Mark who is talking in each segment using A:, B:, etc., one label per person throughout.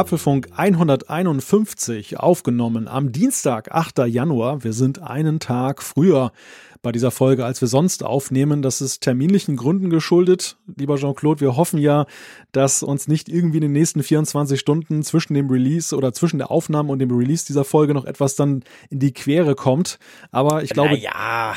A: Apfelfunk 151 aufgenommen am Dienstag, 8. Januar. Wir sind einen Tag früher bei dieser Folge, als wir sonst aufnehmen. Das ist terminlichen Gründen geschuldet. Lieber Jean-Claude, wir hoffen ja, dass uns nicht irgendwie in den nächsten 24 Stunden zwischen dem Release oder zwischen der Aufnahme und dem Release dieser Folge noch etwas dann in die Quere kommt. Aber ich glaube.
B: Ja.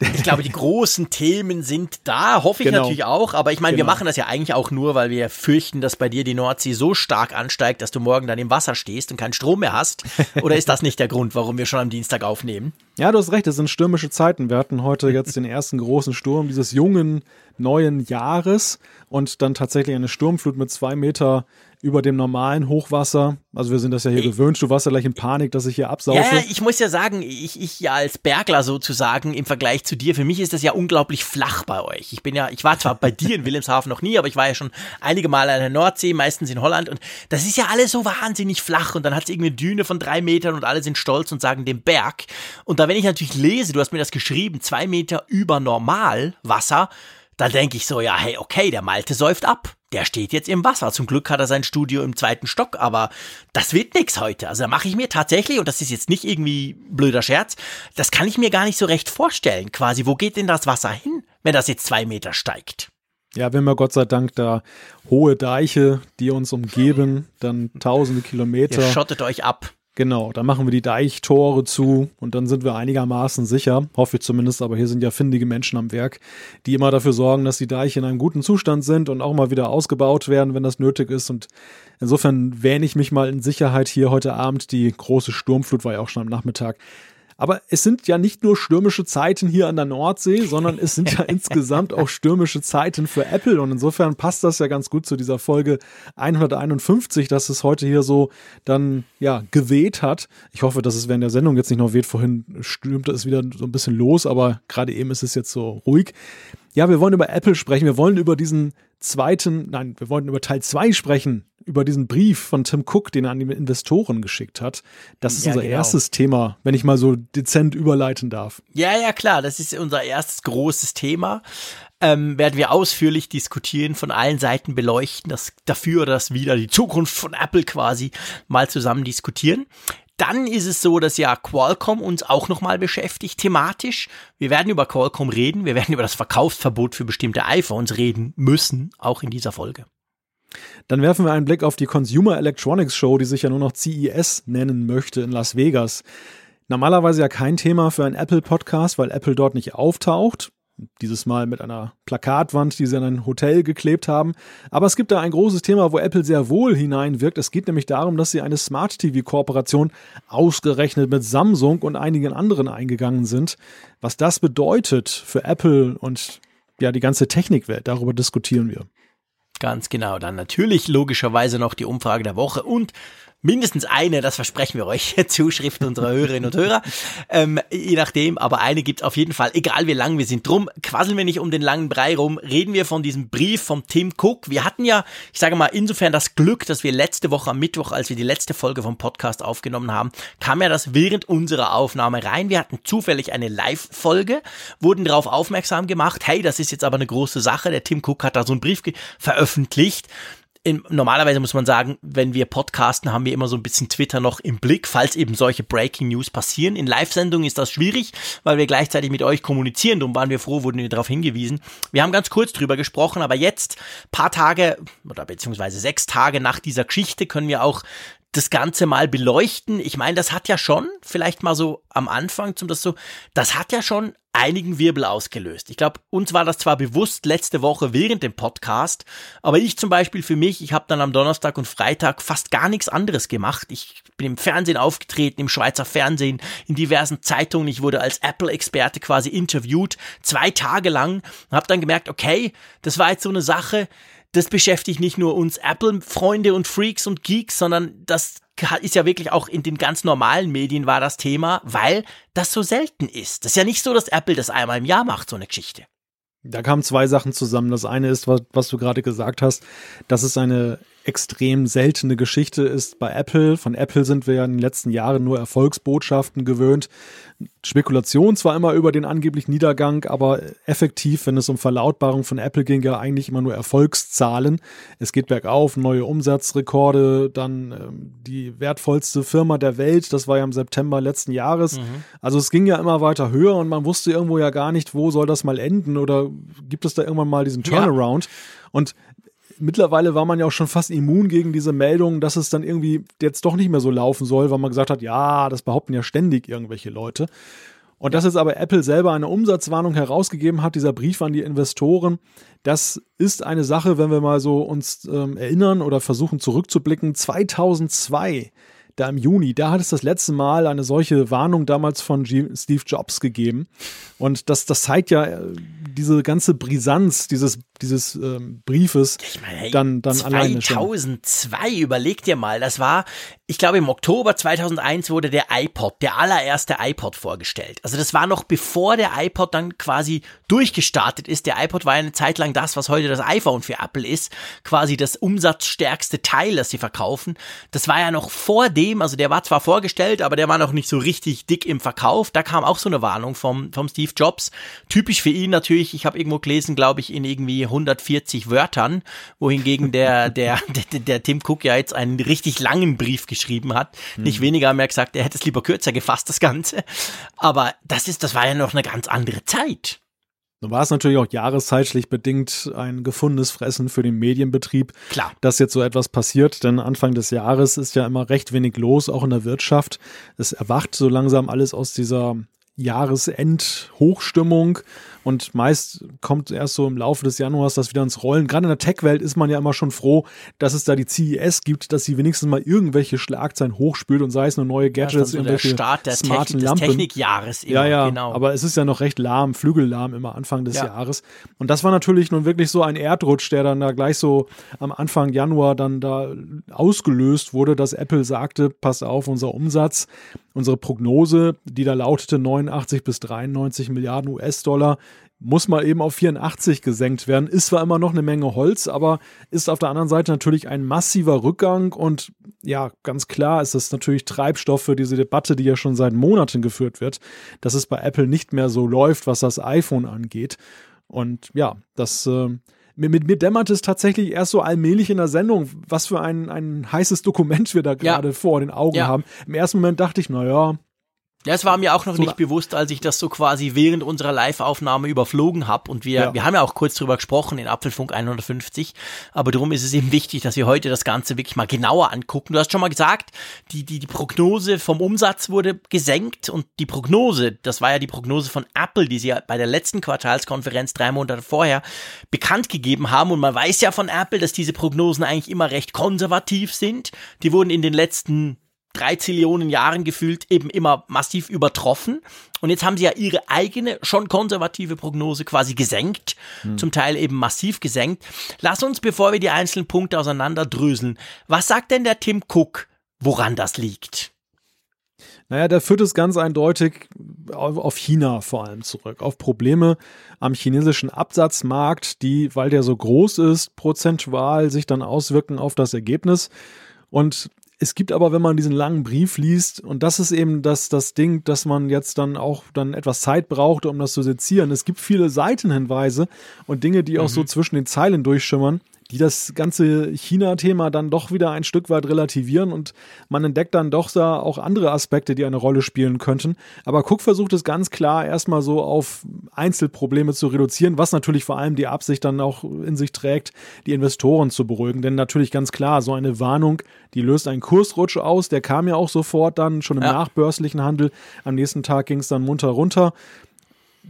B: Ich glaube, die großen Themen sind da, hoffe ich genau. natürlich auch. Aber ich meine, genau. wir machen das ja eigentlich auch nur, weil wir fürchten, dass bei dir die Nordsee so stark ansteigt, dass du morgen dann im Wasser stehst und keinen Strom mehr hast. Oder ist das nicht der Grund, warum wir schon am Dienstag aufnehmen?
A: Ja, du hast recht, es sind stürmische Zeiten. Wir hatten heute jetzt den ersten großen Sturm dieses jungen neuen Jahres und dann tatsächlich eine Sturmflut mit zwei Meter über dem normalen Hochwasser. Also wir sind das ja hier ich, gewöhnt. Du warst ja gleich in Panik, dass ich hier absaufe.
B: Ja, ich muss ja sagen, ich, ich ja als Bergler sozusagen im Vergleich zu dir, für mich ist das ja unglaublich flach bei euch. Ich bin ja, ich war zwar bei dir in Wilhelmshaven noch nie, aber ich war ja schon einige Mal an der Nordsee, meistens in Holland und das ist ja alles so wahnsinnig flach und dann hat es irgendeine Düne von drei Metern und alle sind stolz und sagen den Berg. Und da wenn ich natürlich lese, du hast mir das geschrieben, zwei Meter über Normalwasser, dann denke ich so, ja, hey, okay, der Malte säuft ab. Der steht jetzt im Wasser. Zum Glück hat er sein Studio im zweiten Stock, aber das wird nix heute. Also da mache ich mir tatsächlich, und das ist jetzt nicht irgendwie blöder Scherz, das kann ich mir gar nicht so recht vorstellen. Quasi, wo geht denn das Wasser hin, wenn das jetzt zwei Meter steigt?
A: Ja, wir haben ja Gott sei Dank da hohe Deiche, die uns umgeben, dann tausende Kilometer.
B: Ihr schottet euch ab.
A: Genau, da machen wir die Deichtore zu und dann sind wir einigermaßen sicher, hoffe ich zumindest, aber hier sind ja findige Menschen am Werk, die immer dafür sorgen, dass die Deiche in einem guten Zustand sind und auch mal wieder ausgebaut werden, wenn das nötig ist. Und insofern wähne ich mich mal in Sicherheit hier heute Abend. Die große Sturmflut war ja auch schon am Nachmittag. Aber es sind ja nicht nur stürmische Zeiten hier an der Nordsee, sondern es sind ja insgesamt auch stürmische Zeiten für Apple. Und insofern passt das ja ganz gut zu dieser Folge 151, dass es heute hier so dann ja geweht hat. Ich hoffe, dass es während der Sendung jetzt nicht noch weht. Vorhin stürmte es wieder so ein bisschen los, aber gerade eben ist es jetzt so ruhig. Ja, wir wollen über Apple sprechen. Wir wollen über diesen zweiten, nein, wir wollten über Teil 2 sprechen, über diesen Brief von Tim Cook, den er an die Investoren geschickt hat. Das ist ja, unser genau. erstes Thema, wenn ich mal so dezent überleiten darf.
B: Ja, ja, klar, das ist unser erstes großes Thema. Ähm, werden wir ausführlich diskutieren, von allen Seiten beleuchten, das dafür oder das wieder, die Zukunft von Apple quasi mal zusammen diskutieren. Dann ist es so, dass ja Qualcomm uns auch nochmal beschäftigt, thematisch. Wir werden über Qualcomm reden, wir werden über das Verkaufsverbot für bestimmte iPhones reden müssen, auch in dieser Folge.
A: Dann werfen wir einen Blick auf die Consumer Electronics Show, die sich ja nur noch CES nennen möchte in Las Vegas. Normalerweise ja kein Thema für einen Apple-Podcast, weil Apple dort nicht auftaucht. Dieses Mal mit einer Plakatwand, die sie an ein Hotel geklebt haben. Aber es gibt da ein großes Thema, wo Apple sehr wohl hineinwirkt. Es geht nämlich darum, dass sie eine Smart TV-Kooperation ausgerechnet mit Samsung und einigen anderen eingegangen sind. Was das bedeutet für Apple und ja, die ganze Technikwelt, darüber diskutieren wir.
B: Ganz genau. Dann natürlich logischerweise noch die Umfrage der Woche und mindestens eine, das versprechen wir euch, Zuschrift unserer Hörerinnen und Hörer. Ähm, je nachdem, aber eine gibt auf jeden Fall, egal wie lang wir sind. Drum quasseln wir nicht um den langen Brei rum, reden wir von diesem Brief vom Tim Cook. Wir hatten ja, ich sage mal, insofern das Glück, dass wir letzte Woche am Mittwoch, als wir die letzte Folge vom Podcast aufgenommen haben, kam ja das während unserer Aufnahme rein. Wir hatten zufällig eine Live-Folge, wurden darauf aufmerksam gemacht, hey, das ist jetzt aber eine große Sache. Der Tim Cook hat da so einen Brief veröffentlicht in, normalerweise muss man sagen, wenn wir podcasten, haben wir immer so ein bisschen Twitter noch im Blick, falls eben solche Breaking News passieren. In Live-Sendungen ist das schwierig, weil wir gleichzeitig mit euch kommunizieren. Darum waren wir froh, wurden wir darauf hingewiesen. Wir haben ganz kurz drüber gesprochen, aber jetzt, paar Tage oder beziehungsweise sechs Tage nach dieser Geschichte, können wir auch das Ganze mal beleuchten. Ich meine, das hat ja schon, vielleicht mal so am Anfang zum das so, das hat ja schon einigen Wirbel ausgelöst. Ich glaube, uns war das zwar bewusst letzte Woche während dem Podcast, aber ich zum Beispiel für mich, ich habe dann am Donnerstag und Freitag fast gar nichts anderes gemacht. Ich bin im Fernsehen aufgetreten, im Schweizer Fernsehen, in diversen Zeitungen. Ich wurde als Apple-Experte quasi interviewt, zwei Tage lang, und habe dann gemerkt, okay, das war jetzt so eine Sache, das beschäftigt nicht nur uns Apple-Freunde und Freaks und Geeks, sondern das ist ja wirklich auch in den ganz normalen Medien war das Thema, weil das so selten ist. Das ist ja nicht so, dass Apple das einmal im Jahr macht, so eine Geschichte.
A: Da kamen zwei Sachen zusammen. Das eine ist, was, was du gerade gesagt hast, dass es eine extrem seltene Geschichte ist bei Apple. Von Apple sind wir ja in den letzten Jahren nur Erfolgsbotschaften gewöhnt. Spekulation zwar immer über den angeblichen Niedergang, aber effektiv, wenn es um Verlautbarung von Apple ging, ja eigentlich immer nur Erfolgszahlen. Es geht bergauf, neue Umsatzrekorde, dann ähm, die wertvollste Firma der Welt, das war ja im September letzten Jahres. Mhm. Also es ging ja immer weiter höher und man wusste irgendwo ja gar nicht, wo soll das mal enden oder gibt es da irgendwann mal diesen Turnaround. Ja. Und mittlerweile war man ja auch schon fast immun gegen diese Meldung, dass es dann irgendwie jetzt doch nicht mehr so laufen soll, weil man gesagt hat, ja, das behaupten ja ständig irgendwelche Leute. Und dass jetzt aber Apple selber eine Umsatzwarnung herausgegeben hat, dieser Brief an die Investoren, das ist eine Sache, wenn wir mal so uns ähm, erinnern oder versuchen zurückzublicken. 2002 da im Juni, da hat es das letzte Mal eine solche Warnung damals von G Steve Jobs gegeben. Und das, das zeigt ja äh, diese ganze Brisanz dieses, dieses ähm, Briefes
B: ich meine,
A: dann, dann
B: 2002,
A: alleine.
B: 2002, überleg dir mal, das war, ich glaube im Oktober 2001 wurde der iPod, der allererste iPod vorgestellt. Also das war noch bevor der iPod dann quasi durchgestartet ist. Der iPod war eine Zeit lang das, was heute das iPhone für Apple ist, quasi das umsatzstärkste Teil, das sie verkaufen. Das war ja noch vor dem. Also der war zwar vorgestellt, aber der war noch nicht so richtig dick im Verkauf. Da kam auch so eine Warnung vom, vom Steve Jobs. Typisch für ihn natürlich, ich habe irgendwo gelesen, glaube ich, in irgendwie 140 Wörtern, wohingegen der, der, der, der Tim Cook ja jetzt einen richtig langen Brief geschrieben hat. Mhm. Nicht weniger mehr gesagt, er hätte es lieber kürzer gefasst, das Ganze. Aber das ist, das war ja noch eine ganz andere Zeit.
A: Nun war es natürlich auch jahreszeitlich bedingt ein gefundenes Fressen für den Medienbetrieb,
B: Klar.
A: dass jetzt so etwas passiert, denn Anfang des Jahres ist ja immer recht wenig los, auch in der Wirtschaft. Es erwacht so langsam alles aus dieser Jahresend-Hochstimmung und meist kommt erst so im Laufe des Januars das wieder ins Rollen. Gerade in der Tech-Welt ist man ja immer schon froh, dass es da die CES gibt, dass sie wenigstens mal irgendwelche Schlagzeilen hochspült und sei es nur neue Gadgets,
B: ja,
A: irgendwelche
B: der Start der
A: smarten
B: Technik,
A: Lampen.
B: des Technikjahres
A: ja, ja,
B: genau.
A: aber es ist ja noch recht lahm, flügellahm immer Anfang des
B: Ja.
A: Jahres. Und das war natürlich nun wirklich so ein Erdrutsch, der dann da gleich so am Anfang Januar dann da ausgelöst wurde, dass Apple sagte, pass auf, unser Umsatz, unsere Prognose, die da lautete 89 bis 93 Milliarden US-Dollar, muss mal eben auf 84 gesenkt werden. Ist zwar immer noch eine Menge Holz, aber ist auf der anderen Seite natürlich ein massiver Rückgang und ja, ganz klar ist das natürlich Treibstoff für diese Debatte, die ja schon seit Monaten geführt wird, dass es bei Apple nicht mehr so läuft, was das iPhone angeht. Und ja, das äh, mir, mit mir dämmert es tatsächlich erst so allmählich in der Sendung, was für ein, ein heißes Dokument wir da gerade vor den Augen
B: Ja.
A: haben. Im ersten Moment dachte ich, naja,
B: Ja, es war mir auch noch
A: So
B: nicht bewusst, als ich das so quasi während unserer Live-Aufnahme überflogen habe. Und wir,
A: Ja.
B: wir haben ja auch kurz drüber gesprochen in Apfelfunk 150. Aber darum ist es eben wichtig, dass wir heute das Ganze wirklich mal genauer angucken. Du hast schon mal gesagt, die, die, die Prognose vom Umsatz wurde gesenkt. Und die Prognose, das war ja die Prognose von Apple, die sie ja bei der letzten Quartalskonferenz drei Monate vorher bekannt gegeben haben. Und man weiß ja von Apple, dass diese Prognosen eigentlich immer recht konservativ sind. Die wurden in den letzten drei Zillionen Jahren gefühlt eben immer massiv übertroffen. Und jetzt haben sie ja ihre eigene, schon konservative Prognose quasi gesenkt, zum Teil eben massiv gesenkt. Lass uns, bevor wir die einzelnen Punkte auseinanderdröseln, was sagt denn der Tim Cook, woran das liegt?
A: Naja, der führt es ganz eindeutig auf China vor allem zurück, auf Probleme am chinesischen Absatzmarkt, die, weil der so groß ist, prozentual sich dann auswirken auf das Ergebnis. Und es gibt aber, wenn man diesen langen Brief liest, und das ist eben das, das Ding, dass man jetzt dann auch dann etwas Zeit braucht, um das zu sezieren. Es gibt viele Seitenhinweise und Dinge, die auch so zwischen den Zeilen durchschimmern, die das ganze China-Thema dann doch wieder ein Stück weit relativieren und man entdeckt dann doch da auch andere Aspekte, die eine Rolle spielen könnten. Aber Cook versucht es ganz klar erstmal so auf Einzelprobleme zu reduzieren, was natürlich vor allem die Absicht dann auch in sich trägt, die Investoren zu beruhigen. Denn natürlich ganz klar, so eine Warnung, die löst einen Kursrutsch aus, der kam ja auch sofort dann schon im
B: Ja.
A: nachbörslichen Handel. Am nächsten Tag ging es dann munter runter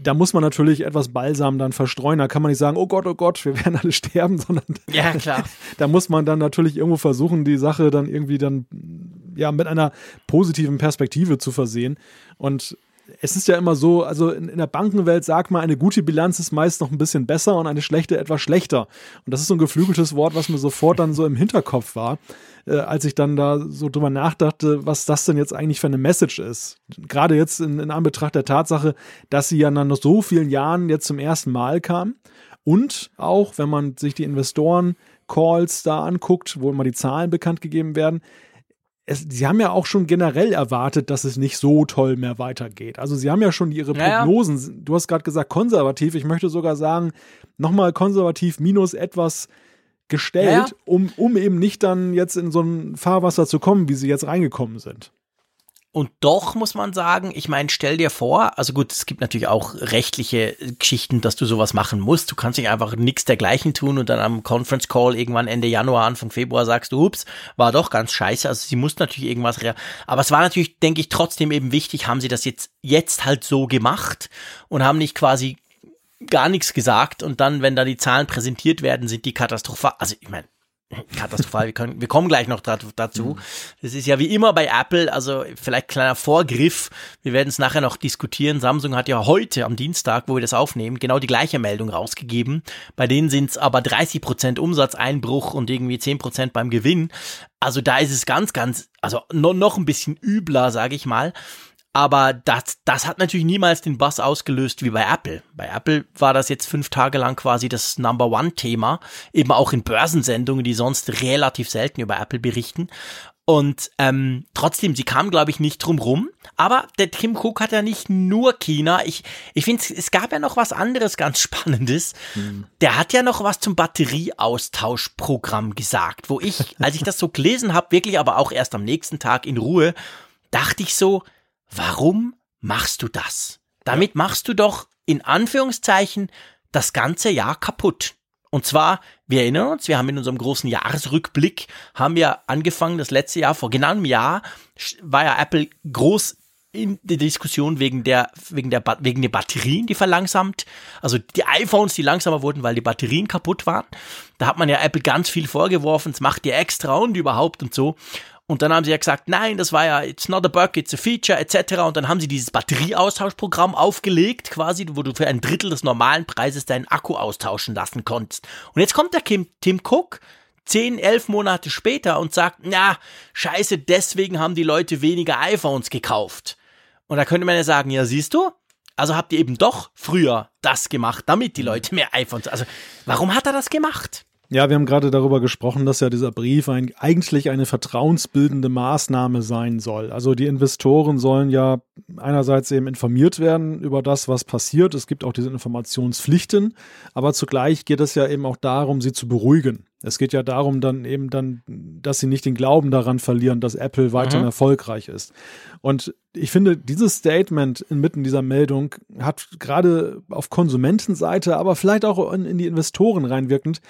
A: da muss man natürlich etwas Balsam dann verstreuen. Da kann man nicht sagen, oh Gott, oh Gott, wir werden alle sterben, sondern
B: Ja, klar.
A: da muss man dann natürlich irgendwo versuchen, die Sache dann irgendwie dann ja mit einer positiven Perspektive zu versehen. Und es ist ja immer so, also in, in der Bankenwelt sagt man, eine gute Bilanz ist meist noch ein bisschen besser und eine schlechte etwas schlechter. Und das ist so ein geflügeltes Wort, was mir sofort dann so im Hinterkopf war, äh, als ich dann da so drüber nachdachte, was das denn jetzt eigentlich für eine Message ist. Gerade jetzt in, in Anbetracht der Tatsache, dass sie ja nach so vielen Jahren jetzt zum ersten Mal kam. Und auch, wenn man sich die Investoren Calls da anguckt, wo immer die Zahlen bekannt gegeben werden, es, sie haben ja auch schon generell erwartet, dass es nicht so toll mehr weitergeht. Also sie haben ja schon ihre Prognosen, ja, ja. du hast gerade gesagt konservativ, ich möchte sogar sagen, nochmal konservativ minus etwas gestellt, ja, um, um eben nicht dann jetzt in so ein Fahrwasser zu kommen, wie sie jetzt reingekommen sind.
B: Und doch muss man sagen, ich meine, stell dir vor, also gut, es gibt natürlich auch rechtliche Geschichten, dass du sowas machen musst. Du kannst nicht einfach nichts dergleichen tun und dann am Conference Call irgendwann Ende Januar, Anfang Februar sagst du, ups, war doch ganz scheiße. Also sie muss natürlich irgendwas, aber es war natürlich, denke ich, trotzdem eben wichtig, haben sie das jetzt, jetzt halt so gemacht und haben nicht quasi gar nichts gesagt und dann, wenn da die Zahlen präsentiert werden, sind die katastrophal. Also ich meine, katastrophal. Wir, können, wir kommen gleich noch dazu. Mhm. Das ist ja wie immer bei Apple, also vielleicht kleiner Vorgriff. Wir werden es nachher noch diskutieren. Samsung hat ja heute am Dienstag, wo wir das aufnehmen, genau die gleiche Meldung rausgegeben. Bei denen sind es aber 30 Prozent Umsatzeinbruch und irgendwie 10 Prozent beim Gewinn. Also da ist es ganz, ganz, also noch ein bisschen übler, sage ich mal. Aber das, das hat natürlich niemals den Bass ausgelöst wie bei Apple. Bei Apple war das jetzt fünf Tage lang quasi das Number One-Thema, eben auch in Börsensendungen, die sonst relativ selten über Apple berichten. Und ähm, trotzdem, sie kam, glaube ich, nicht drum rum. Aber der Tim Cook hat ja nicht nur China. Ich, ich finde, es gab ja noch was anderes ganz Spannendes. Mhm. Der hat ja noch was zum Batterieaustauschprogramm gesagt, wo ich, als ich das so gelesen habe, wirklich aber auch erst am nächsten Tag in Ruhe, dachte ich so, Warum machst du das? Damit machst du doch in Anführungszeichen das ganze Jahr kaputt. Und zwar, wir erinnern uns, wir haben in unserem großen Jahresrückblick, haben wir angefangen, das letzte Jahr, vor genau einem Jahr, war ja Apple groß in der Diskussion wegen der, wegen der, wegen der Batterien, die verlangsamt, also die iPhones, die langsamer wurden, weil die Batterien kaputt waren. Da hat man ja Apple ganz viel vorgeworfen, es macht ihr extra und überhaupt und so. Und dann haben sie ja gesagt, nein, das war ja, it's not a bug, it's a feature, etc. Und dann haben sie dieses Batterieaustauschprogramm aufgelegt, quasi, wo du für ein Drittel des normalen Preises deinen Akku austauschen lassen konntest. Und jetzt kommt der Kim, Tim Cook, zehn, elf Monate später und sagt, na, scheiße, deswegen haben die Leute weniger iPhones gekauft. Und da könnte man ja sagen, ja, siehst du, also habt ihr eben doch früher das gemacht, damit die Leute mehr iPhones, also warum hat er das gemacht?
A: Ja, wir haben gerade darüber gesprochen, dass ja dieser Brief ein, eigentlich eine vertrauensbildende Maßnahme sein soll. Also die Investoren sollen ja einerseits eben informiert werden über das, was passiert. Es gibt auch diese Informationspflichten, aber zugleich geht es ja eben auch darum, sie zu beruhigen. Es geht ja darum, dann eben dann, dass sie nicht den Glauben daran verlieren, dass Apple weiterhin mhm. erfolgreich ist. Und ich finde, dieses Statement inmitten dieser Meldung hat gerade auf Konsumentenseite, aber vielleicht auch in, in die Investoren reinwirkend,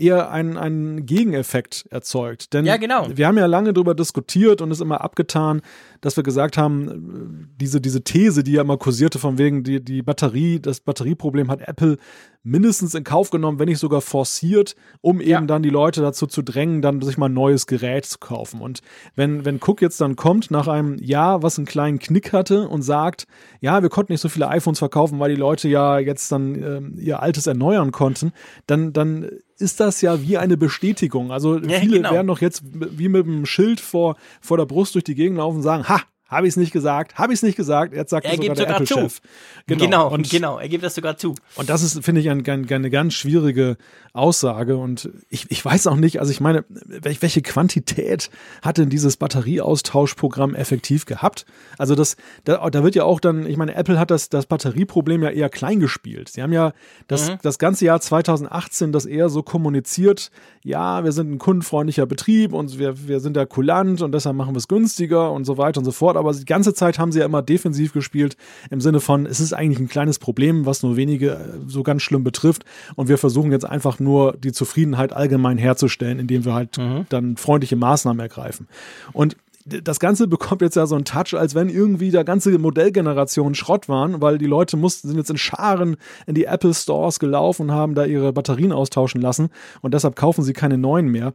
A: eher einen, einen Gegeneffekt erzeugt. Denn
B: ja, genau.
A: wir haben ja lange darüber diskutiert und es immer abgetan, dass wir gesagt haben, diese, diese These, die ja immer kursierte, von wegen die, die Batterie, das Batterieproblem hat Apple mindestens in Kauf genommen, wenn nicht sogar forciert, um eben ja. dann die Leute dazu zu drängen, dann sich mal ein neues Gerät zu kaufen. Und wenn, wenn Cook jetzt dann kommt nach einem Jahr, was einen kleinen Knick hatte und sagt, ja, wir konnten nicht so viele iPhones verkaufen, weil die Leute ja jetzt dann äh, ihr altes erneuern konnten, dann, dann ist das ja wie eine Bestätigung. Also ja, viele genau. werden doch jetzt wie mit einem Schild vor, vor der Brust durch die Gegend laufen und sagen, ha, habe ich es nicht gesagt? Habe ich es nicht gesagt? Jetzt sagt er sogar der Apple-Chef.
B: Genau, genau, und, genau, er gibt das sogar zu.
A: Und das ist, finde ich, ein, ein, eine ganz schwierige Aussage. Und ich, ich weiß auch nicht, also ich meine, welche Quantität hat denn dieses Batterieaustauschprogramm effektiv gehabt? Also das, da, da wird ja auch dann, ich meine, Apple hat das, das Batterieproblem ja eher klein gespielt. Sie haben ja das, mhm. das ganze Jahr 2018 das eher so kommuniziert, ja, wir sind ein kundenfreundlicher Betrieb und wir, wir sind da kulant und deshalb machen wir es günstiger und so weiter und so fort aber die ganze Zeit haben sie ja immer defensiv gespielt, im Sinne von, es ist eigentlich ein kleines Problem, was nur wenige äh, so ganz schlimm betrifft. Und wir versuchen jetzt einfach nur die Zufriedenheit allgemein herzustellen, indem wir halt mhm. dann freundliche Maßnahmen ergreifen. Und das Ganze bekommt jetzt ja so einen Touch, als wenn irgendwie der ganze Modellgeneration Schrott waren, weil die Leute mussten, sind jetzt in Scharen in die Apple Stores gelaufen und haben da ihre Batterien austauschen lassen und deshalb kaufen sie keine neuen mehr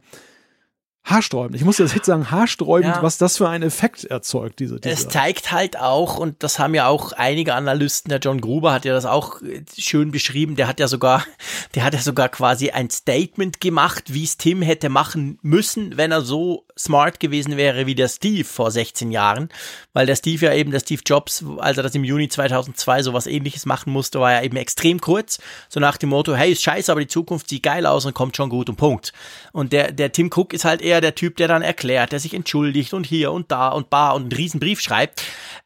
A: haarsträubend. Ich muss jetzt sagen, haarsträubend, ja. was das für einen Effekt erzeugt, diese, diese.
B: Es zeigt halt auch, und das haben ja auch einige Analysten, der John Gruber hat ja das auch äh, schön beschrieben, der hat ja sogar, der hat ja sogar quasi ein Statement gemacht, wie es Tim hätte machen müssen, wenn er so smart gewesen wäre wie der Steve vor 16 Jahren, weil der Steve ja eben, der Steve Jobs, als er das im Juni 2002 sowas ähnliches machen musste, war ja eben extrem kurz, so nach dem Motto, hey, ist scheiße, aber die Zukunft sieht geil aus und kommt schon gut und Punkt. Und der, der Tim Cook ist halt eher der Typ, der dann erklärt, der sich entschuldigt und hier und da und bar und einen riesen Brief schreibt.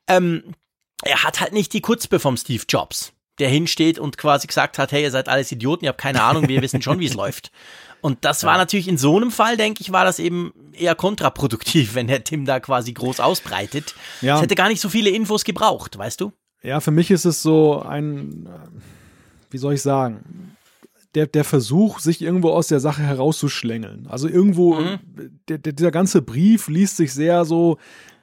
B: Ähm, er hat halt nicht die Kutzpe vom Steve Jobs der hinsteht und quasi gesagt hat, hey, ihr seid alles Idioten, ihr habt keine Ahnung, wir wissen schon, wie es läuft. Und das war natürlich in so einem Fall, denke ich, war das eben eher kontraproduktiv, wenn der Tim da quasi groß ausbreitet. Ja. Es hätte gar nicht so viele Infos gebraucht, weißt du?
A: Ja, für mich ist es so ein, wie soll ich sagen, der, der Versuch, sich irgendwo aus der Sache herauszuschlängeln. Also irgendwo, mhm. der, der, dieser ganze Brief liest sich sehr so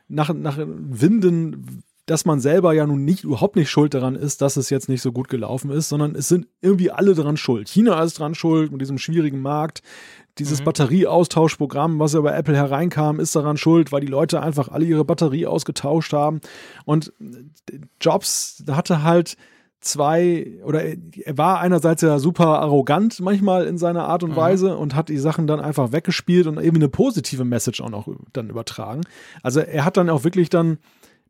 A: nach, nach Winden dass man selber ja nun nicht überhaupt nicht schuld daran ist, dass es jetzt nicht so gut gelaufen ist, sondern es sind irgendwie alle daran schuld. China ist dran schuld mit diesem schwierigen Markt. Dieses mhm. Batterieaustauschprogramm, was ja bei Apple hereinkam, ist daran schuld, weil die Leute einfach alle ihre Batterie ausgetauscht haben. Und Jobs hatte halt zwei, oder er war einerseits ja super arrogant manchmal in seiner Art und mhm. Weise und hat die Sachen dann einfach weggespielt und eben eine positive Message auch noch dann übertragen. Also er hat dann auch wirklich dann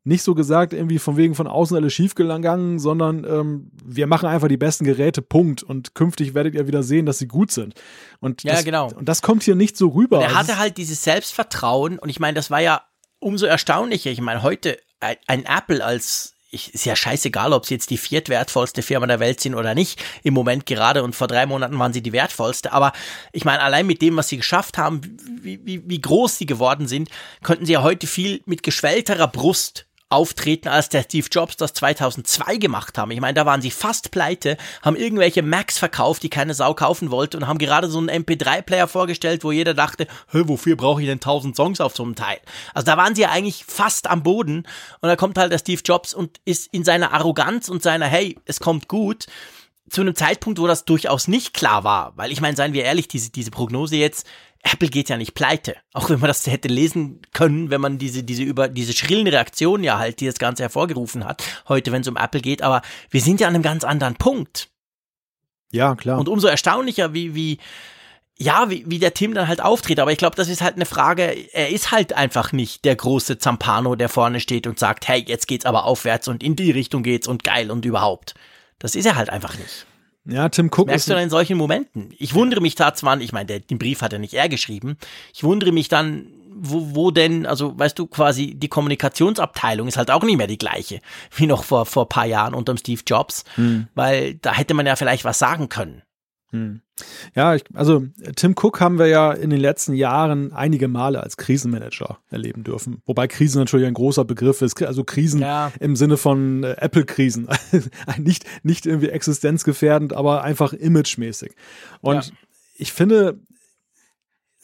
A: nicht so gesagt, irgendwie von wegen von außen alles schief gegangen, sondern ähm, wir machen einfach die besten Geräte, Punkt. Und künftig werdet ihr wieder sehen, dass sie gut sind. Und
B: ja,
A: das,
B: genau.
A: Und das kommt hier nicht so rüber.
B: Und er hatte halt dieses Selbstvertrauen und ich meine, das war ja umso erstaunlicher. Ich meine, heute ein, ein Apple als ich, ist ja scheißegal, ob sie jetzt die viertwertvollste Firma der Welt sind oder nicht. Im Moment gerade und vor drei Monaten waren sie die wertvollste. Aber ich meine, allein mit dem, was sie geschafft haben, wie, wie, wie groß sie geworden sind, könnten sie ja heute viel mit geschwellterer Brust auftreten, als der Steve Jobs das 2002 gemacht haben. Ich meine, da waren sie fast pleite, haben irgendwelche Macs verkauft, die keine Sau kaufen wollte und haben gerade so einen MP3-Player vorgestellt, wo jeder dachte, wofür brauche ich denn 1000 Songs auf so einem Teil? Also da waren sie ja eigentlich fast am Boden und da kommt halt der Steve Jobs und ist in seiner Arroganz und seiner, hey, es kommt gut, zu einem Zeitpunkt, wo das durchaus nicht klar war, weil ich meine, seien wir ehrlich, diese, diese Prognose jetzt, Apple geht ja nicht pleite. Auch wenn man das hätte lesen können, wenn man diese, diese über, diese schrillen Reaktionen ja halt, die das Ganze hervorgerufen hat, heute, wenn es um Apple geht, aber wir sind ja an einem ganz anderen Punkt.
A: Ja, klar.
B: Und umso erstaunlicher, wie, wie, ja, wie, wie der Tim dann halt auftritt. Aber ich glaube, das ist halt eine Frage, er ist halt einfach nicht der große Zampano, der vorne steht und sagt, hey, jetzt geht's aber aufwärts und in die Richtung geht's und geil und überhaupt. Das ist er halt einfach nicht.
A: Ja, Tim Cook.
B: Merkst du dann in solchen Momenten? Ich wundere mich da zwar, ich meine, den Brief hat er nicht er geschrieben. Ich wundere mich dann, wo, wo denn, also weißt du, quasi die Kommunikationsabteilung ist halt auch nicht mehr die gleiche wie noch vor vor paar Jahren unterm Steve Jobs, hm. weil da hätte man ja vielleicht was sagen können.
A: Hm. Ja, ich, also Tim Cook haben wir ja in den letzten Jahren einige Male als Krisenmanager erleben dürfen. Wobei Krise natürlich ein großer Begriff ist. Also Krisen ja. im Sinne von äh, Apple-Krisen. nicht, nicht irgendwie existenzgefährdend, aber einfach imagemäßig. Und ja. ich finde,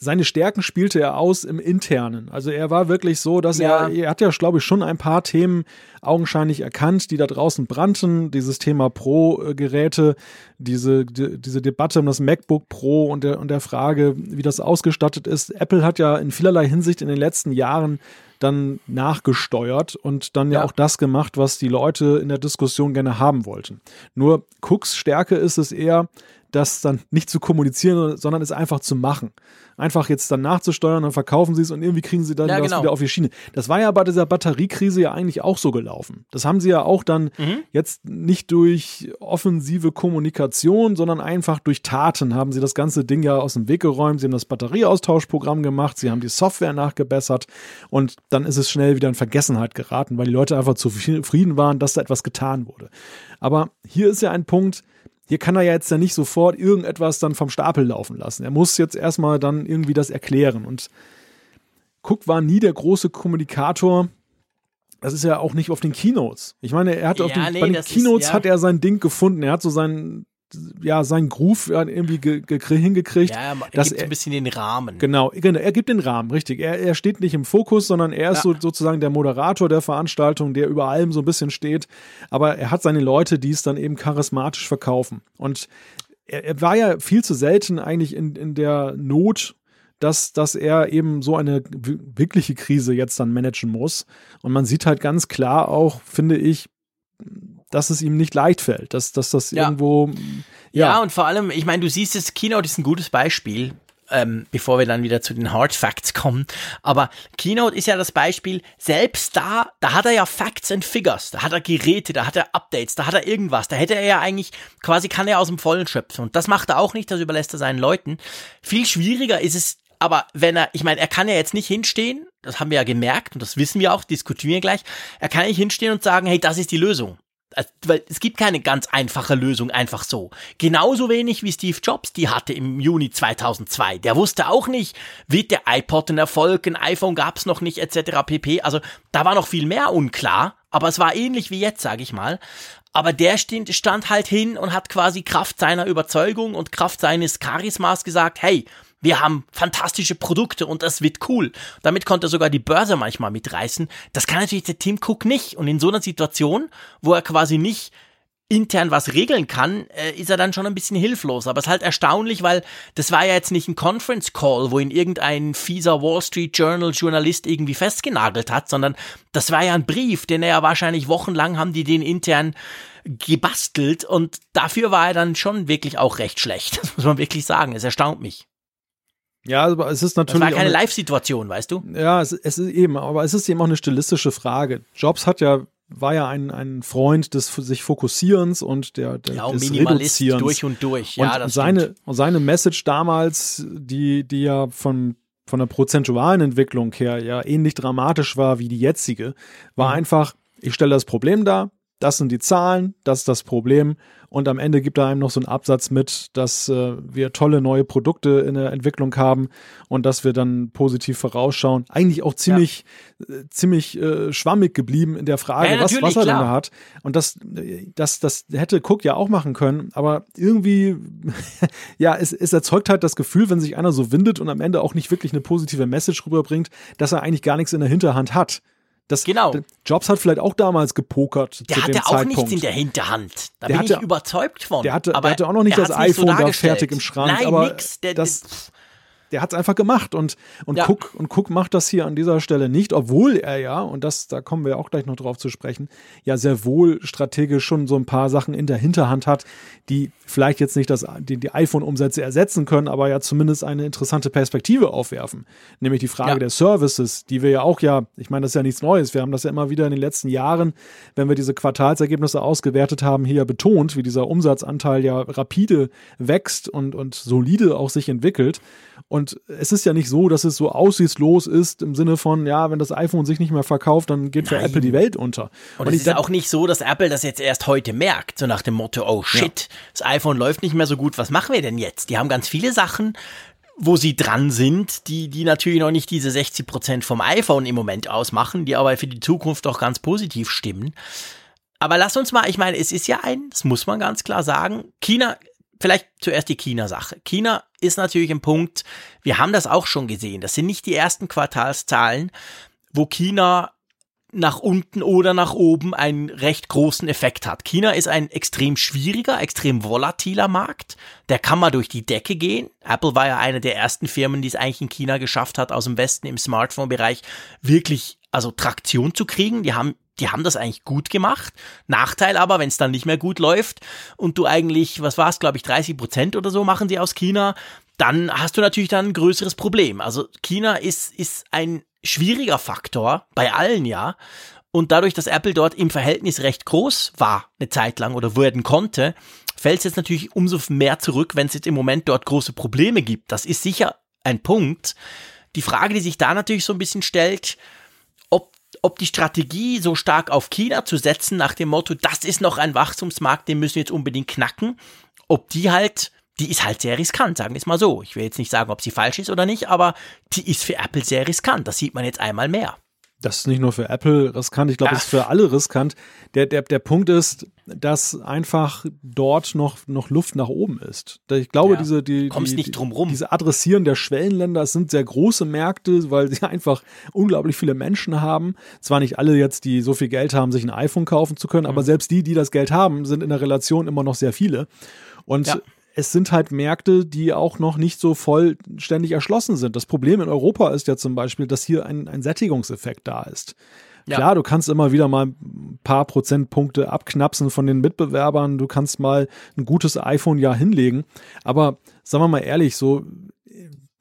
A: seine Stärken spielte er aus im Internen. Also er war wirklich so, dass ja. er, er hat ja, glaube ich, schon ein paar Themen augenscheinlich erkannt, die da draußen brannten. Dieses Thema Pro-Geräte, diese, die, diese Debatte um das MacBook Pro und der, und der Frage, wie das ausgestattet ist. Apple hat ja in vielerlei Hinsicht in den letzten Jahren dann nachgesteuert und dann ja. ja, auch das gemacht, was die Leute in der Diskussion gerne haben wollten. Nur Cooks Stärke ist es eher, das dann nicht zu kommunizieren, sondern es einfach zu machen. Einfach jetzt dann nachzusteuern, dann verkaufen sie es und irgendwie kriegen sie dann ja, das genau. wieder auf die Schiene. Das war ja bei dieser Batteriekrise ja eigentlich auch so gelaufen. Das haben sie ja auch dann mhm. jetzt nicht durch offensive Kommunikation, sondern einfach durch Taten haben sie das ganze Ding ja aus dem Weg geräumt. Sie haben das Batterieaustauschprogramm gemacht, sie haben die Software nachgebessert und dann ist es schnell wieder in Vergessenheit geraten, weil die Leute einfach zufrieden waren, dass da etwas getan wurde. Aber hier ist ja ein Punkt, hier kann er ja jetzt ja nicht sofort irgendetwas dann vom Stapel laufen lassen. Er muss jetzt erstmal dann irgendwie das erklären. Und Cook war nie der große Kommunikator. Das ist ja auch nicht auf den Keynotes. Ich meine, er hat ja, auf den, nee, bei den Keynotes ist, ja. hat er sein Ding gefunden. Er hat so sein, ja, seinen Groove irgendwie ge, ge, hingekriegt. Ja,
B: er dass gibt er, ein bisschen den Rahmen.
A: Genau, genau, er gibt den Rahmen, richtig. Er, er steht nicht im Fokus, sondern er ist ja. so, sozusagen der Moderator der Veranstaltung, der über allem so ein bisschen steht. Aber er hat seine Leute, die es dann eben charismatisch verkaufen. Und er, er war ja viel zu selten eigentlich in, in der Not, dass, dass er eben so eine wirkliche Krise jetzt dann managen muss. Und man sieht halt ganz klar auch, finde ich, dass es ihm nicht leicht fällt, dass, dass das ja. irgendwo.
B: Ja. ja, und vor allem, ich meine, du siehst es, Keynote ist ein gutes Beispiel. ähm, bevor wir dann wieder zu den Hard Facts kommen. Aber Keynote ist ja das Beispiel, selbst da, da hat er ja Facts and Figures, da hat er Geräte, da hat er Updates, da hat er irgendwas, da hätte er ja eigentlich, quasi kann er aus dem Vollen schöpfen. Und das macht er auch nicht, das überlässt er seinen Leuten. Viel schwieriger ist es aber wenn er, ich meine, er kann ja jetzt nicht hinstehen, das haben wir ja gemerkt und das wissen wir auch, diskutieren wir gleich, er kann nicht hinstehen und sagen, hey, das ist die Lösung. Also, weil es gibt keine ganz einfache Lösung einfach so. Genauso wenig wie Steve Jobs die hatte im Juni 2002. Der wusste auch nicht, wird der iPod ein Erfolg, ein iPhone gab's noch nicht etc. pp. Also da war noch viel mehr unklar, aber es war ähnlich wie jetzt, sage ich mal. Aber der stand halt hin und hat quasi Kraft seiner Überzeugung und Kraft seines Charismas gesagt, hey, wir haben fantastische Produkte und das wird cool. Damit konnte er sogar die Börse manchmal mitreißen. Das kann natürlich der Tim Cook nicht. Und in so einer Situation, wo er quasi nicht intern was regeln kann, äh, ist er dann schon ein bisschen hilflos. Aber es ist halt erstaunlich, weil das war ja jetzt nicht ein Conference Call, wo ihn irgendein fieser Wall Street Journal Journalist irgendwie festgenagelt hat, sondern das war ja ein Brief, den er ja wahrscheinlich wochenlang haben die den intern gebastelt und dafür war er dann schon wirklich auch recht schlecht. Das muss man wirklich sagen. Es erstaunt mich.
A: Ja, aber es ist natürlich. Das
B: war keine Live-Situation, weißt du?
A: Ja, es, es, ist eben, aber es ist eben auch eine stilistische Frage. Jobs hat ja, war ja ein, ein Freund des sich Fokussierens und der, der
B: ja,
A: des
B: Minimalist Reduzierens. durch und durch. Ja,
A: und
B: das
A: seine, und seine Message damals, die, die ja von, von der prozentualen Entwicklung her ja ähnlich dramatisch war wie die jetzige, war mhm. einfach, ich stelle das Problem dar, das sind die Zahlen, das ist das Problem. Und am Ende gibt er einem noch so einen Absatz mit, dass äh, wir tolle neue Produkte in der Entwicklung haben und dass wir dann positiv vorausschauen. Eigentlich auch ziemlich, ja. äh, ziemlich äh, schwammig geblieben in der Frage, ja, was, was er denn da hat. Und das, das, das hätte Cook ja auch machen können, aber irgendwie, ja, es, es erzeugt halt das Gefühl, wenn sich einer so windet und am Ende auch nicht wirklich eine positive Message rüberbringt, dass er eigentlich gar nichts in der Hinterhand hat. Das,
B: genau.
A: Jobs hat vielleicht auch damals gepokert.
B: Der hatte auch nichts in der Hinterhand. Da der bin hatte, ich überzeugt von.
A: Der hatte, der hatte auch noch nicht das iPhone so da fertig im Schrank.
B: Nein,
A: aber
B: nix. Der,
A: das, der hat es einfach gemacht und, und, ja. Cook, und Cook macht das hier an dieser Stelle nicht, obwohl er ja, und das, da kommen wir auch gleich noch drauf zu sprechen, ja sehr wohl strategisch schon so ein paar Sachen in der Hinterhand hat, die vielleicht jetzt nicht das, die, die iPhone-Umsätze ersetzen können, aber ja zumindest eine interessante Perspektive aufwerfen. Nämlich die Frage ja. der Services, die wir ja auch ja, ich meine, das ist ja nichts Neues. Wir haben das ja immer wieder in den letzten Jahren, wenn wir diese Quartalsergebnisse ausgewertet haben, hier betont, wie dieser Umsatzanteil ja rapide wächst und, und solide auch sich entwickelt. Und es ist ja nicht so, dass es so aussichtslos ist im Sinne von, ja, wenn das iPhone sich nicht mehr verkauft, dann geht für Nein. Apple die Welt unter.
B: Und, Und es ist auch nicht so, dass Apple das jetzt erst heute merkt, so nach dem Motto, oh shit, ja. das iPhone läuft nicht mehr so gut, was machen wir denn jetzt? Die haben ganz viele Sachen, wo sie dran sind, die, die natürlich noch nicht diese 60 Prozent vom iPhone im Moment ausmachen, die aber für die Zukunft auch ganz positiv stimmen. Aber lass uns mal, ich meine, es ist ja ein, das muss man ganz klar sagen, China vielleicht zuerst die China-Sache. China ist natürlich ein Punkt, wir haben das auch schon gesehen. Das sind nicht die ersten Quartalszahlen, wo China nach unten oder nach oben einen recht großen Effekt hat. China ist ein extrem schwieriger, extrem volatiler Markt. Der kann mal durch die Decke gehen. Apple war ja eine der ersten Firmen, die es eigentlich in China geschafft hat, aus dem Westen im Smartphone-Bereich wirklich also Traktion zu kriegen. Die haben die haben das eigentlich gut gemacht. Nachteil aber, wenn es dann nicht mehr gut läuft und du eigentlich, was war es, glaube ich, 30 Prozent oder so machen sie aus China, dann hast du natürlich dann ein größeres Problem. Also China ist, ist ein schwieriger Faktor, bei allen ja. Und dadurch, dass Apple dort im Verhältnis recht groß war, eine Zeit lang oder werden konnte, fällt es jetzt natürlich umso mehr zurück, wenn es jetzt im Moment dort große Probleme gibt. Das ist sicher ein Punkt. Die Frage, die sich da natürlich so ein bisschen stellt, ob die Strategie so stark auf China zu setzen, nach dem Motto, das ist noch ein Wachstumsmarkt, den müssen wir jetzt unbedingt knacken, ob die halt, die ist halt sehr riskant, sagen wir es mal so. Ich will jetzt nicht sagen, ob sie falsch ist oder nicht, aber die ist für Apple sehr riskant. Das sieht man jetzt einmal mehr.
A: Das ist nicht nur für Apple riskant, ich glaube, es ist für alle riskant. Der, der, der Punkt ist, dass einfach dort noch, noch Luft nach oben ist. Ich glaube, ja, diese, die,
B: die, drum rum.
A: diese Adressieren der Schwellenländer, es sind sehr große Märkte, weil sie einfach unglaublich viele Menschen haben. Zwar nicht alle jetzt, die so viel Geld haben, sich ein iPhone kaufen zu können, mhm. aber selbst die, die das Geld haben, sind in der Relation immer noch sehr viele. Und ja es sind halt Märkte, die auch noch nicht so vollständig erschlossen sind. Das Problem in Europa ist ja zum Beispiel, dass hier ein, ein Sättigungseffekt da ist. Ja. Klar, du kannst immer wieder mal ein paar Prozentpunkte abknapsen von den Mitbewerbern. Du kannst mal ein gutes iPhone ja hinlegen. Aber sagen wir mal ehrlich, so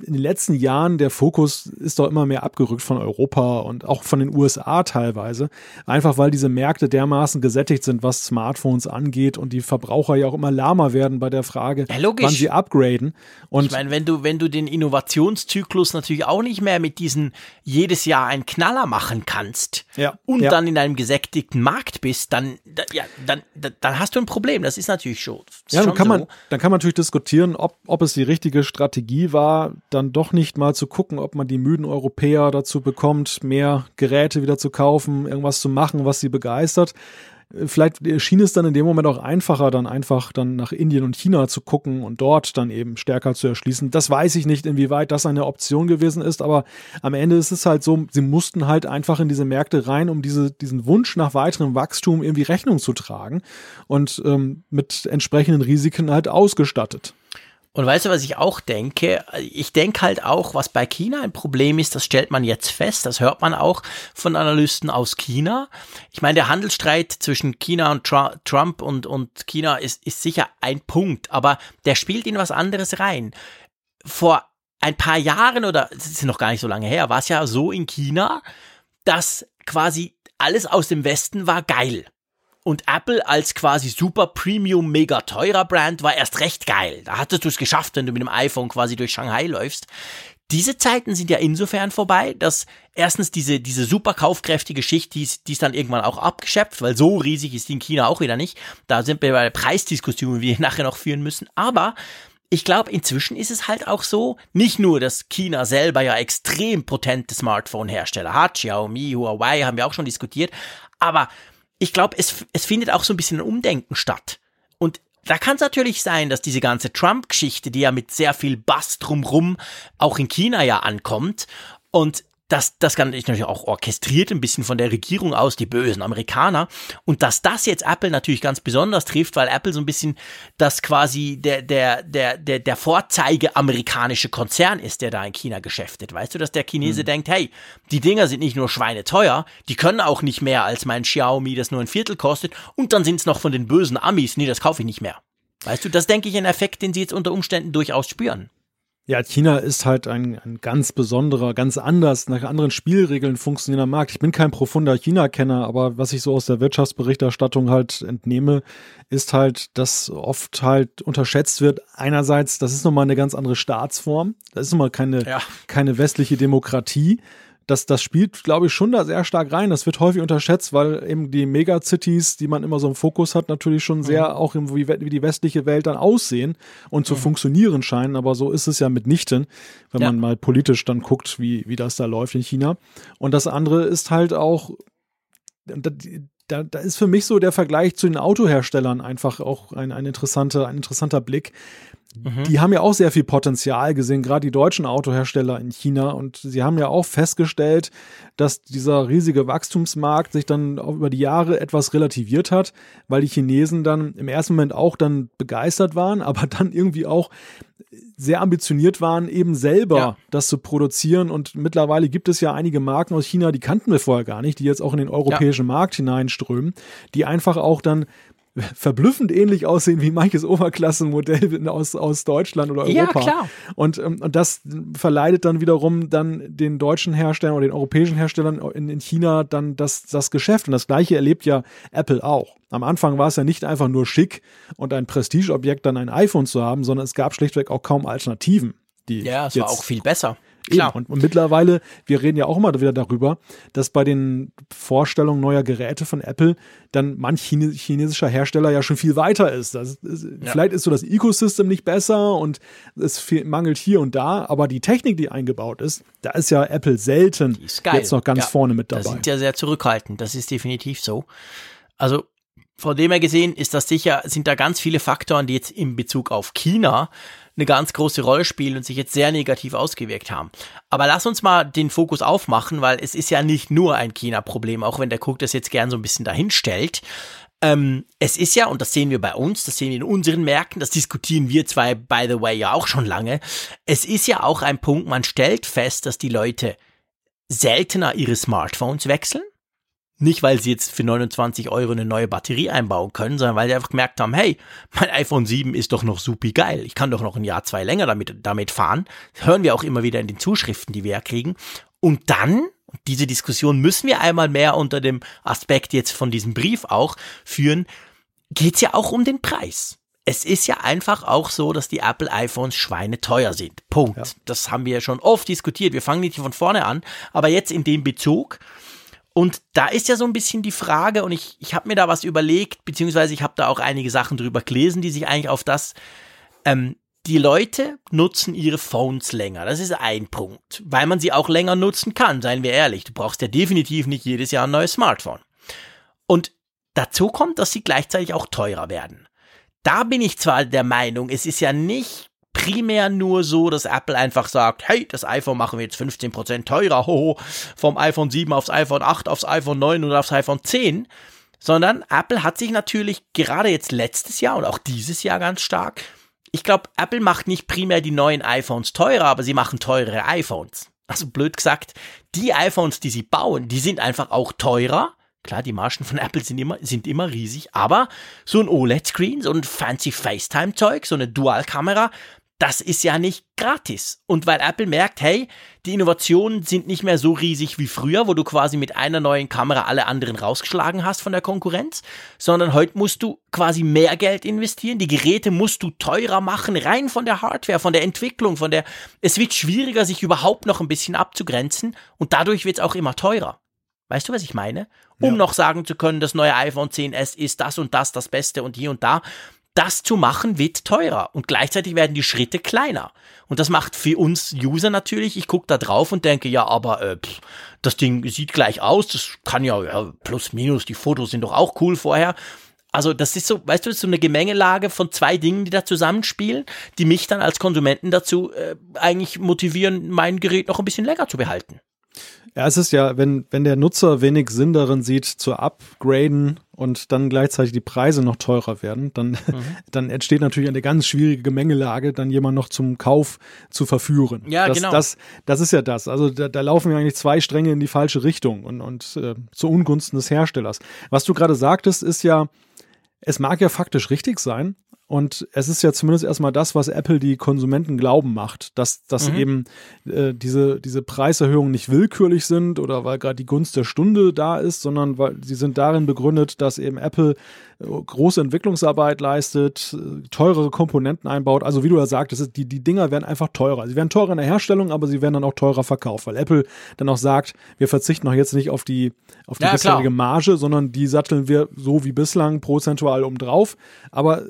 A: in den letzten Jahren der Fokus ist doch immer mehr abgerückt von Europa und auch von den USA teilweise. Einfach weil diese Märkte dermaßen gesättigt sind, was Smartphones angeht und die Verbraucher ja auch immer lahmer werden bei der Frage,
B: ja,
A: wann sie upgraden. Und
B: ich meine, wenn du, wenn du den Innovationszyklus natürlich auch nicht mehr mit diesen jedes Jahr einen Knaller machen kannst
A: ja,
B: und
A: ja.
B: dann in einem gesättigten Markt bist, dann, da, ja, dann, da, dann hast du ein Problem. Das ist natürlich schon.
A: Ja, dann
B: schon
A: kann,
B: so.
A: man, dann kann man natürlich diskutieren, ob, ob es die richtige Strategie war, dann doch nicht mal zu gucken, ob man die müden Europäer dazu bekommt, mehr Geräte wieder zu kaufen, irgendwas zu machen, was sie begeistert. Vielleicht schien es dann in dem Moment auch einfacher, dann einfach dann nach Indien und China zu gucken und dort dann eben stärker zu erschließen. Das weiß ich nicht, inwieweit das eine Option gewesen ist, aber am Ende ist es halt so, sie mussten halt einfach in diese Märkte rein, um diese, diesen Wunsch nach weiterem Wachstum irgendwie Rechnung zu tragen und ähm, mit entsprechenden Risiken halt ausgestattet.
B: Und weißt du, was ich auch denke? Ich denke halt auch, was bei China ein Problem ist, das stellt man jetzt fest, das hört man auch von Analysten aus China. Ich meine, der Handelsstreit zwischen China und Trump und, und China ist, ist sicher ein Punkt, aber der spielt in was anderes rein. Vor ein paar Jahren oder es ist noch gar nicht so lange her, war es ja so in China, dass quasi alles aus dem Westen war geil. Und Apple als quasi super Premium, mega teurer Brand war erst recht geil. Da hattest du es geschafft, wenn du mit dem iPhone quasi durch Shanghai läufst. Diese Zeiten sind ja insofern vorbei, dass erstens diese, diese super kaufkräftige Schicht, die ist, die ist dann irgendwann auch abgeschöpft, weil so riesig ist die in China auch wieder nicht. Da sind wir bei der Preisdiskussion, die wir nachher noch führen müssen. Aber ich glaube, inzwischen ist es halt auch so, nicht nur, dass China selber ja extrem potente Smartphone-Hersteller hat, Xiaomi, Huawei haben wir auch schon diskutiert, aber ich glaube, es, es findet auch so ein bisschen ein Umdenken statt. Und da kann es natürlich sein, dass diese ganze Trump-Geschichte, die ja mit sehr viel Bass drumrum auch in China ja ankommt und das, das kann ich natürlich auch orchestriert ein bisschen von der Regierung aus, die bösen Amerikaner. Und dass das jetzt Apple natürlich ganz besonders trifft, weil Apple so ein bisschen das quasi der, der, der, der, der Vorzeige amerikanische Konzern ist, der da in China geschäftet. Weißt du, dass der Chinese mhm. denkt, hey, die Dinger sind nicht nur schweineteuer, die können auch nicht mehr als mein Xiaomi, das nur ein Viertel kostet. Und dann sind es noch von den bösen Amis, nee, das kaufe ich nicht mehr. Weißt du, das denke ich ein Effekt, den sie jetzt unter Umständen durchaus spüren.
A: Ja, China ist halt ein, ein ganz besonderer, ganz anders, nach anderen Spielregeln funktionierender Markt. Ich bin kein profunder China-Kenner, aber was ich so aus der Wirtschaftsberichterstattung halt entnehme, ist halt, dass oft halt unterschätzt wird. Einerseits, das ist nochmal eine ganz andere Staatsform. Das ist nochmal keine, ja. keine westliche Demokratie das, das spielt, glaube ich, schon da sehr stark rein. Das wird häufig unterschätzt, weil eben die Megacities, die man immer so im Fokus hat, natürlich schon sehr mhm. auch im, wie, wie, die westliche Welt dann aussehen und zu mhm. funktionieren scheinen. Aber so ist es ja mitnichten, wenn ja. man mal politisch dann guckt, wie, wie das da läuft in China. Und das andere ist halt auch, da, da ist für mich so der Vergleich zu den Autoherstellern einfach auch ein, ein, interessanter, ein interessanter Blick. Mhm. Die haben ja auch sehr viel Potenzial gesehen, gerade die deutschen Autohersteller in China. Und sie haben ja auch festgestellt, dass dieser riesige Wachstumsmarkt sich dann über die Jahre etwas relativiert hat, weil die Chinesen dann im ersten Moment auch dann begeistert waren, aber dann irgendwie auch sehr ambitioniert waren, eben selber ja. das zu produzieren. Und mittlerweile gibt es ja einige Marken aus China, die kannten wir vorher gar nicht, die jetzt auch in den europäischen ja. Markt hineinströmen, die einfach auch dann verblüffend ähnlich aussehen wie manches Oberklassenmodell aus, aus Deutschland oder Europa.
B: Ja, klar.
A: Und, ähm, und das verleitet dann wiederum dann den deutschen Herstellern oder den europäischen Herstellern in, in China dann das, das Geschäft. Und das gleiche erlebt ja Apple auch. Am Anfang war es ja nicht einfach nur schick und ein Prestigeobjekt, dann ein iPhone zu haben, sondern es gab schlichtweg auch kaum Alternativen. Die
B: ja, es war auch viel besser.
A: Klar. Und, und, mittlerweile, wir reden ja auch immer wieder darüber, dass bei den Vorstellungen neuer Geräte von Apple dann manch chinesischer Hersteller ja schon viel weiter ist. ist ja. Vielleicht ist so das Ecosystem nicht besser und es viel, mangelt hier und da, aber die Technik, die eingebaut ist, da ist ja Apple selten jetzt noch ganz ja, vorne mit dabei.
B: Da sind ja sehr zurückhaltend, das ist definitiv so. Also von dem her gesehen ist das sicher, sind da ganz viele Faktoren, die jetzt in Bezug auf China eine ganz große Rolle spielen und sich jetzt sehr negativ ausgewirkt haben. Aber lass uns mal den Fokus aufmachen, weil es ist ja nicht nur ein China-Problem, auch wenn der Cook das jetzt gern so ein bisschen dahin stellt. Ähm, es ist ja, und das sehen wir bei uns, das sehen wir in unseren Märkten, das diskutieren wir zwei, by the way, ja auch schon lange. Es ist ja auch ein Punkt, man stellt fest, dass die Leute seltener ihre Smartphones wechseln Nicht, weil sie jetzt für 29 Euro eine neue Batterie einbauen können, sondern weil sie einfach gemerkt haben, hey, mein iPhone 7 ist doch noch super geil. Ich kann doch noch ein Jahr, zwei länger damit, damit fahren. Das hören wir auch immer wieder in den Zuschriften, die wir ja kriegen. Und dann, diese Diskussion müssen wir einmal mehr unter dem Aspekt jetzt von diesem Brief auch führen, geht's ja auch um den Preis. Es ist ja einfach auch so, dass die Apple iPhones schweineteuer sind. Punkt. Ja. Das haben wir ja schon oft diskutiert. Wir fangen nicht von vorne an, aber jetzt in dem Bezug, und da ist ja so ein bisschen die Frage, und ich, ich habe mir da was überlegt, beziehungsweise ich habe da auch einige Sachen drüber gelesen, die sich eigentlich auf das, ähm, die Leute nutzen ihre Phones länger. Das ist ein Punkt, weil man sie auch länger nutzen kann, seien wir ehrlich. Du brauchst ja definitiv nicht jedes Jahr ein neues Smartphone. Und dazu kommt, dass sie gleichzeitig auch teurer werden. Da bin ich zwar der Meinung, es ist ja nicht primär nur so, dass Apple einfach sagt, hey, das iPhone machen wir jetzt 15% teurer, hoho, vom iPhone 7 aufs iPhone 8, aufs iPhone 9 oder aufs iPhone 10, sondern Apple hat sich natürlich gerade jetzt letztes Jahr und auch dieses Jahr ganz stark, ich glaube, Apple macht nicht primär die neuen iPhones teurer, aber sie machen teurere iPhones. Also blöd gesagt, die iPhones, die sie bauen, die sind einfach auch teurer, Klar, die Margen von Apple sind immer, sind immer riesig, aber so ein OLED-Screen, so ein fancy FaceTime-Zeug, so eine Dual-Kamera, das ist ja nicht gratis. Und weil Apple merkt, hey, die Innovationen sind nicht mehr so riesig wie früher, wo du quasi mit einer neuen Kamera alle anderen rausgeschlagen hast von der Konkurrenz, sondern heute musst du quasi mehr Geld investieren. Die Geräte musst du teurer machen, rein von der Hardware, von der Entwicklung, von der, es wird schwieriger, sich überhaupt noch ein bisschen abzugrenzen und dadurch wird es auch immer teurer. Weißt du, was ich meine? Um ja. noch sagen zu können, das neue iPhone 10s ist das und das das Beste und hier und da. Das zu machen wird teurer und gleichzeitig werden die Schritte kleiner. Und das macht für uns User natürlich, ich gucke da drauf und denke, ja, aber äh, pff, das Ding sieht gleich aus, das kann ja, ja plus minus, die Fotos sind doch auch cool vorher. Also das ist so, weißt du, ist so eine Gemengelage von zwei Dingen, die da zusammenspielen, die mich dann als Konsumenten dazu äh, eigentlich motivieren, mein Gerät noch ein bisschen länger zu behalten.
A: Ja, es ist ja, wenn, wenn der Nutzer wenig Sinn darin sieht, zu upgraden und dann gleichzeitig die Preise noch teurer werden, dann, mhm. dann entsteht natürlich eine ganz schwierige Gemengelage, dann jemand noch zum Kauf zu verführen.
B: Ja,
A: das,
B: genau.
A: Das, das ist ja das. Also da, da laufen ja eigentlich zwei Stränge in die falsche Richtung und, und äh, zu Ungunsten des Herstellers. Was du gerade sagtest, ist ja, es mag ja faktisch richtig sein, und es ist ja zumindest erstmal das, was Apple die Konsumenten glauben macht, dass, dass mhm. eben äh, diese, diese Preiserhöhungen nicht willkürlich sind oder weil gerade die Gunst der Stunde da ist, sondern weil sie sind darin begründet, dass eben Apple große Entwicklungsarbeit leistet, äh, teurere Komponenten einbaut. Also wie du ja sagtest, die, die Dinger werden einfach teurer. Sie werden teurer in der Herstellung, aber sie werden dann auch teurer verkauft, weil Apple dann auch sagt, wir verzichten auch jetzt nicht auf die, auf die ja, bisherige Marge, sondern die satteln wir so wie bislang prozentual obendrauf. Aber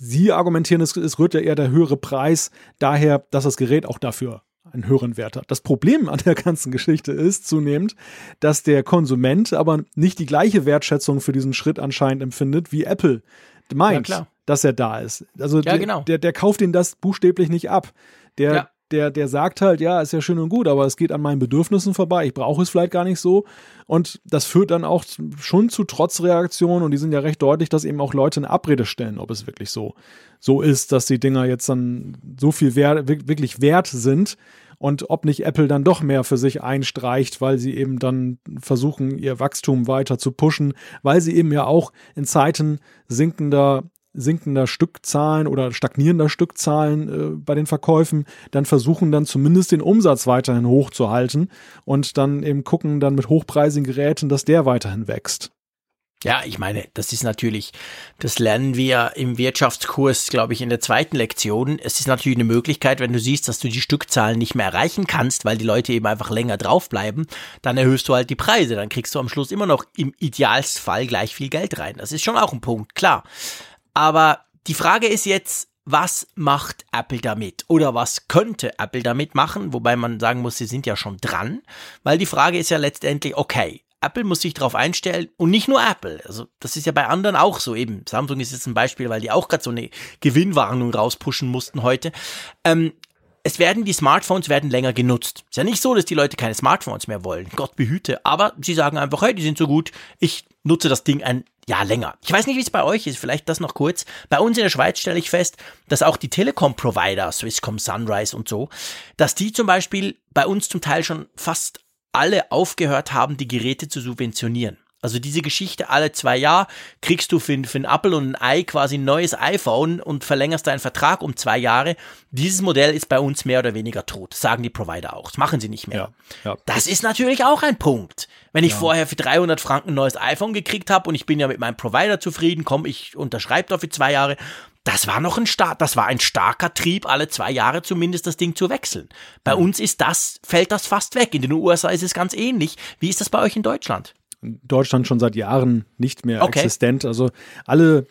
A: Sie argumentieren, es, es rührt ja eher der höhere Preis daher, dass das Gerät auch dafür einen höheren Wert hat. Das Problem an der ganzen Geschichte ist zunehmend, dass der Konsument aber nicht die gleiche Wertschätzung für diesen Schritt anscheinend empfindet, wie Apple meint, ja, dass er da ist. Also ja, der, genau. der, der kauft ihn das buchstäblich nicht ab. Der, ja der, der sagt halt, ja, ist ja schön und gut, aber es geht an meinen Bedürfnissen vorbei, ich brauche es vielleicht gar nicht so. Und das führt dann auch schon zu Trotzreaktionen und die sind ja recht deutlich, dass eben auch Leute eine Abrede stellen, ob es wirklich so, so ist, dass die Dinger jetzt dann so viel wert, wirklich wert sind und ob nicht Apple dann doch mehr für sich einstreicht, weil sie eben dann versuchen, ihr Wachstum weiter zu pushen, weil sie eben ja auch in Zeiten sinkender sinkender Stückzahlen oder stagnierender Stückzahlen äh, bei den Verkäufen, dann versuchen dann zumindest den Umsatz weiterhin hochzuhalten und dann eben gucken dann mit hochpreisigen Geräten, dass der weiterhin wächst.
B: Ja, ich meine, das ist natürlich, das lernen wir im Wirtschaftskurs, glaube ich, in der zweiten Lektion. Es ist natürlich eine Möglichkeit, wenn du siehst, dass du die Stückzahlen nicht mehr erreichen kannst, weil die Leute eben einfach länger draufbleiben, dann erhöhst du halt die Preise. Dann kriegst du am Schluss immer noch im Idealfall gleich viel Geld rein. Das ist schon auch ein Punkt, klar. Aber die Frage ist jetzt, was macht Apple damit? Oder was könnte Apple damit machen? Wobei man sagen muss, sie sind ja schon dran. Weil die Frage ist ja letztendlich, okay, Apple muss sich darauf einstellen und nicht nur Apple. Also das ist ja bei anderen auch so eben. Samsung ist jetzt ein Beispiel, weil die auch gerade so eine Gewinnwarnung rauspushen mussten heute. Ähm, es werden die Smartphones werden länger genutzt. Ist ja nicht so, dass die Leute keine Smartphones mehr wollen. Gott behüte. Aber sie sagen einfach, hey, die sind so gut. Ich nutze das Ding ein ja, länger. Ich weiß nicht, wie es bei euch ist, vielleicht das noch kurz. Bei uns in der Schweiz stelle ich fest, dass auch die Telekom-Provider, Swisscom, Sunrise und so, dass die zum Beispiel bei uns zum Teil schon fast alle aufgehört haben, die Geräte zu subventionieren. Also diese Geschichte alle zwei Jahre kriegst du für, für ein Apple und ein Ei quasi ein neues iPhone und verlängerst deinen Vertrag um zwei Jahre. Dieses Modell ist bei uns mehr oder weniger tot, sagen die Provider auch. Das machen sie nicht mehr. Ja, ja. Das ist natürlich auch ein Punkt. Wenn ich ja. vorher für 300 Franken ein neues iPhone gekriegt habe und ich bin ja mit meinem Provider zufrieden, komm, ich unterschreibe da für zwei Jahre. Das war noch ein Start, das war ein starker Trieb, alle zwei Jahre zumindest das Ding zu wechseln. Bei uns ist das, fällt das fast weg. In den USA ist es ganz ähnlich. Wie ist das bei euch in Deutschland?
A: Deutschland schon seit Jahren nicht mehr okay. existent. Also alle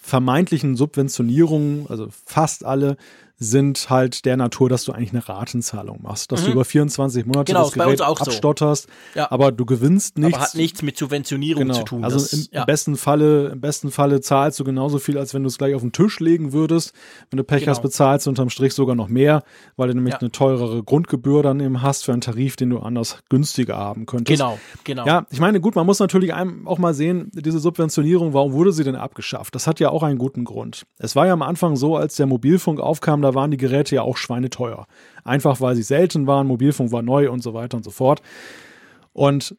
A: vermeintlichen Subventionierungen, also fast alle, sind halt der Natur, dass du eigentlich eine Ratenzahlung machst, dass mhm. du über 24 Monate genau, das Gerät abstotterst, so. ja. aber du gewinnst nichts. Aber
B: hat nichts mit Subventionierung genau. zu tun.
A: Also das, im, ja. besten Falle, im besten Falle zahlst du genauso viel, als wenn du es gleich auf den Tisch legen würdest. Wenn du Pech genau. hast, bezahlst du unterm Strich sogar noch mehr, weil du nämlich ja. eine teurere Grundgebühr dann eben hast für einen Tarif, den du anders günstiger haben könntest.
B: Genau, genau.
A: Ja, ich meine, gut, man muss natürlich auch mal sehen, diese Subventionierung, warum wurde sie denn abgeschafft? Das hat ja auch einen guten Grund. Es war ja am Anfang so, als der Mobilfunk aufkam, da waren die Geräte ja auch schweineteuer. Einfach weil sie selten waren, Mobilfunk war neu und so weiter und so fort. Und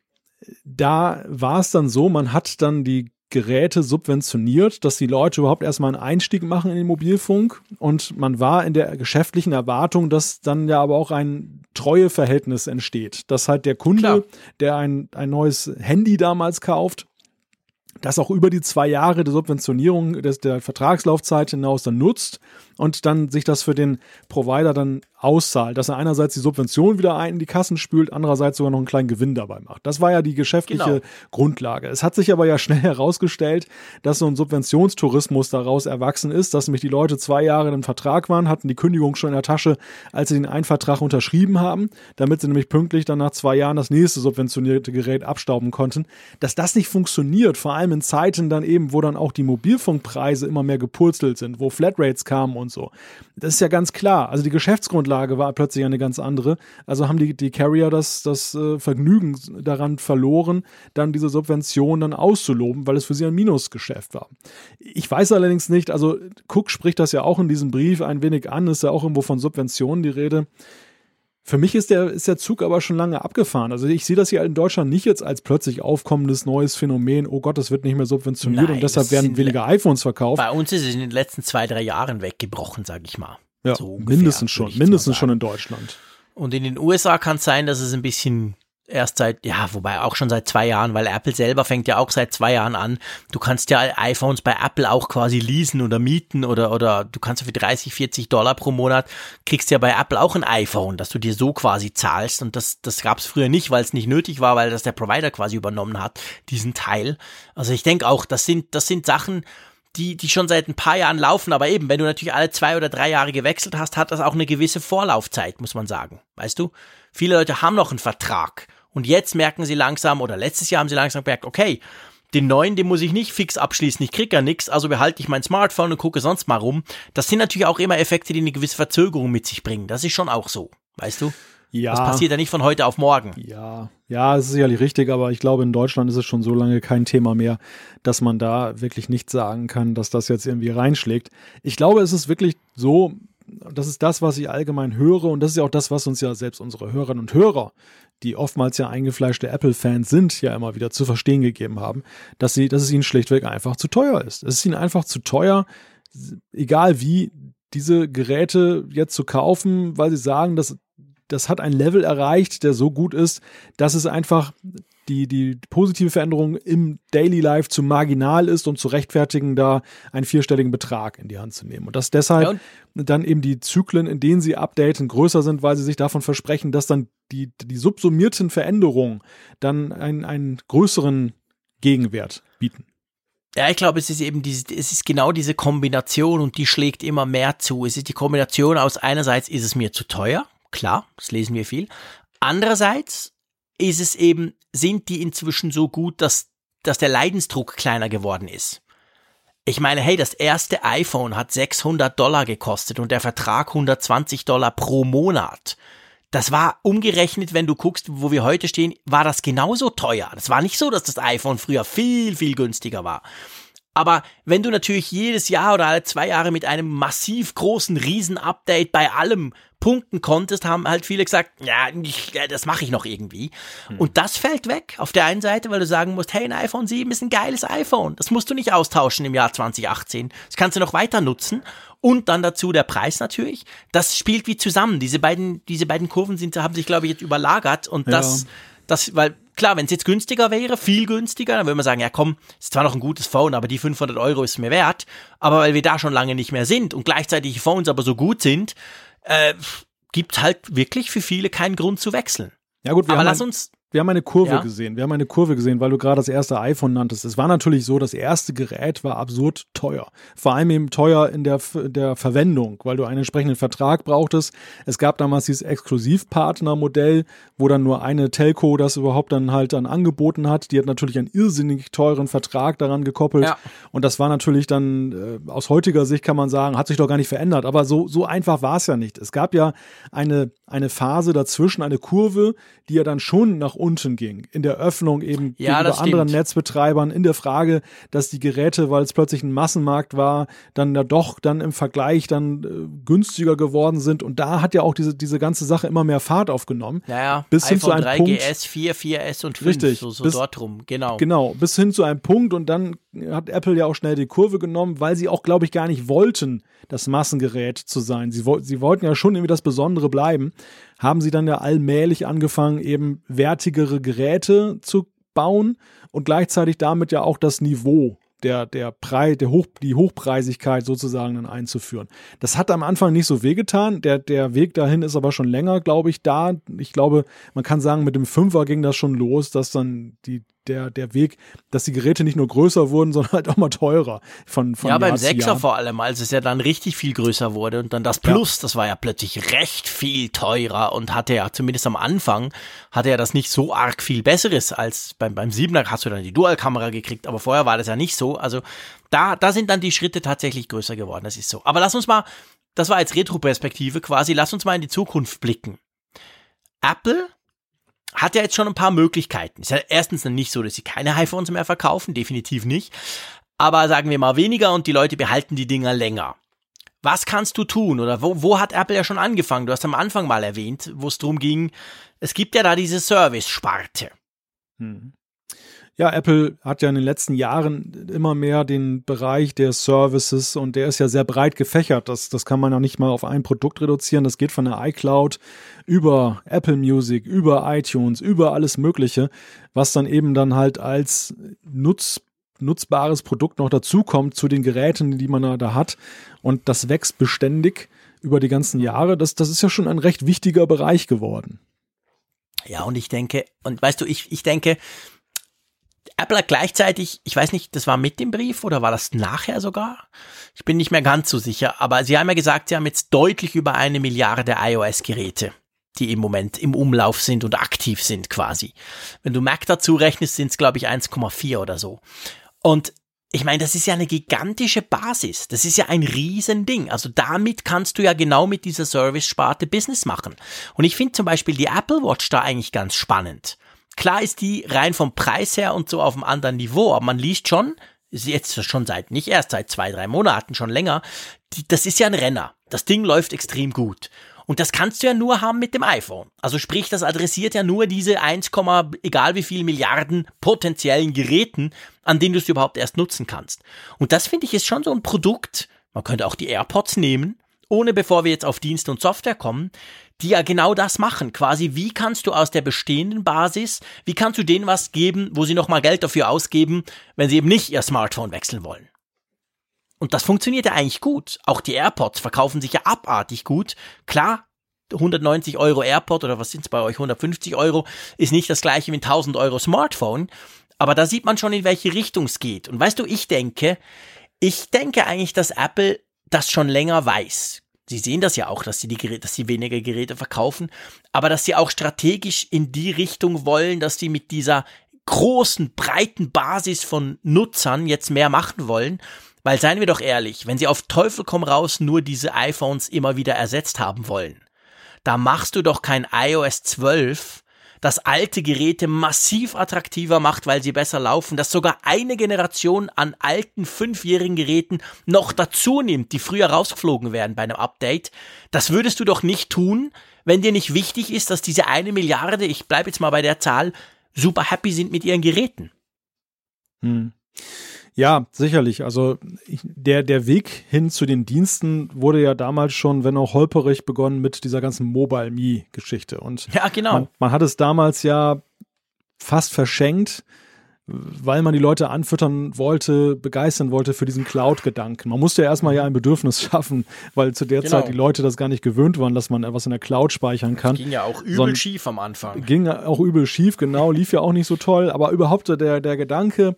A: da war es dann so, man hat dann die Geräte subventioniert, dass die Leute überhaupt erstmal einen Einstieg machen in den Mobilfunk. Und man war in der geschäftlichen Erwartung, dass dann ja aber auch ein Treueverhältnis entsteht. Dass halt der Kunde, Klar. der ein, ein neues Handy damals kauft, das auch über die zwei Jahre der Subventionierung des, der Vertragslaufzeit hinaus dann nutzt und dann sich das für den Provider dann auszahlt, dass er einerseits die Subvention wieder ein in die Kassen spült, andererseits sogar noch einen kleinen Gewinn dabei macht. Das war ja die geschäftliche genau. Grundlage. Es hat sich aber ja schnell herausgestellt, dass so ein Subventionstourismus daraus erwachsen ist, dass nämlich die Leute zwei Jahre im Vertrag waren, hatten die Kündigung schon in der Tasche, als sie den Einvertrag unterschrieben haben, damit sie nämlich pünktlich dann nach zwei Jahren das nächste subventionierte Gerät abstauben konnten. Dass das nicht funktioniert, vor allem in Zeiten dann eben, wo dann auch die Mobilfunkpreise immer mehr gepurzelt sind, wo Flatrates kamen und so. Das ist ja ganz klar. Also die Geschäftsgrundlage war plötzlich eine ganz andere. Also haben die, die Carrier das, das äh, Vergnügen daran verloren, dann diese Subvention dann auszuloben, weil es für sie ein Minusgeschäft war. Ich weiß allerdings nicht, also Cook spricht das ja auch in diesem Brief ein wenig an, ist ja auch irgendwo von Subventionen die Rede. Für mich ist der, ist der Zug aber schon lange abgefahren. Also ich sehe das hier in Deutschland nicht jetzt als plötzlich aufkommendes neues Phänomen. Oh Gott, das wird nicht mehr subventioniert Nein, und deshalb werden weniger iPhones verkauft.
B: Bei uns ist es in den letzten zwei, drei Jahren weggebrochen, sage ich mal.
A: Ja, so ungefähr, mindestens schon, mindestens schon in Deutschland.
B: Und in den USA kann es sein, dass es ein bisschen erst seit, ja, wobei auch schon seit zwei Jahren, weil Apple selber fängt ja auch seit zwei Jahren an. Du kannst ja iPhones bei Apple auch quasi leasen oder mieten oder, oder du kannst für 30, 40 Dollar pro Monat kriegst ja bei Apple auch ein iPhone, dass du dir so quasi zahlst und das, das gab es früher nicht, weil es nicht nötig war, weil das der Provider quasi übernommen hat, diesen Teil. Also ich denke auch, das sind, das sind Sachen, die, die schon seit ein paar Jahren laufen, aber eben, wenn du natürlich alle zwei oder drei Jahre gewechselt hast, hat das auch eine gewisse Vorlaufzeit, muss man sagen. Weißt du? Viele Leute haben noch einen Vertrag und jetzt merken sie langsam, oder letztes Jahr haben sie langsam gemerkt, okay, den neuen, den muss ich nicht fix abschließen, ich krieg ja nichts, also behalte ich mein Smartphone und gucke sonst mal rum. Das sind natürlich auch immer Effekte, die eine gewisse Verzögerung mit sich bringen. Das ist schon auch so, weißt du? Ja. Das passiert ja nicht von heute auf morgen.
A: Ja, ja, das ist sicherlich richtig, aber ich glaube, in Deutschland ist es schon so lange kein Thema mehr, dass man da wirklich nicht sagen kann, dass das jetzt irgendwie reinschlägt. Ich glaube, es ist wirklich so, das ist das, was ich allgemein höre und das ist ja auch das, was uns ja selbst unsere Hörerinnen und Hörer die oftmals ja eingefleischte Apple-Fans sind, ja immer wieder zu verstehen gegeben haben, dass, sie, dass es ihnen schlichtweg einfach zu teuer ist. Es ist ihnen einfach zu teuer, egal wie, diese Geräte jetzt zu kaufen, weil sie sagen, dass das hat ein Level erreicht, der so gut ist, dass es einfach die, die positive Veränderung im Daily Life zu marginal ist, um zu rechtfertigen, da einen vierstelligen Betrag in die Hand zu nehmen. Und dass deshalb ja, und dann eben die Zyklen, in denen sie updaten, größer sind, weil sie sich davon versprechen, dass dann die, die subsumierten Veränderungen dann einen, einen größeren Gegenwert bieten.
B: Ja, ich glaube, es ist eben diese, es ist genau diese Kombination und die schlägt immer mehr zu. Es ist die Kombination aus einerseits ist es mir zu teuer, klar, das lesen wir viel. Andererseits ist es eben, sind die inzwischen so gut, dass, dass der Leidensdruck kleiner geworden ist. Ich meine, hey, das erste iPhone hat 600 Dollar gekostet und der Vertrag 120 Dollar pro Monat. Das war umgerechnet, wenn du guckst, wo wir heute stehen, war das genauso teuer. Das war nicht so, dass das iPhone früher viel, viel günstiger war. Aber wenn du natürlich jedes Jahr oder alle zwei Jahre mit einem massiv großen Riesen-Update bei allem punkten konntest, haben halt viele gesagt, ja, ich, das mache ich noch irgendwie. Hm. Und das fällt weg auf der einen Seite, weil du sagen musst, hey, ein iPhone 7 ist ein geiles iPhone. Das musst du nicht austauschen im Jahr 2018. Das kannst du noch weiter nutzen. Und dann dazu der Preis natürlich. Das spielt wie zusammen. Diese beiden, diese beiden Kurven sind, haben sich, glaube ich, jetzt überlagert und ja. das, das, weil klar, wenn es jetzt günstiger wäre, viel günstiger, dann würde man sagen, ja komm, ist zwar noch ein gutes Phone, aber die 500 Euro ist mir wert. Aber weil wir da schon lange nicht mehr sind und gleichzeitig die Phones aber so gut sind, äh, gibt halt wirklich für viele keinen Grund zu wechseln.
A: Ja gut, wir
B: aber lass uns
A: wir haben eine Kurve
B: Ja.
A: gesehen. Wir haben eine Kurve gesehen, weil du gerade das erste iPhone nanntest. Es war natürlich so, das erste Gerät war absurd teuer. Vor allem eben teuer in der, der Verwendung, weil du einen entsprechenden Vertrag brauchtest. Es gab damals dieses Exklusivpartnermodell, wo dann nur eine Telco das überhaupt dann halt dann angeboten hat. Die hat natürlich einen irrsinnig teuren Vertrag daran gekoppelt.
B: Ja.
A: Und das war natürlich dann äh, aus heutiger Sicht kann man sagen, hat sich doch gar nicht verändert. Aber so, so einfach war es ja nicht. Es gab ja eine, eine Phase dazwischen, eine Kurve, die ja dann schon nach unten ging. In der Öffnung eben
B: Ja,
A: gegenüber anderen. Netzbetreibern, in der Frage, dass die Geräte, weil es plötzlich ein Massenmarkt war, dann ja doch dann im Vergleich dann äh, günstiger geworden sind. Und da hat ja auch diese, diese ganze Sache immer mehr Fahrt aufgenommen.
B: Naja,
A: Bis hin
B: iPhone
A: zu einem
B: 3
A: Punkt-
B: GS, 4, 4S und 5,
A: Richtig,
B: so, so
A: bis-
B: dort rum, genau.
A: Genau, bis hin zu einem Punkt und dann hat Apple ja auch schnell die Kurve genommen, weil sie auch, glaube ich, gar nicht wollten, das Massengerät zu sein. Sie, sie wollten ja schon irgendwie das Besondere bleiben, haben sie dann ja allmählich angefangen, eben wertigere Geräte zu bauen und gleichzeitig damit ja auch das Niveau der, der Preis, der Hoch, die Hochpreisigkeit sozusagen dann einzuführen. Das hat am Anfang nicht so wehgetan. Der, der Weg dahin ist aber schon länger, glaube ich, da. Ich glaube, man kann sagen, mit dem Fünfer ging das schon los, dass dann die, der, der Weg, dass die Geräte nicht nur größer wurden, sondern halt auch mal teurer von, von
B: ja,
A: Jahr
B: beim Sechser vor allem, als es ja dann richtig viel größer wurde und dann das Plus, das war ja plötzlich recht viel teurer und hatte ja zumindest am Anfang, hatte ja das nicht so arg viel Besseres als beim, beim Siebener hast du dann die Dualkamera gekriegt, aber vorher war das ja nicht so. Also da, da sind dann die Schritte tatsächlich größer geworden, das ist so. Aber lass uns mal, das war jetzt Retro-Perspektive quasi, lass uns mal in die Zukunft blicken. Apple hat ja jetzt schon ein paar Möglichkeiten. Ist ja erstens nicht so, dass sie keine iPhones mehr verkaufen, definitiv nicht. Aber sagen wir mal weniger und die Leute behalten die Dinger länger. Was kannst du tun? Oder wo, wo hat Apple ja schon angefangen? Du hast am Anfang mal erwähnt, wo es darum ging, es gibt ja da diese Service-Sparte.
A: Hm. Ja, Apple hat ja in den letzten Jahren immer mehr den Bereich der Services und der ist ja sehr breit gefächert. Das, das kann man ja nicht mal auf ein Produkt reduzieren. Das geht von der iCloud über Apple Music, über iTunes, über alles Mögliche, was dann eben dann halt als Nutz, nutzbares Produkt noch dazukommt zu den Geräten, die man da- hat. Und das wächst beständig über die ganzen Jahre. Das, das ist ja schon ein recht wichtiger Bereich geworden.
B: Ja, und ich denke, und weißt du, ich, ich denke, Apple hat gleichzeitig, ich weiß nicht, das war mit dem Brief oder war das nachher sogar? Ich bin nicht mehr ganz so sicher, aber sie haben ja gesagt, sie haben jetzt deutlich über eine Milliarde iOS-Geräte, die im Moment im Umlauf sind und aktiv sind quasi. Wenn du Mac dazu rechnest, sind es, glaube ich, 1,4 oder so. Und ich meine, das ist ja eine gigantische Basis. Das ist ja ein Riesending. Also damit kannst du ja genau mit dieser Service-Sparte Business machen. Und ich finde zum Beispiel die Apple Watch da eigentlich ganz spannend. Klar ist die rein vom Preis her und so auf einem anderen Niveau, aber man liest schon, jetzt schon seit, nicht erst seit zwei, drei Monaten, schon länger, die, das ist ja ein Renner. Das Ding läuft extrem gut. Und das kannst du ja nur haben mit dem iPhone. Also sprich, das adressiert ja nur diese 1, egal wie viel Milliarden potenziellen Geräten, an denen du es überhaupt erst nutzen kannst. Und das finde ich ist schon so ein Produkt, man könnte auch die AirPods nehmen, ohne bevor wir jetzt auf Dienst und Software kommen, die ja genau das machen. Quasi, wie kannst du aus der bestehenden Basis, wie kannst du denen was geben, wo sie nochmal Geld dafür ausgeben, wenn sie eben nicht ihr Smartphone wechseln wollen. Und das funktioniert ja eigentlich gut. Auch die AirPods verkaufen sich ja abartig gut. Klar, 190 Euro AirPod oder was sind's bei euch, 150 Euro, ist nicht das gleiche wie ein 1000 Euro Smartphone. Aber da sieht man schon, in welche Richtung es geht. Und weißt du, ich denke, ich denke eigentlich, dass Apple das schon länger weiß. Sie sehen das ja auch, dass sie die Geräte, dass sie weniger Geräte verkaufen, aber dass sie auch strategisch in die Richtung wollen, dass sie mit dieser großen, breiten Basis von Nutzern jetzt mehr machen wollen. Weil seien wir doch ehrlich, wenn sie auf Teufel komm raus nur diese iPhones immer wieder ersetzt haben wollen, da machst du doch kein iOS 12, das alte Geräte massiv attraktiver macht, weil sie besser laufen, dass sogar eine Generation an alten fünfjährigen Geräten noch dazu nimmt, die früher rausgeflogen wären bei einem Update. Das würdest du doch nicht tun, wenn dir nicht wichtig ist, dass diese eine Milliarde, ich bleibe jetzt mal bei der Zahl, super happy sind mit ihren Geräten.
A: Hm. Ja, sicherlich. Also ich, der, der Weg hin zu den Diensten wurde ja damals schon, wenn auch holperig, begonnen mit dieser ganzen Mobile Me-Geschichte. Und
B: ja, genau.
A: Man, man hat es damals ja fast verschenkt, weil man die Leute anfüttern wollte, begeistern wollte für diesen Cloud-Gedanken. Man musste ja erstmal ja ein Bedürfnis schaffen, weil zu der genau. Zeit die Leute das gar nicht gewöhnt waren, dass man etwas in der Cloud speichern kann. Das
B: ging ja auch übel Son schief am Anfang.
A: Ging auch übel schief, genau, lief ja auch nicht so toll, aber überhaupt der, der Gedanke,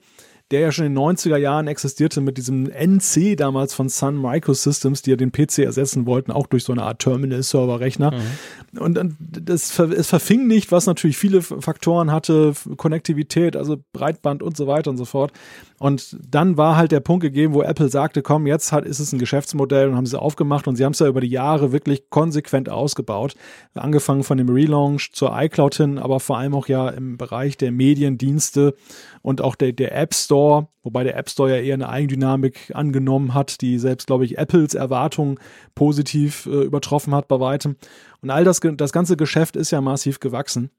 A: der ja schon in den 90er Jahren existierte mit diesem NC damals von Sun Microsystems, die ja den PC ersetzen wollten, auch durch so eine Art Terminal-Server-Rechner. Mhm. Und, und das, es verfing nicht, was natürlich viele Faktoren hatte, Konnektivität, also Breitband und so weiter und so fort. Und dann war halt der Punkt gegeben, wo Apple sagte, komm, jetzt hat, ist es ein Geschäftsmodell und haben sie aufgemacht und sie haben es ja über die Jahre wirklich konsequent ausgebaut. Angefangen von dem Relaunch zur iCloud hin, aber vor allem auch ja im Bereich der Mediendienste und auch der, der App Store, wobei der App Store ja eher eine Eigendynamik angenommen hat, die selbst, glaube ich, Apples Erwartungen positiv äh, übertroffen hat bei weitem. Und all das, das ganze Geschäft ist ja massiv gewachsen.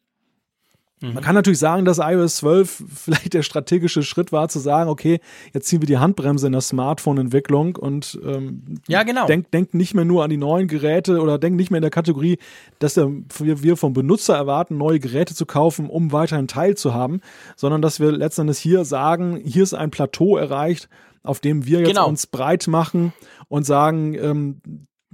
A: Mhm. Man kann natürlich sagen, dass iOS 12 vielleicht der strategische Schritt war, zu sagen, okay, jetzt ziehen wir die Handbremse in der Smartphone-Entwicklung und ähm,
B: ja, genau.
A: denkt denk nicht mehr nur an die neuen Geräte oder denkt nicht mehr in der Kategorie, dass der, wir vom Benutzer erwarten, neue Geräte zu kaufen, um weiterhin teilzuhaben, sondern dass wir letztendlich hier sagen, hier ist ein Plateau erreicht, auf dem wir jetzt genau. uns breit machen und sagen, ähm,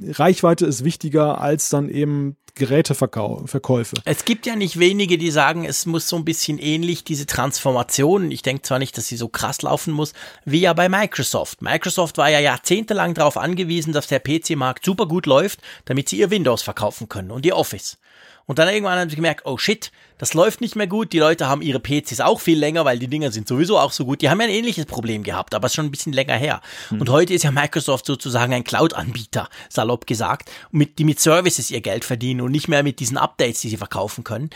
A: Reichweite ist wichtiger als dann eben Geräteverkäufe.
B: Es gibt ja nicht wenige, die sagen, es muss so ein bisschen ähnlich diese Transformation. Ich denke zwar nicht, dass sie so krass laufen muss, wie ja bei Microsoft. Microsoft war ja jahrzehntelang darauf angewiesen, dass der PC-Markt super gut läuft, damit sie ihr Windows verkaufen können und ihr Office. Und dann irgendwann haben sie gemerkt, oh shit, das läuft nicht mehr gut. Die Leute haben ihre PCs auch viel länger, weil die Dinger sind sowieso auch so gut. Die haben ja ein ähnliches Problem gehabt, aber es ist schon ein bisschen länger her. Hm. Und heute ist ja Microsoft sozusagen ein Cloud-Anbieter, salopp gesagt, mit, die mit Services ihr Geld verdienen und nicht mehr mit diesen Updates, die sie verkaufen können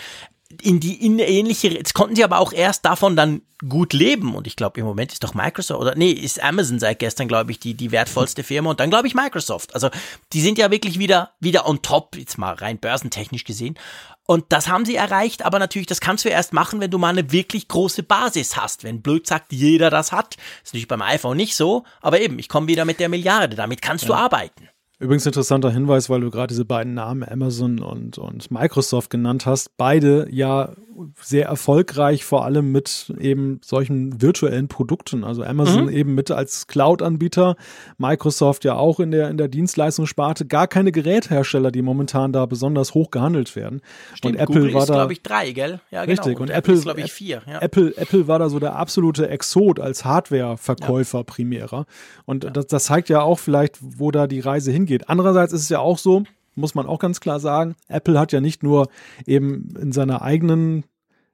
B: in die in ähnliche, jetzt konnten sie aber auch erst davon dann gut leben und ich glaube im Moment ist doch Microsoft oder nee, ist Amazon seit gestern glaube ich die die wertvollste Firma und dann glaube ich Microsoft. Also, die sind ja wirklich wieder wieder on top jetzt mal rein börsentechnisch gesehen und das haben sie erreicht, aber natürlich das kannst du erst machen, wenn du mal eine wirklich große Basis hast. Wenn blöd sagt, jeder das hat, ist natürlich beim iPhone nicht so, aber eben, ich komme wieder mit der Milliarde, damit kannst ja. du arbeiten.
A: Übrigens interessanter Hinweis, weil du gerade diese beiden Namen Amazon und, und Microsoft genannt hast. Beide ja sehr erfolgreich, vor allem mit eben solchen virtuellen Produkten. Also Amazon mhm. eben mit als Cloud-Anbieter, Microsoft ja auch in der, in der Dienstleistungssparte. Gar keine Geräthersteller, die momentan da besonders hoch gehandelt werden.
B: Stimmt, und Apple Google war ist, da. glaube ich, drei, gell?
A: Ja, genau. Richtig. Und, und Apple, ist, glaube ich, vier. Ja. Apple, Apple war da so der absolute Exot als Hardware-Verkäufer ja. primärer. Und ja. das, das zeigt ja auch vielleicht, wo da die Reise hingeht geht. Andererseits ist es ja auch so, muss man auch ganz klar sagen, Apple hat ja nicht nur eben in seiner eigenen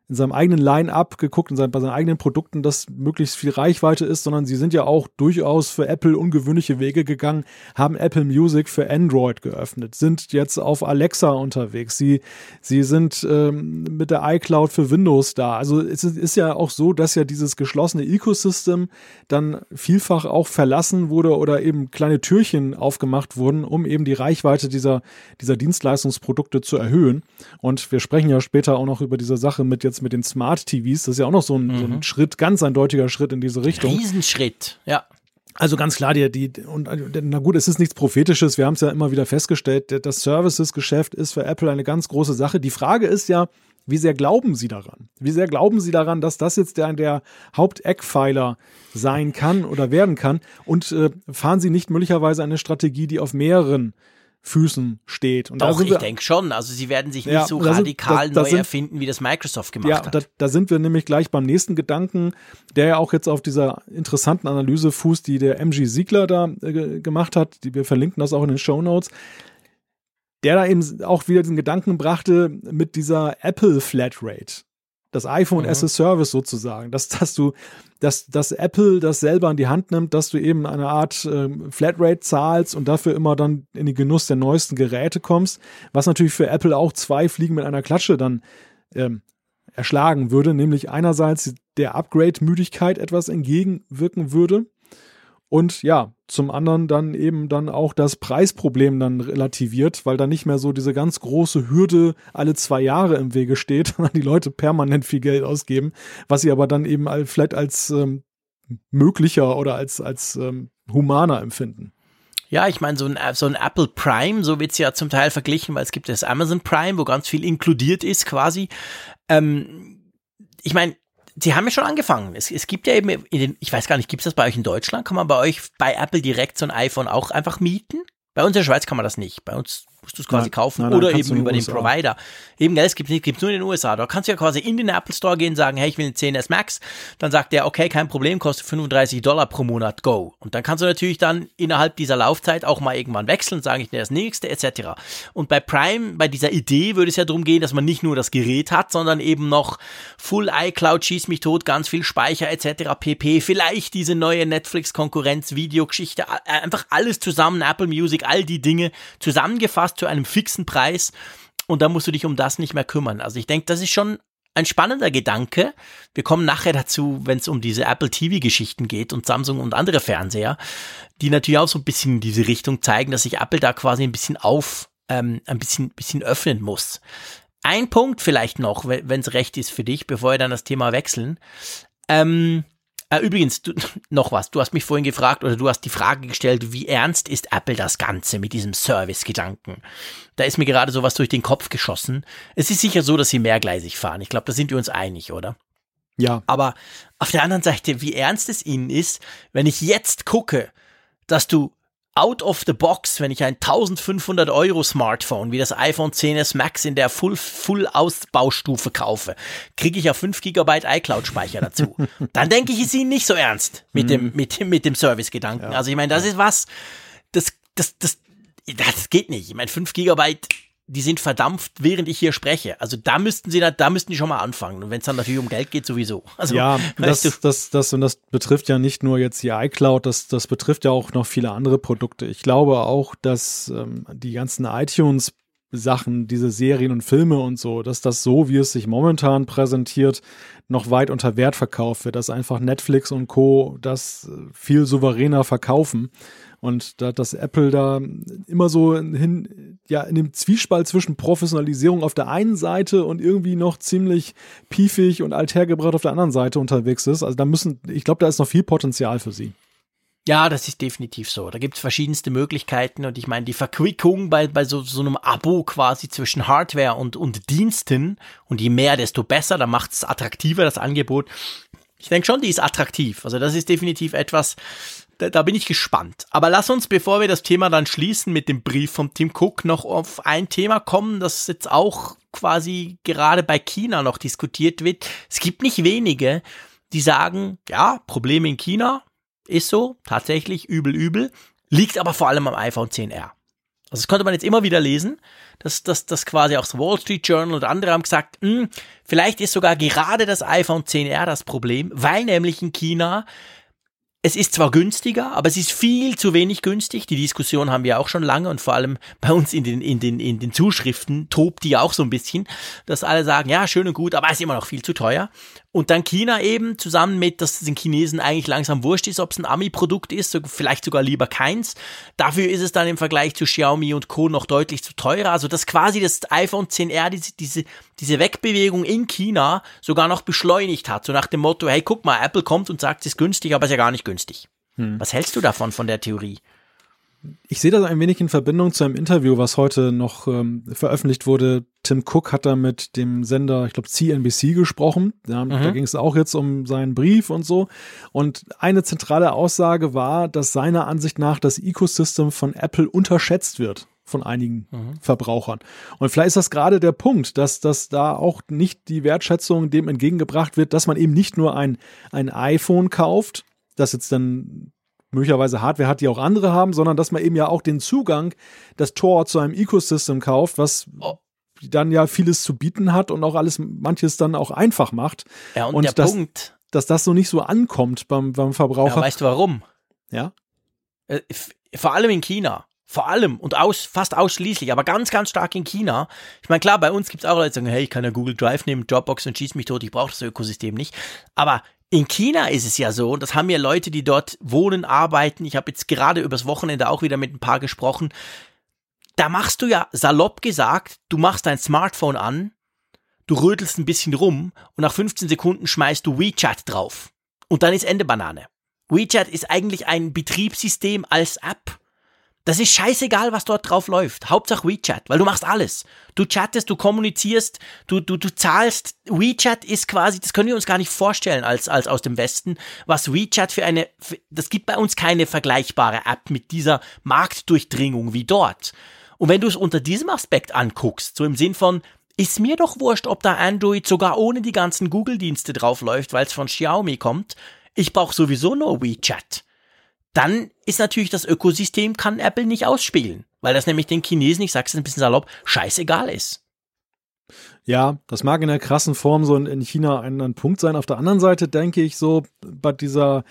A: in seinem eigenen Line-up geguckt, in seinen, bei seinen eigenen Produkten, dass möglichst viel Reichweite ist, sondern sie sind ja auch durchaus für Apple ungewöhnliche Wege gegangen, haben Apple Music für Android geöffnet, sind jetzt auf Alexa unterwegs, sie, sie sind ähm, mit der iCloud für Windows da. Also es ist ja auch so, dass ja dieses geschlossene Ecosystem dann vielfach auch verlassen wurde oder eben kleine Türchen aufgemacht wurden, um eben die Reichweite dieser, dieser Dienstleistungsprodukte zu erhöhen. Und wir sprechen ja später auch noch über diese Sache mit jetzt jetzt mit den Smart TVs, das ist ja auch noch so ein, mhm. so ein mhm. Schritt, ganz eindeutiger Schritt in diese Richtung.
B: Riesenschritt, ja.
A: Also ganz klar, die, die, und na gut, es ist nichts Prophetisches, wir haben es ja immer wieder festgestellt, das Services-Geschäft ist für Apple eine ganz große Sache. Die Frage ist ja, wie sehr glauben Sie daran? Wie sehr glauben Sie daran, dass das jetzt der, der Haupteckpfeiler sein kann oder werden kann? Und äh, fahren Sie nicht möglicherweise eine Strategie, die auf mehreren Füßen steht. Und
B: Doch, ich denke schon. Also sie werden sich nicht ja, so radikal sind, da, da neu sind, erfinden, wie das Microsoft gemacht ja, hat.
A: Da, da sind wir nämlich gleich beim nächsten Gedanken, der ja auch jetzt auf dieser interessanten Analyse fußt, die der MG Siegler da äh, gemacht hat. Die, wir verlinken das auch in den Show Notes. Der da eben auch wieder den Gedanken brachte mit dieser Apple Flatrate das iPhone mhm. as a Service sozusagen, dass, dass du, dass, dass Apple das selber in die Hand nimmt, dass du eben eine Art äh, Flatrate zahlst und dafür immer dann in den Genuss der neuesten Geräte kommst, was natürlich für Apple auch zwei Fliegen mit einer Klatsche dann ähm, erschlagen würde, nämlich einerseits der Upgrade-Müdigkeit etwas entgegenwirken würde und ja, zum anderen dann eben dann auch das Preisproblem dann relativiert, weil da nicht mehr so diese ganz große Hürde alle zwei Jahre im Wege steht, sondern die Leute permanent viel Geld ausgeben, was sie aber dann eben vielleicht als ähm, möglicher oder als, als ähm, humaner empfinden.
B: Ja, ich meine, so ein, so ein Apple Prime, so wird's ja zum Teil verglichen, weil es gibt das Amazon Prime, wo ganz viel inkludiert ist quasi. Ähm, ich meine, Sie haben ja schon angefangen. Es, es gibt ja eben, in den, ich weiß gar nicht, gibt es das bei euch in Deutschland? Kann man bei euch bei Apple direkt so ein iPhone auch einfach mieten? Bei uns in der Schweiz kann man das nicht. Bei uns musst du es quasi nein, kaufen nein, nein, oder eben über den. Provider. Eben, gell, es gibt es nur in den USA. Da kannst du ja quasi in den Apple Store gehen, sagen, hey, ich will einen 10S Max. Dann sagt der, okay, kein Problem, kostet 35 Dollar pro Monat, go. Und dann kannst du natürlich dann innerhalb dieser Laufzeit auch mal irgendwann wechseln, sagen, ich nehme das nächste, etc. Und bei Prime, bei dieser Idee würde es ja darum gehen, dass man nicht nur das Gerät hat, sondern eben noch Full iCloud, schieß mich tot, ganz viel Speicher, etc. pp. Vielleicht diese neue Netflix-Konkurrenz, Videogeschichte, einfach alles zusammen, Apple Music, all die Dinge zusammengefasst zu einem fixen Preis und da musst du dich um das nicht mehr kümmern. Also ich denke, das ist schon ein spannender Gedanke. Wir kommen nachher dazu, wenn es um diese Apple TV-Geschichten geht und Samsung und andere Fernseher, die natürlich auch so ein bisschen in diese Richtung zeigen, dass sich Apple da quasi ein bisschen auf, ähm, ein bisschen, bisschen öffnen muss. Ein Punkt vielleicht noch, wenn es recht ist für dich, bevor wir dann das Thema wechseln. Ähm, äh, übrigens, du, noch was. Du hast mich vorhin gefragt oder du hast die Frage gestellt, wie ernst ist Apple das Ganze mit diesem Service-Gedanken? Da ist mir gerade sowas durch den Kopf geschossen. Es ist sicher so, dass sie mehrgleisig fahren. Ich glaube, da sind wir uns einig, oder?
A: Ja.
B: Aber auf der anderen Seite, wie ernst es ihnen ist, wenn ich jetzt gucke, dass du out of the box, wenn ich ein 1500 Euro Smartphone wie das iPhone 10s Max in der Full, Full Ausbaustufe kaufe, kriege ich auch 5 GB iCloud Speicher dazu. Dann denke ich, ist ihnen nicht so ernst mit dem, mhm. mit dem, mit dem Service-Gedanken. Ja. Also ich meine, das ist was, das, das, das, das geht nicht. Ich meine, 5 GB die sind verdampft, während ich hier spreche. Also da müssten sie, da müssten die schon mal anfangen. Und wenn es dann natürlich um Geld geht, sowieso. Also,
A: ja, das, du? das, das, und das betrifft ja nicht nur jetzt die iCloud, das, das betrifft ja auch noch viele andere Produkte. Ich glaube auch, dass ähm, die ganzen iTunes Sachen, diese Serien und Filme und so, dass das so, wie es sich momentan präsentiert, noch weit unter Wert verkauft wird, dass einfach Netflix und Co. das äh, viel souveräner verkaufen und da dass Apple da immer so hin, ja, in dem Zwiespalt zwischen Professionalisierung auf der einen Seite und irgendwie noch ziemlich piefig und althergebracht auf der anderen Seite unterwegs ist. Also da müssen, ich glaube, da ist noch viel Potenzial für sie.
B: Ja, das ist definitiv so. Da gibt es verschiedenste Möglichkeiten und ich meine, die Verquickung bei, bei so, so einem Abo quasi zwischen Hardware und, und Diensten und je mehr, desto besser, da macht es attraktiver, das Angebot. Ich denke schon, die ist attraktiv. Also das ist definitiv etwas, da, da bin ich gespannt. Aber lass uns, bevor wir das Thema dann schließen mit dem Brief von Tim Cook, noch auf ein Thema kommen, das jetzt auch quasi gerade bei China noch diskutiert wird. Es gibt nicht wenige, die sagen, ja, Probleme in China ist so, tatsächlich übel, übel, liegt aber vor allem am iPhone 10R. Also das konnte man jetzt immer wieder lesen, dass das dass quasi auch das Wall Street Journal und andere haben gesagt, mh, hm, vielleicht ist sogar gerade das iPhone 10R das Problem, weil nämlich in China es ist zwar günstiger, aber es ist viel zu wenig günstig. Die Diskussion haben wir auch schon lange und vor allem bei uns in den, in den, in den Zuschriften tobt die auch so ein bisschen, dass alle sagen, ja, schön und gut, aber es ist immer noch viel zu teuer. Und dann China eben zusammen mit, dass es den Chinesen eigentlich langsam wurscht ist, ob es ein Ami-Produkt ist, so, vielleicht sogar lieber keins. Dafür ist es dann im Vergleich zu Xiaomi und Co. noch deutlich zu teurer. Also dass quasi das iPhone 10R diese, diese, diese Wegbewegung in China sogar noch beschleunigt hat. So nach dem Motto, hey, guck mal, Apple kommt und sagt, es ist günstig, aber es ist ja gar nicht günstig. Hm. Was hältst du davon, von der Theorie?
A: Ich sehe das ein wenig in Verbindung zu einem Interview, was heute noch ähm, veröffentlicht wurde. Tim Cook hat da mit dem Sender, ich glaube, CNBC gesprochen. Ja, mhm. Da ging es auch jetzt um seinen Brief und so. Und eine zentrale Aussage war, dass seiner Ansicht nach das Ecosystem von Apple unterschätzt wird von einigen mhm. Verbrauchern. Und vielleicht ist das gerade der Punkt, dass, dass da auch nicht die Wertschätzung dem entgegengebracht wird, dass man eben nicht nur ein, ein iPhone kauft, das jetzt dann möglicherweise Hardware hat, die auch andere haben, sondern dass man eben ja auch den Zugang, das Tor zu einem Ecosystem kauft, was. Dann ja vieles zu bieten hat und auch alles, manches dann auch einfach macht.
B: Ja, und, und der
A: dass,
B: Punkt.
A: Dass das so nicht so ankommt beim, beim Verbraucher. Ja,
B: weißt du warum?
A: Ja.
B: Äh, vor allem in China. Vor allem und aus, fast ausschließlich, aber ganz, ganz stark in China. Ich meine, klar, bei uns gibt es auch Leute, die sagen, hey, ich kann ja Google Drive nehmen, Dropbox und schieß mich tot, ich brauche das Ökosystem nicht. Aber in China ist es ja so, und das haben ja Leute, die dort wohnen, arbeiten. Ich habe jetzt gerade übers Wochenende auch wieder mit ein paar gesprochen. Da machst du ja salopp gesagt, du machst dein Smartphone an, du rödelst ein bisschen rum und nach 15 Sekunden schmeißt du WeChat drauf. Und dann ist Ende Banane. WeChat ist eigentlich ein Betriebssystem als App. Das ist scheißegal, was dort drauf läuft. Hauptsache WeChat, weil du machst alles. Du chattest, du kommunizierst, du, du, du zahlst. WeChat ist quasi, das können wir uns gar nicht vorstellen als, als aus dem Westen, was WeChat für eine, das gibt bei uns keine vergleichbare App mit dieser Marktdurchdringung wie dort. Und wenn du es unter diesem Aspekt anguckst, so im Sinn von, ist mir doch wurscht, ob da Android sogar ohne die ganzen Google-Dienste draufläuft, weil es von Xiaomi kommt. Ich brauche sowieso nur WeChat dann ist natürlich das Ökosystem, kann Apple nicht ausspielen, weil das nämlich den Chinesen, ich sag's ein bisschen salopp, scheißegal ist.
A: Ja, das mag in der krassen Form so in China ein, ein Punkt sein. Auf der anderen Seite denke ich so bei dieser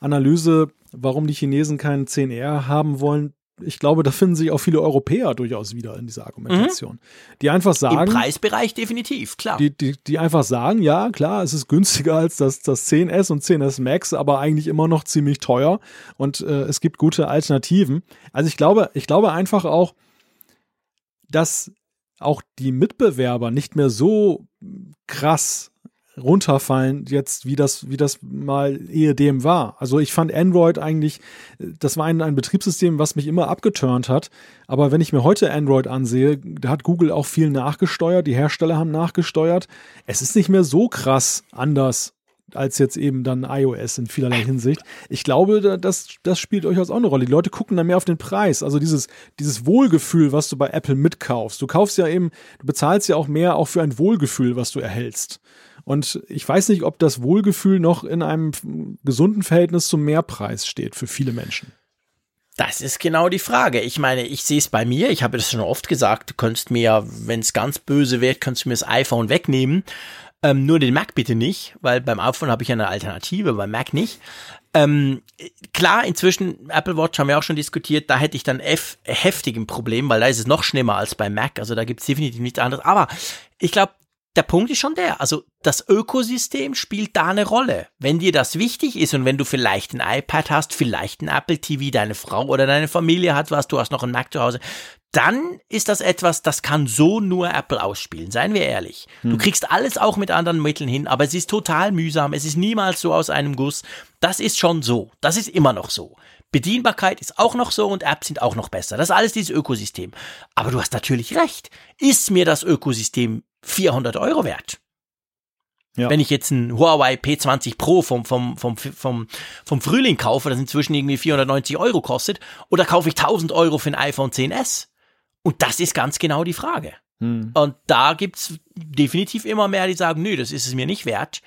A: Analyse, warum die Chinesen keinen 10R haben wollen, ich glaube, da finden sich auch viele Europäer durchaus wieder in dieser Argumentation. Mhm. Die einfach sagen.
B: Im Preisbereich definitiv, klar.
A: Die, die, die einfach sagen, ja, klar, es ist günstiger als das, das 10S und 10S Max, aber eigentlich immer noch ziemlich teuer und äh, es gibt gute Alternativen. Also ich glaube, ich glaube einfach auch, dass auch die Mitbewerber nicht mehr so krass runterfallen jetzt, wie das, wie das mal ehedem war. Also ich fand Android eigentlich, das war ein, ein Betriebssystem, was mich immer abgeturnt hat. Aber wenn ich mir heute Android ansehe, da hat Google auch viel nachgesteuert, die Hersteller haben nachgesteuert. Es ist nicht mehr so krass anders als jetzt eben dann iOS in vielerlei Hinsicht. Ich glaube, das, das spielt durchaus auch eine Rolle. Die Leute gucken dann mehr auf den Preis. Also dieses, dieses Wohlgefühl, was du bei Apple mitkaufst. Du kaufst ja eben, du bezahlst ja auch mehr auch für ein Wohlgefühl, was du erhältst. Und ich weiß nicht, ob das Wohlgefühl noch in einem gesunden Verhältnis zum Mehrpreis steht für viele Menschen.
B: Das ist genau die Frage. Ich meine, ich sehe es bei mir, ich habe das schon oft gesagt, du könntest mir, wenn es ganz böse wird, könntest du mir das iPhone wegnehmen. Ähm, nur den Mac bitte nicht, weil beim iPhone habe ich eine Alternative, beim Mac nicht. Ähm, klar, inzwischen, Apple Watch haben wir auch schon diskutiert, da hätte ich dann F heftigen Problem, weil da ist es noch schlimmer als beim Mac, also da gibt es definitiv nichts anderes. Aber ich glaube, der Punkt ist schon der, also das Ökosystem spielt da eine Rolle. Wenn dir das wichtig ist und wenn du vielleicht ein iPad hast, vielleicht ein Apple TV, deine Frau oder deine Familie hat was, du hast noch einen Mac zu Hause, dann ist das etwas, das kann so nur Apple ausspielen, seien wir ehrlich. Hm. Du kriegst alles auch mit anderen Mitteln hin, aber es ist total mühsam, es ist niemals so aus einem Guss. Das ist schon so, das ist immer noch so. Bedienbarkeit ist auch noch so und Apps sind auch noch besser. Das ist alles dieses Ökosystem. Aber du hast natürlich recht. Ist mir das Ökosystem 400 Euro wert. Ja. Wenn ich jetzt ein Huawei P20 Pro vom, vom, vom, vom, vom Frühling kaufe, das inzwischen irgendwie 490 Euro kostet, oder kaufe ich 1000 Euro für ein iPhone 10s? Und das ist ganz genau die Frage. Hm. Und da gibt's definitiv immer mehr, die sagen, nö, das ist es mir nicht wert.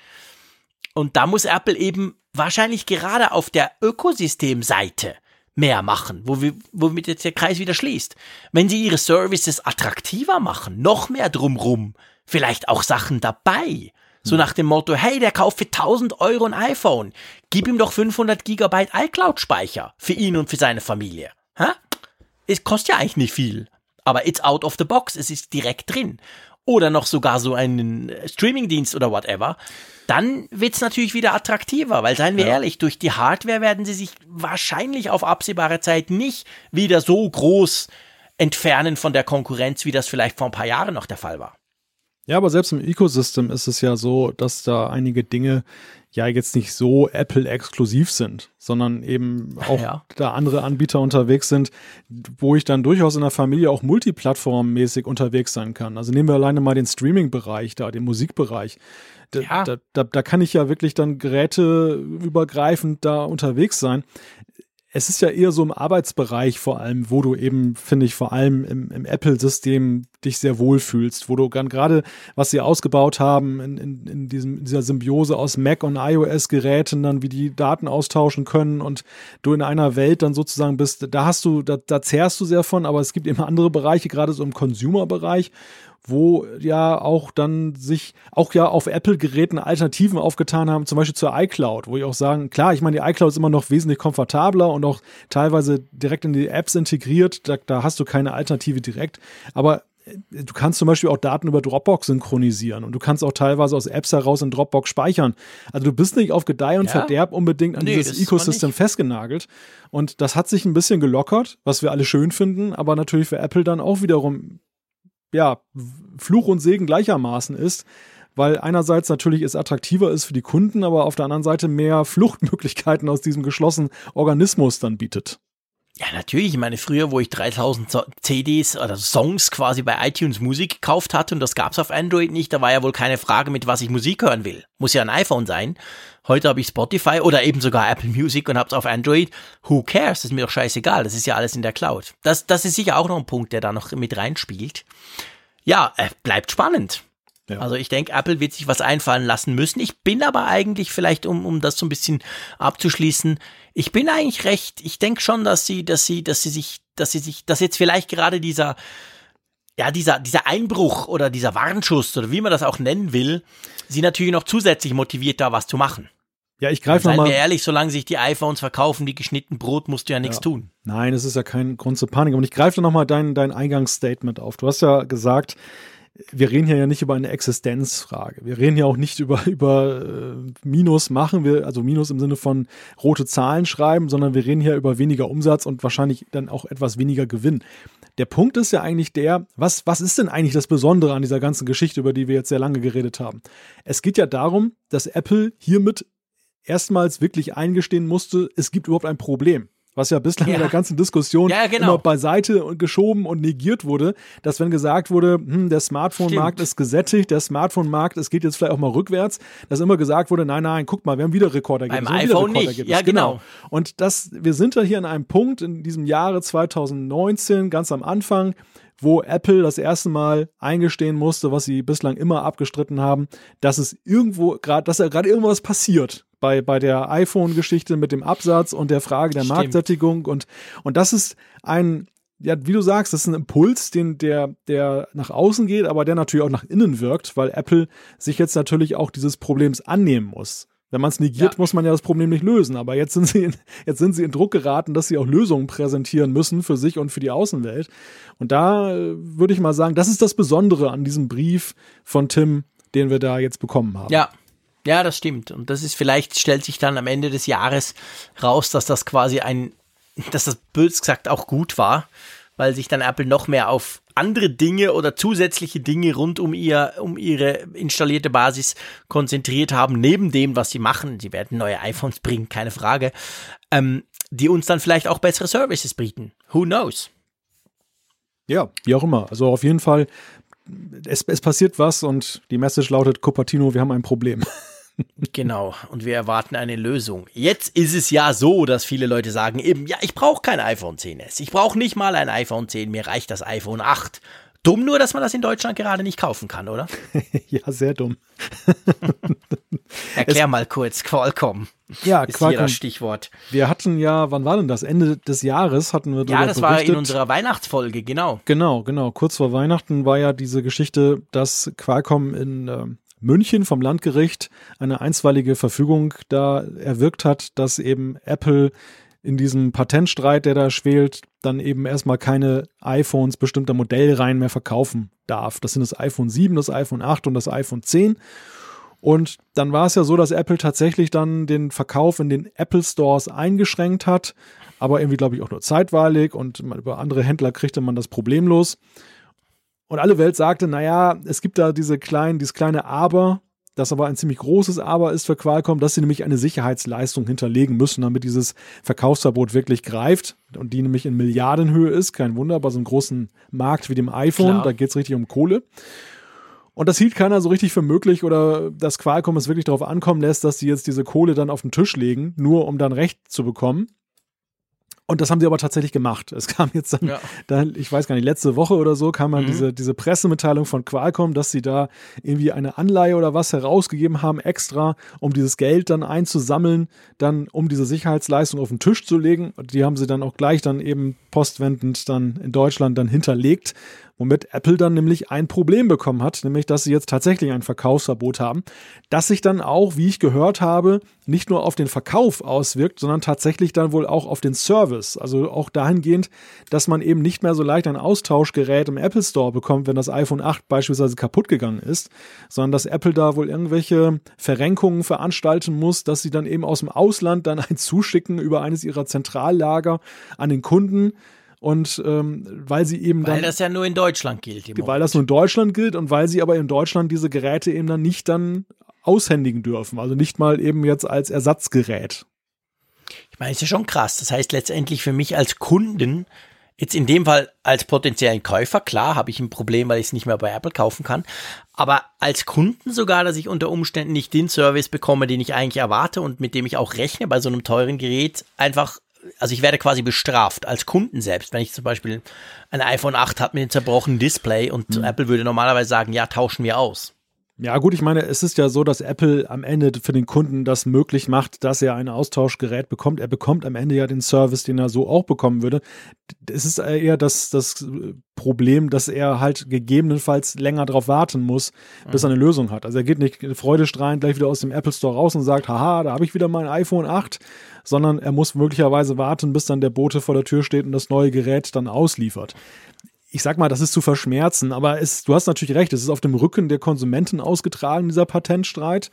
B: Und da muss Apple eben wahrscheinlich gerade auf der Ökosystemseite mehr machen, wo wir, womit jetzt der Kreis wieder schließt. Wenn sie ihre Services attraktiver machen, noch mehr drumrum, vielleicht auch Sachen dabei. So hm. nach dem Motto, hey, der kauft für 1000 Euro ein iPhone. Gib ihm doch 500 Gigabyte iCloud-Speicher für ihn und für seine Familie. Ha? Es kostet ja eigentlich nicht viel. Aber it's out of the box. Es ist direkt drin. Oder noch sogar so einen Streamingdienst oder whatever dann wird's natürlich wieder attraktiver, weil seien wir ja. ehrlich, durch die Hardware werden sie sich wahrscheinlich auf absehbare Zeit nicht wieder so groß entfernen von der Konkurrenz, wie das vielleicht vor ein paar Jahren noch der Fall war.
A: Ja, aber selbst im Ecosystem ist es ja so, dass da einige Dinge ja jetzt nicht so Apple-exklusiv sind, sondern eben auch ja. da andere Anbieter unterwegs sind, wo ich dann durchaus in der Familie auch multiplattformmäßig unterwegs sein kann. Also nehmen wir alleine mal den Streaming-Bereich da, den Musikbereich. Da, ja. da, da, da kann ich ja wirklich dann geräteübergreifend da unterwegs sein es ist ja eher so im Arbeitsbereich vor allem, wo du eben, finde ich, vor allem im, im Apple-System dich sehr wohl fühlst, wo du gerade, was sie ausgebaut haben in, in, in diesem, dieser Symbiose aus Mac und iOS-Geräten, dann wie die Daten austauschen können und du in einer Welt dann sozusagen bist, da hast du, da, da zehrst du sehr von, aber es gibt eben andere Bereiche, gerade so im Consumer-Bereich, wo ja auch dann sich auch ja auf Apple-Geräten Alternativen aufgetan haben, zum Beispiel zur iCloud, wo ich auch sagen, klar, ich meine, die iCloud ist immer noch wesentlich komfortabler und auch teilweise direkt in die Apps integriert, da, da hast du keine Alternative direkt, aber äh, du kannst zum Beispiel auch Daten über Dropbox synchronisieren und du kannst auch teilweise aus Apps heraus in Dropbox speichern. Also du bist nicht auf Gedeih und ja. Verderb unbedingt an nee, dieses Ecosystem festgenagelt. Und das hat sich ein bisschen gelockert, was wir alle schön finden, aber natürlich für Apple dann auch wiederum ja, Fluch und Segen gleichermaßen ist, weil einerseits natürlich es attraktiver ist für die Kunden, aber auf der anderen Seite mehr Fluchtmöglichkeiten aus diesem geschlossenen Organismus dann bietet.
B: Ja, natürlich. Ich meine, früher, wo ich 3000 CDs oder Songs quasi bei iTunes Musik gekauft hatte und das gab's auf Android nicht, da war ja wohl keine Frage, mit was ich Musik hören will. Muss ja ein iPhone sein. Heute habe ich Spotify oder eben sogar Apple Music und hab's auf Android. Who cares? Das ist mir doch scheißegal. Das ist ja alles in der Cloud. Das, das ist sicher auch noch ein Punkt, der da noch mit reinspielt. Ja, äh, bleibt spannend. Ja. Also ich denke, Apple wird sich was einfallen lassen müssen. Ich bin aber eigentlich vielleicht, um, um das so ein bisschen abzuschließen, ich bin eigentlich recht, ich denke schon, dass sie, dass sie, dass sie sich, dass sie sich, dass jetzt vielleicht gerade dieser, ja, dieser, dieser Einbruch oder dieser Warnschuss oder wie man das auch nennen will, sie natürlich noch zusätzlich motiviert, da was zu machen.
A: Ja, ich greife nochmal.
B: Seien wir ehrlich, solange sich die iPhones verkaufen wie geschnitten Brot, musst du ja nichts ja. tun.
A: Nein, es ist ja kein Grund zur Panik. Und ich greife nochmal dein, dein Eingangsstatement auf. Du hast ja gesagt, wir reden hier ja nicht über eine Existenzfrage. Wir reden ja auch nicht über, über äh, Minus machen, wir, also Minus im Sinne von rote Zahlen schreiben, sondern wir reden hier über weniger Umsatz und wahrscheinlich dann auch etwas weniger Gewinn. Der Punkt ist ja eigentlich der, was, was ist denn eigentlich das Besondere an dieser ganzen Geschichte, über die wir jetzt sehr lange geredet haben? Es geht ja darum, dass Apple hiermit erstmals wirklich eingestehen musste, es gibt überhaupt ein Problem was ja bislang ja. in der ganzen Diskussion ja, genau. immer beiseite und geschoben und negiert wurde, dass wenn gesagt wurde, hm, der Smartphone-Markt ist gesättigt, der Smartphone-Markt, es geht jetzt vielleicht auch mal rückwärts, dass immer gesagt wurde, nein, nein, guck mal, wir haben wieder Rekordergebnisse.
B: Beim iPhone nicht. Ja, genau. genau.
A: Und das, wir sind da hier an einem Punkt in diesem Jahre 2019, ganz am Anfang, wo Apple das erste Mal eingestehen musste, was sie bislang immer abgestritten haben, dass es irgendwo gerade, dass da gerade irgendwas passiert bei, bei der iPhone-Geschichte mit dem Absatz und der Frage der Stimmt. Marktsättigung und, und das ist ein, ja, wie du sagst, das ist ein Impuls, den, der, der nach außen geht, aber der natürlich auch nach innen wirkt, weil Apple sich jetzt natürlich auch dieses Problems annehmen muss. Wenn man es negiert, ja. muss man ja das Problem nicht lösen. Aber jetzt sind sie, in, jetzt sind sie in Druck geraten, dass sie auch Lösungen präsentieren müssen für sich und für die Außenwelt. Und da äh, würde ich mal sagen, das ist das Besondere an diesem Brief von Tim, den wir da jetzt bekommen haben.
B: Ja. Ja, das stimmt. Und das ist vielleicht, stellt sich dann am Ende des Jahres raus, dass das quasi ein, dass das bös gesagt auch gut war, weil sich dann Apple noch mehr auf andere Dinge oder zusätzliche Dinge rund um ihr, um ihre installierte Basis konzentriert haben, neben dem, was sie machen. Sie werden neue iPhones bringen, keine Frage, ähm, die uns dann vielleicht auch bessere Services bieten. Who knows?
A: Ja, wie auch immer. Also auf jeden Fall, es, es passiert was und die Message lautet, Cupertino, wir haben ein Problem.
B: Genau, und wir erwarten eine Lösung. Jetzt ist es ja so, dass viele Leute sagen eben, ja, ich brauche kein iPhone 10s. Ich brauche nicht mal ein iPhone 10, mir reicht das iPhone 8. Dumm nur, dass man das in Deutschland gerade nicht kaufen kann, oder?
A: ja, sehr dumm.
B: Erklär es, mal kurz, Qualcomm.
A: Ja, ist Qualcomm. Hier
B: das Stichwort.
A: Wir hatten ja, wann war denn das? Ende des Jahres hatten wir
B: Ja, das berichtet. war in unserer Weihnachtsfolge, genau.
A: Genau, genau. Kurz vor Weihnachten war ja diese Geschichte, dass Qualcomm in äh, München vom Landgericht eine einstweilige Verfügung da erwirkt hat, dass eben Apple in diesem Patentstreit, der da schwelt, dann eben erstmal keine iPhones bestimmter Modellreihen mehr verkaufen darf. Das sind das iPhone 7, das iPhone 8 und das iPhone 10. Und dann war es ja so, dass Apple tatsächlich dann den Verkauf in den Apple Stores eingeschränkt hat, aber irgendwie, glaube ich, auch nur zeitweilig und über andere Händler kriegte man das problemlos. Und alle Welt sagte, naja, es gibt da diese kleinen, dieses kleine Aber, das aber ein ziemlich großes Aber ist für Qualcomm, dass sie nämlich eine Sicherheitsleistung hinterlegen müssen, damit dieses Verkaufsverbot wirklich greift und die nämlich in Milliardenhöhe ist. Kein Wunder, bei so einem großen Markt wie dem iPhone, Klar. da geht es richtig um Kohle. Und das hielt keiner so richtig für möglich oder dass Qualcomm es wirklich darauf ankommen lässt, dass sie jetzt diese Kohle dann auf den Tisch legen, nur um dann Recht zu bekommen. Und das haben sie aber tatsächlich gemacht. Es kam jetzt dann, ja. dann ich weiß gar nicht, letzte Woche oder so kam dann mhm. diese, diese Pressemitteilung von Qualcomm, dass sie da irgendwie eine Anleihe oder was herausgegeben haben, extra, um dieses Geld dann einzusammeln, dann um diese Sicherheitsleistung auf den Tisch zu legen. Und die haben sie dann auch gleich dann eben postwendend dann in Deutschland dann hinterlegt, womit Apple dann nämlich ein Problem bekommen hat, nämlich dass sie jetzt tatsächlich ein Verkaufsverbot haben, das sich dann auch, wie ich gehört habe, nicht nur auf den Verkauf auswirkt, sondern tatsächlich dann wohl auch auf den Service. Also auch dahingehend, dass man eben nicht mehr so leicht ein Austauschgerät im Apple Store bekommt, wenn das iPhone 8 beispielsweise kaputt gegangen ist, sondern dass Apple da wohl irgendwelche Verrenkungen veranstalten muss, dass sie dann eben aus dem Ausland dann ein zuschicken über eines ihrer Zentrallager an den Kunden und ähm, weil sie eben
B: weil
A: dann.
B: das ja nur in Deutschland gilt.
A: weil das nur in Deutschland gilt und weil sie aber in Deutschland diese Geräte eben dann nicht dann aushändigen dürfen. Also nicht mal eben jetzt als Ersatzgerät.
B: Ich meine, ist ja schon krass. Das heißt letztendlich für mich als Kunden, jetzt in dem Fall als potenziellen Käufer, klar, habe ich ein Problem, weil ich es nicht mehr bei Apple kaufen kann. Aber als Kunden sogar, dass ich unter Umständen nicht den Service bekomme, den ich eigentlich erwarte und mit dem ich auch rechne bei so einem teuren Gerät, einfach also ich werde quasi bestraft als Kunden selbst, wenn ich zum Beispiel ein iPhone 8 habe mit einem zerbrochenen Display und mhm. Apple würde normalerweise sagen, ja, tauschen wir aus.
A: Ja, gut, ich meine, es ist ja so, dass Apple am Ende für den Kunden das möglich macht, dass er ein Austauschgerät bekommt. Er bekommt am Ende ja den Service, den er so auch bekommen würde. Es ist eher das, das Problem, dass er halt gegebenenfalls länger darauf warten muss, bis er eine Lösung hat. Also er geht nicht freudestrahlend gleich wieder aus dem Apple Store raus und sagt, haha, da habe ich wieder mein iPhone 8, sondern er muss möglicherweise warten, bis dann der Bote vor der Tür steht und das neue Gerät dann ausliefert ich sag mal, das ist zu verschmerzen, aber es, du hast natürlich recht, es ist auf dem Rücken der Konsumenten ausgetragen, dieser Patentstreit.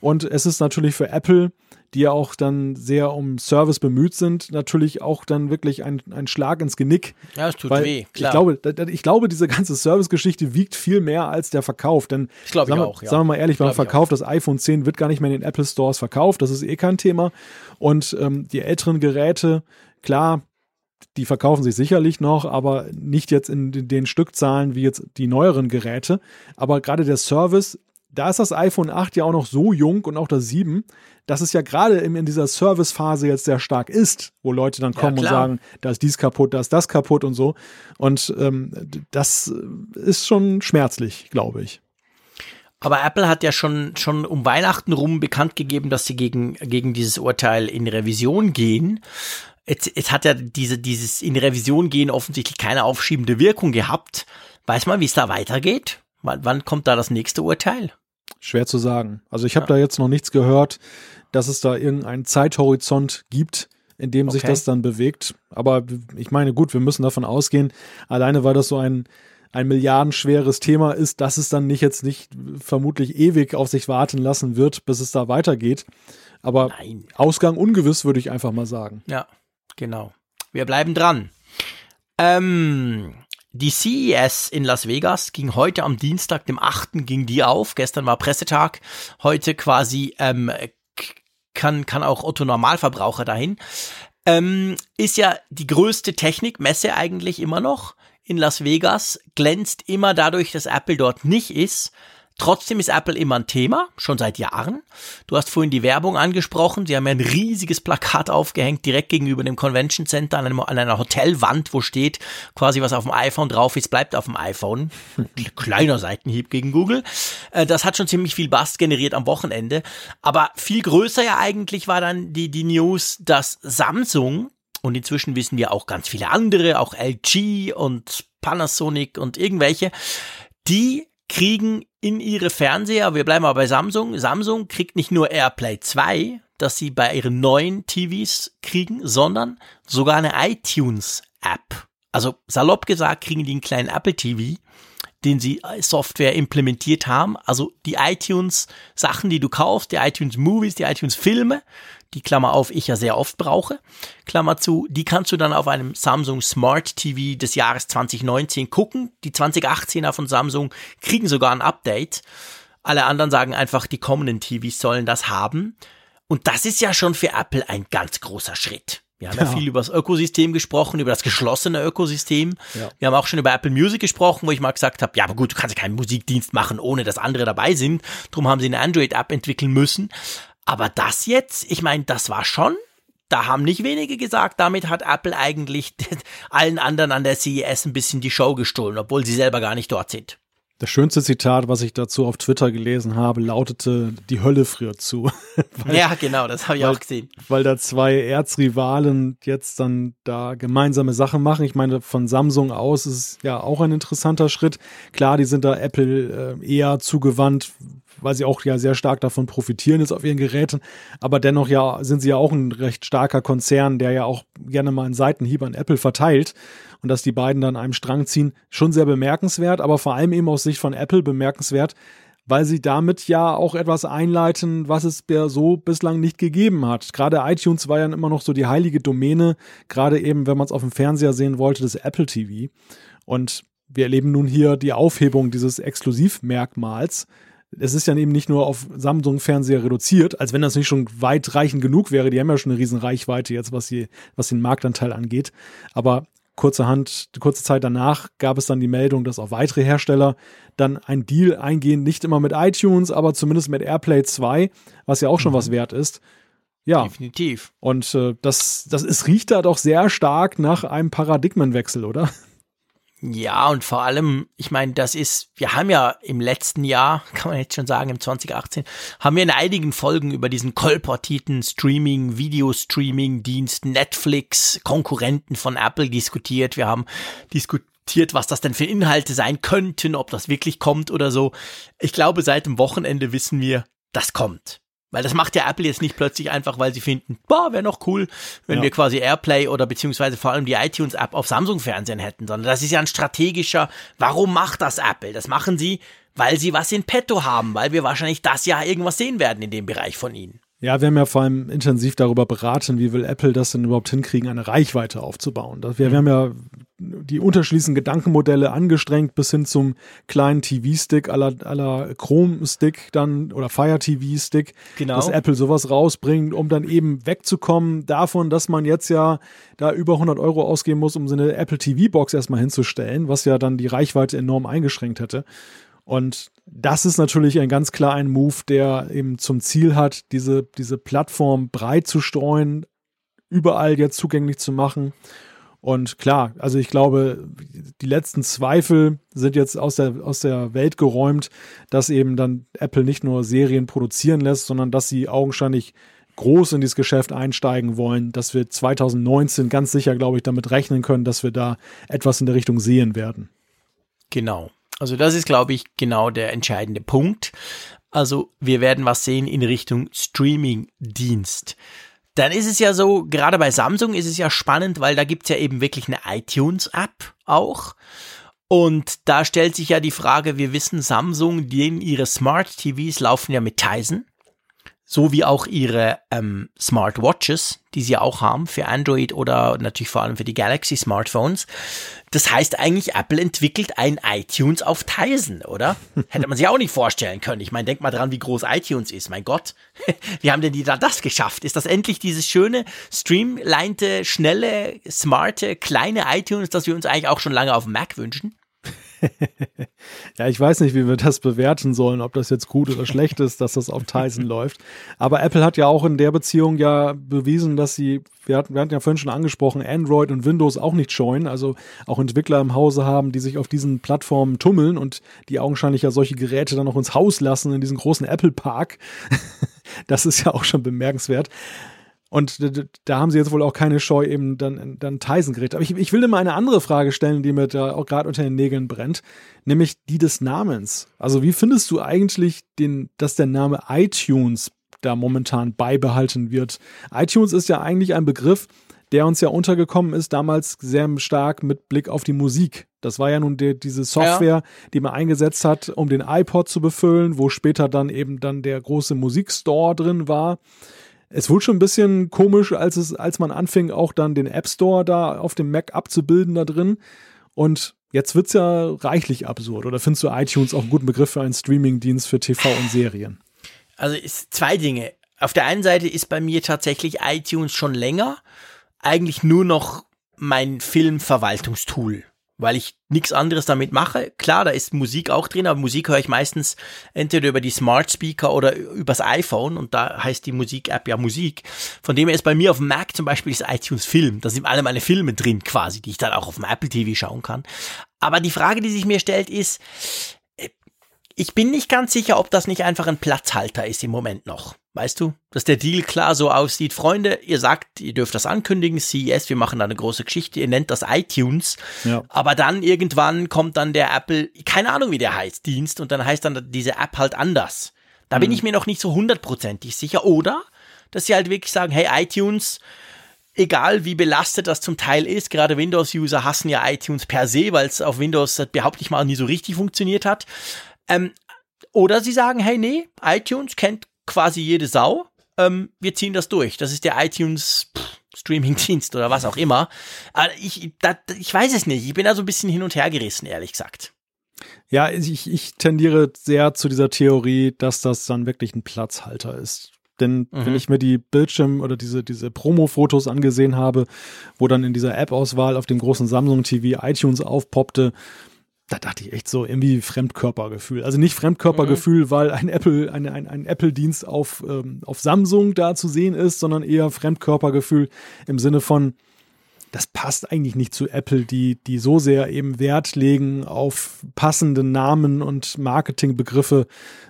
A: Und es ist natürlich für Apple, die ja auch dann sehr um Service bemüht sind, natürlich auch dann wirklich ein, ein Schlag ins Genick.
B: Ja, es tut weh,
A: klar. Ich glaube, ich glaube, diese ganze Servicegeschichte wiegt viel mehr als der Verkauf. Denn,
B: ich glaube
A: sagen,
B: auch, ja.
A: sagen wir mal ehrlich, beim Verkauf, das iPhone 10 wird gar nicht mehr in den Apple Stores verkauft. Das ist eh kein Thema. Und ähm, die älteren Geräte, klar, die verkaufen sich sicherlich noch, aber nicht jetzt in den Stückzahlen wie jetzt die neueren Geräte. Aber gerade der Service, da ist das iPhone 8 ja auch noch so jung und auch das 7, dass es ja gerade in dieser Servicephase jetzt sehr stark ist, wo Leute dann kommen ja, und sagen, da ist dies kaputt, da ist das kaputt und so. Und ähm, das ist schon schmerzlich, glaube ich.
B: Aber Apple hat ja schon, schon um Weihnachten rum bekannt gegeben, dass sie gegen, gegen dieses Urteil in Revision gehen. Jetzt, jetzt hat ja diese, dieses in Revision gehen offensichtlich keine aufschiebende Wirkung gehabt. Weiß man, wie es da weitergeht? Wann, wann kommt da das nächste Urteil?
A: Schwer zu sagen. Also ich habe ja. da jetzt noch nichts gehört, dass es da irgendeinen Zeithorizont gibt, in dem okay. sich das dann bewegt. Aber ich meine, gut, wir müssen davon ausgehen, alleine weil das so ein, ein milliardenschweres Thema ist, dass es dann nicht jetzt nicht vermutlich ewig auf sich warten lassen wird, bis es da weitergeht. Aber Nein. Ausgang ungewiss, würde ich einfach mal sagen.
B: Ja. Genau. Wir bleiben dran. Ähm, die CES in Las Vegas ging heute am Dienstag, dem 8. ging die auf. Gestern war Pressetag. Heute quasi ähm, kann, kann auch Otto Normalverbraucher dahin. Ähm, ist ja die größte Technikmesse eigentlich immer noch in Las Vegas. Glänzt immer dadurch, dass Apple dort nicht ist. Trotzdem ist Apple immer ein Thema, schon seit Jahren. Du hast vorhin die Werbung angesprochen. Sie haben ja ein riesiges Plakat aufgehängt, direkt gegenüber dem Convention Center, an, einem, an einer Hotelwand, wo steht, quasi was auf dem iPhone drauf ist, bleibt auf dem iPhone. Kleiner Seitenhieb gegen Google. Äh, das hat schon ziemlich viel Bass generiert am Wochenende. Aber viel größer ja eigentlich war dann die, die News, dass Samsung und inzwischen wissen wir auch ganz viele andere, auch LG und Panasonic und irgendwelche, die kriegen in ihre Fernseher, wir bleiben aber bei Samsung, Samsung kriegt nicht nur AirPlay 2, das sie bei ihren neuen TVs kriegen, sondern sogar eine iTunes-App. Also salopp gesagt kriegen die einen kleinen Apple TV, den sie Software implementiert haben. Also die iTunes Sachen, die du kaufst, die iTunes Movies, die iTunes Filme, die Klammer auf ich ja sehr oft brauche, Klammer zu, die kannst du dann auf einem Samsung Smart TV des Jahres 2019 gucken. Die 2018er von Samsung kriegen sogar ein Update. Alle anderen sagen einfach, die kommenden TVs sollen das haben. Und das ist ja schon für Apple ein ganz großer Schritt. Wir haben ja, ja viel über das Ökosystem gesprochen, über das geschlossene Ökosystem. Ja. Wir haben auch schon über Apple Music gesprochen, wo ich mal gesagt habe, ja, aber gut, du kannst ja keinen Musikdienst machen, ohne dass andere dabei sind. Drum haben sie eine Android-App entwickeln müssen. Aber das jetzt, ich meine, das war schon, da haben nicht wenige gesagt, damit hat Apple eigentlich allen anderen an der CES ein bisschen die Show gestohlen, obwohl sie selber gar nicht dort sind.
A: Das schönste Zitat, was ich dazu auf Twitter gelesen habe, lautete, die Hölle friert zu.
B: weil, ja, genau, das habe ich
A: weil,
B: auch gesehen.
A: Weil da zwei Erzrivalen jetzt dann da gemeinsame Sachen machen. Ich meine, von Samsung aus ist es ja auch ein interessanter Schritt. Klar, die sind da Apple äh, eher zugewandt, weil sie auch ja sehr stark davon profitieren jetzt auf ihren Geräten. Aber dennoch ja sind sie ja auch ein recht starker Konzern, der ja auch gerne mal einen Seitenhieb an Apple verteilt und dass die beiden dann einem Strang ziehen, schon sehr bemerkenswert, aber vor allem eben aus Sicht von Apple bemerkenswert, weil sie damit ja auch etwas einleiten, was es so bislang nicht gegeben hat. Gerade iTunes war ja immer noch so die heilige Domäne, gerade eben, wenn man es auf dem Fernseher sehen wollte, des Apple TV. Und wir erleben nun hier die Aufhebung dieses Exklusivmerkmals. Es ist ja eben nicht nur auf Samsung-Fernseher reduziert, als wenn das nicht schon weitreichend genug wäre. Die haben ja schon eine riesen Reichweite jetzt, was, die, was den Marktanteil angeht. Aber kurzerhand, kurze Zeit danach gab es dann die Meldung, dass auch weitere Hersteller dann ein Deal eingehen, nicht immer mit iTunes, aber zumindest mit AirPlay 2, was ja auch schon mhm. was wert ist. Ja.
B: Definitiv.
A: Und äh, das, das ist, riecht da doch sehr stark nach einem Paradigmenwechsel, oder?
B: Ja, und vor allem, ich meine, das ist, wir haben ja im letzten Jahr, kann man jetzt schon sagen, im 2018, haben wir in einigen Folgen über diesen kolportierten Streaming, Videostreaming-Dienst Netflix, Konkurrenten von Apple diskutiert. Wir haben diskutiert, was das denn für Inhalte sein könnten, ob das wirklich kommt oder so. Ich glaube, seit dem Wochenende wissen wir, das kommt. Weil das macht ja Apple jetzt nicht plötzlich einfach, weil sie finden, boah, wäre noch cool, wenn ja. wir quasi AirPlay oder beziehungsweise vor allem die iTunes-App auf Samsung-Fernsehen hätten, sondern das ist ja ein strategischer, warum macht das Apple? Das machen sie, weil sie was in petto haben, weil wir wahrscheinlich das Jahr irgendwas sehen werden in dem Bereich von ihnen.
A: Ja, wir haben ja vor allem intensiv darüber beraten, wie will Apple das denn überhaupt hinkriegen, eine Reichweite aufzubauen. Wir, wir haben ja die unterschiedlichen Gedankenmodelle angestrengt bis hin zum kleinen TV-Stick aller aller Chrome-Stick dann oder Fire TV-Stick, genau. dass Apple sowas rausbringt, um dann eben wegzukommen davon, dass man jetzt ja da über 100 Euro ausgeben muss, um so eine Apple TV-Box erstmal hinzustellen, was ja dann die Reichweite enorm eingeschränkt hätte. Und das ist natürlich ein ganz klar ein Move, der eben zum Ziel hat, diese, diese Plattform breit zu streuen, überall jetzt zugänglich zu machen. Und klar, also ich glaube, die letzten Zweifel sind jetzt aus der, aus der Welt geräumt, dass eben dann Apple nicht nur Serien produzieren lässt, sondern dass sie augenscheinlich groß in dieses Geschäft einsteigen wollen, dass wir 2019 ganz sicher, glaube ich, damit rechnen können, dass wir da etwas in der Richtung sehen werden.
B: Genau. Also das ist, glaube ich, genau der entscheidende Punkt. Also wir werden was sehen in Richtung Streaming-Dienst. Dann ist es ja so, gerade bei Samsung ist es ja spannend, weil da gibt's ja eben wirklich eine iTunes-App auch. Und da stellt sich ja die Frage, wir wissen, Samsung, die ihre Smart TVs laufen ja mit Tizen so wie auch ihre ähm, Smartwatches, die sie auch haben für Android oder natürlich vor allem für die Galaxy Smartphones. Das heißt eigentlich, Apple entwickelt ein iTunes auf Tizen, oder? Hätte man sich auch nicht vorstellen können. Ich meine, denk mal dran, wie groß iTunes ist. Mein Gott, wie haben denn die da das geschafft? Ist das endlich dieses schöne, streamlinete, schnelle, smarte, kleine iTunes, das wir uns eigentlich auch schon lange auf dem Mac wünschen?
A: ja, ich weiß nicht, wie wir das bewerten sollen, ob das jetzt gut oder schlecht ist, dass das auf Tizen läuft. Aber Apple hat ja auch in der Beziehung ja bewiesen, dass sie, wir hatten, wir hatten ja vorhin schon angesprochen, Android und Windows auch nicht scheuen, also auch Entwickler im Hause haben, die sich auf diesen Plattformen tummeln und die augenscheinlich ja solche Geräte dann auch ins Haus lassen in diesem großen Apple Park. das ist ja auch schon bemerkenswert. Und da haben sie jetzt wohl auch keine Scheu, eben dann, dann Tyson-Gerät. Aber ich, ich will dir mal eine andere Frage stellen, die mir da auch gerade unter den Nägeln brennt, nämlich die des Namens. Also wie findest du eigentlich, den, dass der Name iTunes da momentan beibehalten wird? iTunes ist ja eigentlich ein Begriff, der uns ja untergekommen ist, damals sehr stark mit Blick auf die Musik. Das war ja nun die, diese Software, ja. die man eingesetzt hat, um den iPod zu befüllen, wo später dann eben dann der große Musikstore drin war es wurde schon ein bisschen komisch, als es, als man anfing, auch dann den App Store da auf dem Mac abzubilden da drin. Und jetzt wird's ja reichlich absurd. Oder findest du iTunes auch einen guten Begriff für einen Streamingdienst für TV und Serien?
B: Also ist zwei Dinge. Auf der einen Seite ist bei mir tatsächlich iTunes schon länger eigentlich nur noch mein Filmverwaltungstool weil ich nichts anderes damit mache. Klar, da ist Musik auch drin, aber Musik höre ich meistens entweder über die Smart Speaker oder übers iPhone und da heißt die Musik-App ja Musik. Von dem her ist bei mir auf dem Mac zum Beispiel das iTunes Film. Da sind alle meine Filme drin quasi, die ich dann auch auf dem Apple TV schauen kann. Aber die Frage, die sich mir stellt, ist, äh, ich bin nicht ganz sicher, ob das nicht einfach ein Platzhalter ist im Moment noch. Weißt du, dass der Deal klar so aussieht. Freunde, ihr sagt, ihr dürft das ankündigen, CES, wir machen da eine große Geschichte, ihr nennt das iTunes. Ja. Aber dann irgendwann kommt dann der Apple, keine Ahnung wie der heißt, Dienst und dann heißt dann diese App halt anders. Da mhm. bin ich mir noch nicht so hundertprozentig sicher. Oder, dass sie halt wirklich sagen, hey, iTunes, egal wie belastet das zum Teil ist, gerade Windows-User hassen ja iTunes per se, weil es auf Windows behaupte ich mal nie so richtig funktioniert hat. Ähm, oder sie sagen, hey, nee, iTunes kennt quasi jede Sau. Ähm, wir ziehen das durch. Das ist der iTunes Streaming-Dienst oder was auch immer. Aber ich, da, ich weiß es nicht. Ich bin da so ein bisschen hin und her gerissen, ehrlich gesagt.
A: Ja, ich, ich tendiere sehr zu dieser Theorie, dass das dann wirklich ein Platzhalter ist. Denn mhm. wenn ich mir die Bildschirm- oder diese, diese Promo-Fotos angesehen habe, wo dann in dieser App-Auswahl auf dem großen Samsung TV iTunes aufpoppte, da dachte ich echt so irgendwie Fremdkörpergefühl. Also nicht Fremdkörpergefühl, mhm. weil ein Apple, ein, ein, ein Apple-Dienst auf, ähm, auf Samsung da zu sehen ist, sondern eher Fremdkörpergefühl im Sinne von, das passt eigentlich nicht zu Apple, die, die so sehr eben Wert legen auf passende Namen und Marketingbegriffe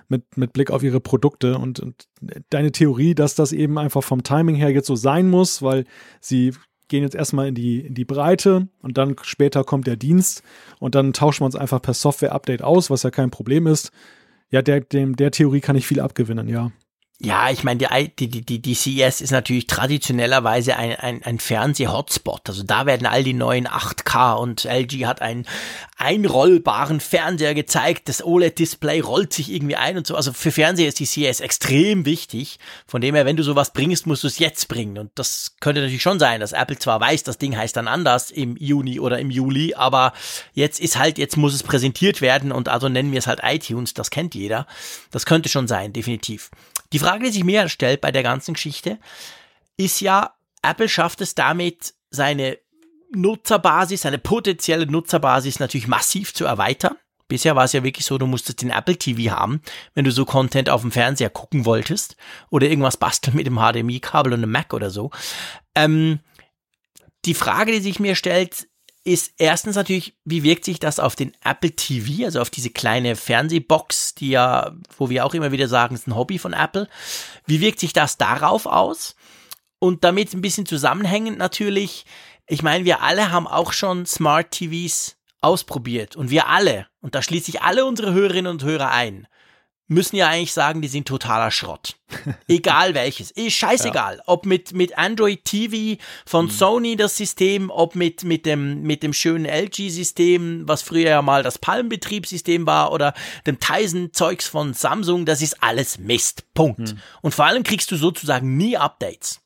A: mit, mit Blick auf ihre Produkte. Und, und deine Theorie, dass das eben einfach vom Timing her jetzt so sein muss, weil sie gehen jetzt erstmal in die, in die Breite und dann später kommt der Dienst und dann tauschen wir uns einfach per Software-Update aus, was ja kein Problem ist. Ja, der, dem, der Theorie kann ich viel abgewinnen, ja.
B: Ja, ich meine, die, die, die, die CES ist natürlich traditionellerweise ein, ein, ein Fernseh-Hotspot. Also da werden all die neuen 8K und LG hat einen einrollbaren Fernseher gezeigt. Das OLED-Display rollt sich irgendwie ein und so. Also für Fernseher ist die CES extrem wichtig. Von dem her, wenn du sowas bringst, musst du es jetzt bringen. Und das könnte natürlich schon sein, dass Apple zwar weiß, das Ding heißt dann anders im Juni oder im Juli, aber jetzt ist halt, jetzt muss es präsentiert werden und also nennen wir es halt iTunes. Das kennt jeder. Das könnte schon sein, definitiv. Die Frage, die sich mir stellt bei der ganzen Geschichte, ist ja, Apple schafft es damit, seine Nutzerbasis, seine potenzielle Nutzerbasis natürlich massiv zu erweitern. Bisher war es ja wirklich so, du musstest den Apple TV haben, wenn du so Content auf dem Fernseher gucken wolltest oder irgendwas basteln mit dem HDMI-Kabel und einem Mac oder so. Ähm, die Frage, die sich mir stellt, ist erstens natürlich, wie wirkt sich das auf den Apple TV, also auf diese kleine Fernsehbox, die ja, wo wir auch immer wieder sagen, ist ein Hobby von Apple. Wie wirkt sich das darauf aus? Und damit ein bisschen zusammenhängend natürlich, ich meine, wir alle haben auch schon Smart TVs ausprobiert und wir alle, und da schließe ich alle unsere Hörerinnen und Hörer ein, müssen ja eigentlich sagen, die sind totaler Schrott. Egal welches. Ist scheißegal. Ja. Ob mit, mit Android TV von mhm. Sony das System, ob mit, mit dem, mit dem schönen LG-System, was früher ja mal das Palm-Betriebssystem war, oder dem Tizen-Zeugs von Samsung, das ist alles Mist. Punkt. Mhm. Und vor allem kriegst du sozusagen nie Updates.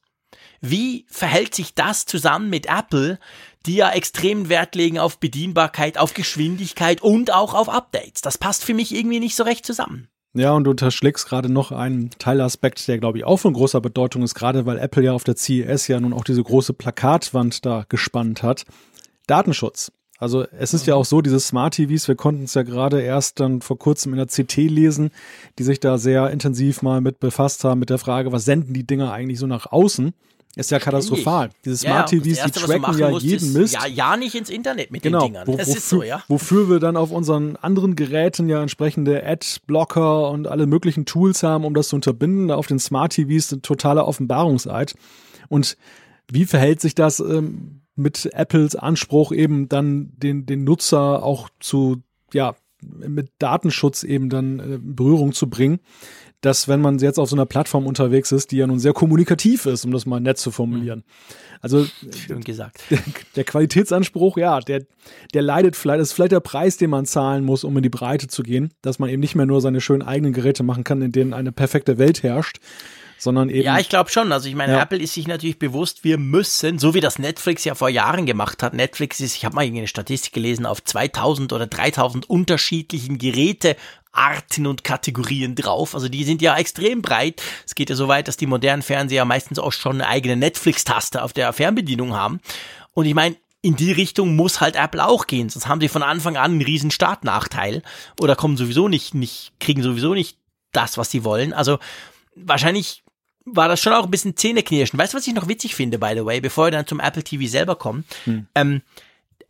B: Wie verhält sich das zusammen mit Apple, die ja extremen Wert legen auf Bedienbarkeit, auf Geschwindigkeit und auch auf Updates? Das passt für mich irgendwie nicht so recht zusammen.
A: Ja, und du unterschlägst gerade noch einen Teilaspekt, der, glaube ich, auch von großer Bedeutung ist, gerade weil Apple ja auf der CES ja nun auch diese große Plakatwand da gespannt hat. Datenschutz. Also es ist ja auch so, diese Smart TVs, wir konnten es ja gerade erst dann vor kurzem in der CT lesen, die sich da sehr intensiv mal mit befasst haben, mit der Frage, was senden die Dinger eigentlich so nach außen? Ist ja katastrophal. Diese Smart ja, TVs, Erste, die tracken ja musst, jeden Mist.
B: Ja, ja nicht ins Internet mit
A: genau,
B: den Dingern.
A: Wo, das wofür, ist so, ja. Wofür wir dann auf unseren anderen Geräten ja entsprechende Ad-Blocker und alle möglichen Tools haben, um das zu unterbinden. Da auf den Smart TVs ein totaler Offenbarungseid. Und wie verhält sich das ähm, mit Apples Anspruch eben dann den, den Nutzer auch zu, ja, mit Datenschutz eben dann äh, in Berührung zu bringen? Dass wenn man jetzt auf so einer Plattform unterwegs ist, die ja nun sehr kommunikativ ist, um das mal nett zu formulieren. Also
B: schön gesagt.
A: Der, der Qualitätsanspruch, ja, der der leidet vielleicht, das ist vielleicht der Preis, den man zahlen muss, um in die Breite zu gehen, dass man eben nicht mehr nur seine schönen eigenen Geräte machen kann, in denen eine perfekte Welt herrscht, sondern eben.
B: Ja, ich glaube schon. Also ich meine, ja. Apple ist sich natürlich bewusst, wir müssen, so wie das Netflix ja vor Jahren gemacht hat. Netflix ist, ich habe mal eine Statistik gelesen, auf 2000 oder 3000 unterschiedlichen Geräte Arten und Kategorien drauf. Also die sind ja extrem breit. Es geht ja so weit, dass die modernen Fernseher meistens auch schon eine eigene Netflix-Taste auf der Fernbedienung haben. Und ich meine, in die Richtung muss halt Apple auch gehen, sonst haben sie von Anfang an einen riesen Startnachteil oder kommen sowieso nicht, nicht, kriegen sowieso nicht das, was sie wollen. Also wahrscheinlich war das schon auch ein bisschen Zähneknirschen. Weißt du, was ich noch witzig finde, by the way, bevor wir dann zum Apple TV selber kommen? Hm. Ähm,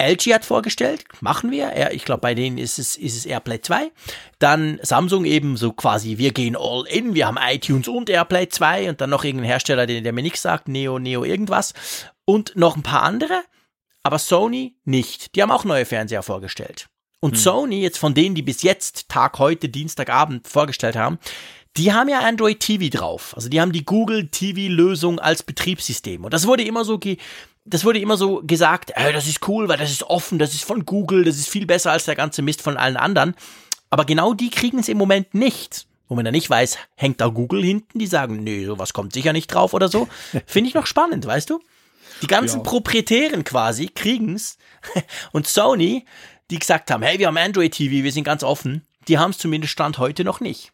B: LG hat vorgestellt, machen wir. Ich glaube, bei denen ist es, ist es AirPlay 2. Dann Samsung eben so quasi, wir gehen all in, wir haben iTunes und AirPlay 2 und dann noch irgendein Hersteller, der, der mir nichts sagt, Neo, Neo irgendwas. Und noch ein paar andere, aber Sony nicht. Die haben auch neue Fernseher vorgestellt. Und hm. Sony, jetzt von denen, die bis jetzt, Tag heute, Dienstagabend vorgestellt haben, die haben ja Android TV drauf. Also die haben die Google TV Lösung als Betriebssystem. Und das wurde immer so ge das wurde immer so gesagt, äh, das ist cool, weil das ist offen, das ist von Google, das ist viel besser als der ganze Mist von allen anderen. Aber genau die kriegen es im Moment nicht. Wo man dann nicht weiß, hängt da Google hinten, die sagen, nee, sowas kommt sicher nicht drauf oder so. Finde ich noch spannend, weißt du? Die ganzen ja. Proprietären quasi kriegen's. Und Sony, die gesagt haben, hey, wir haben Android TV, wir sind ganz offen, die haben es zumindest Stand heute noch nicht.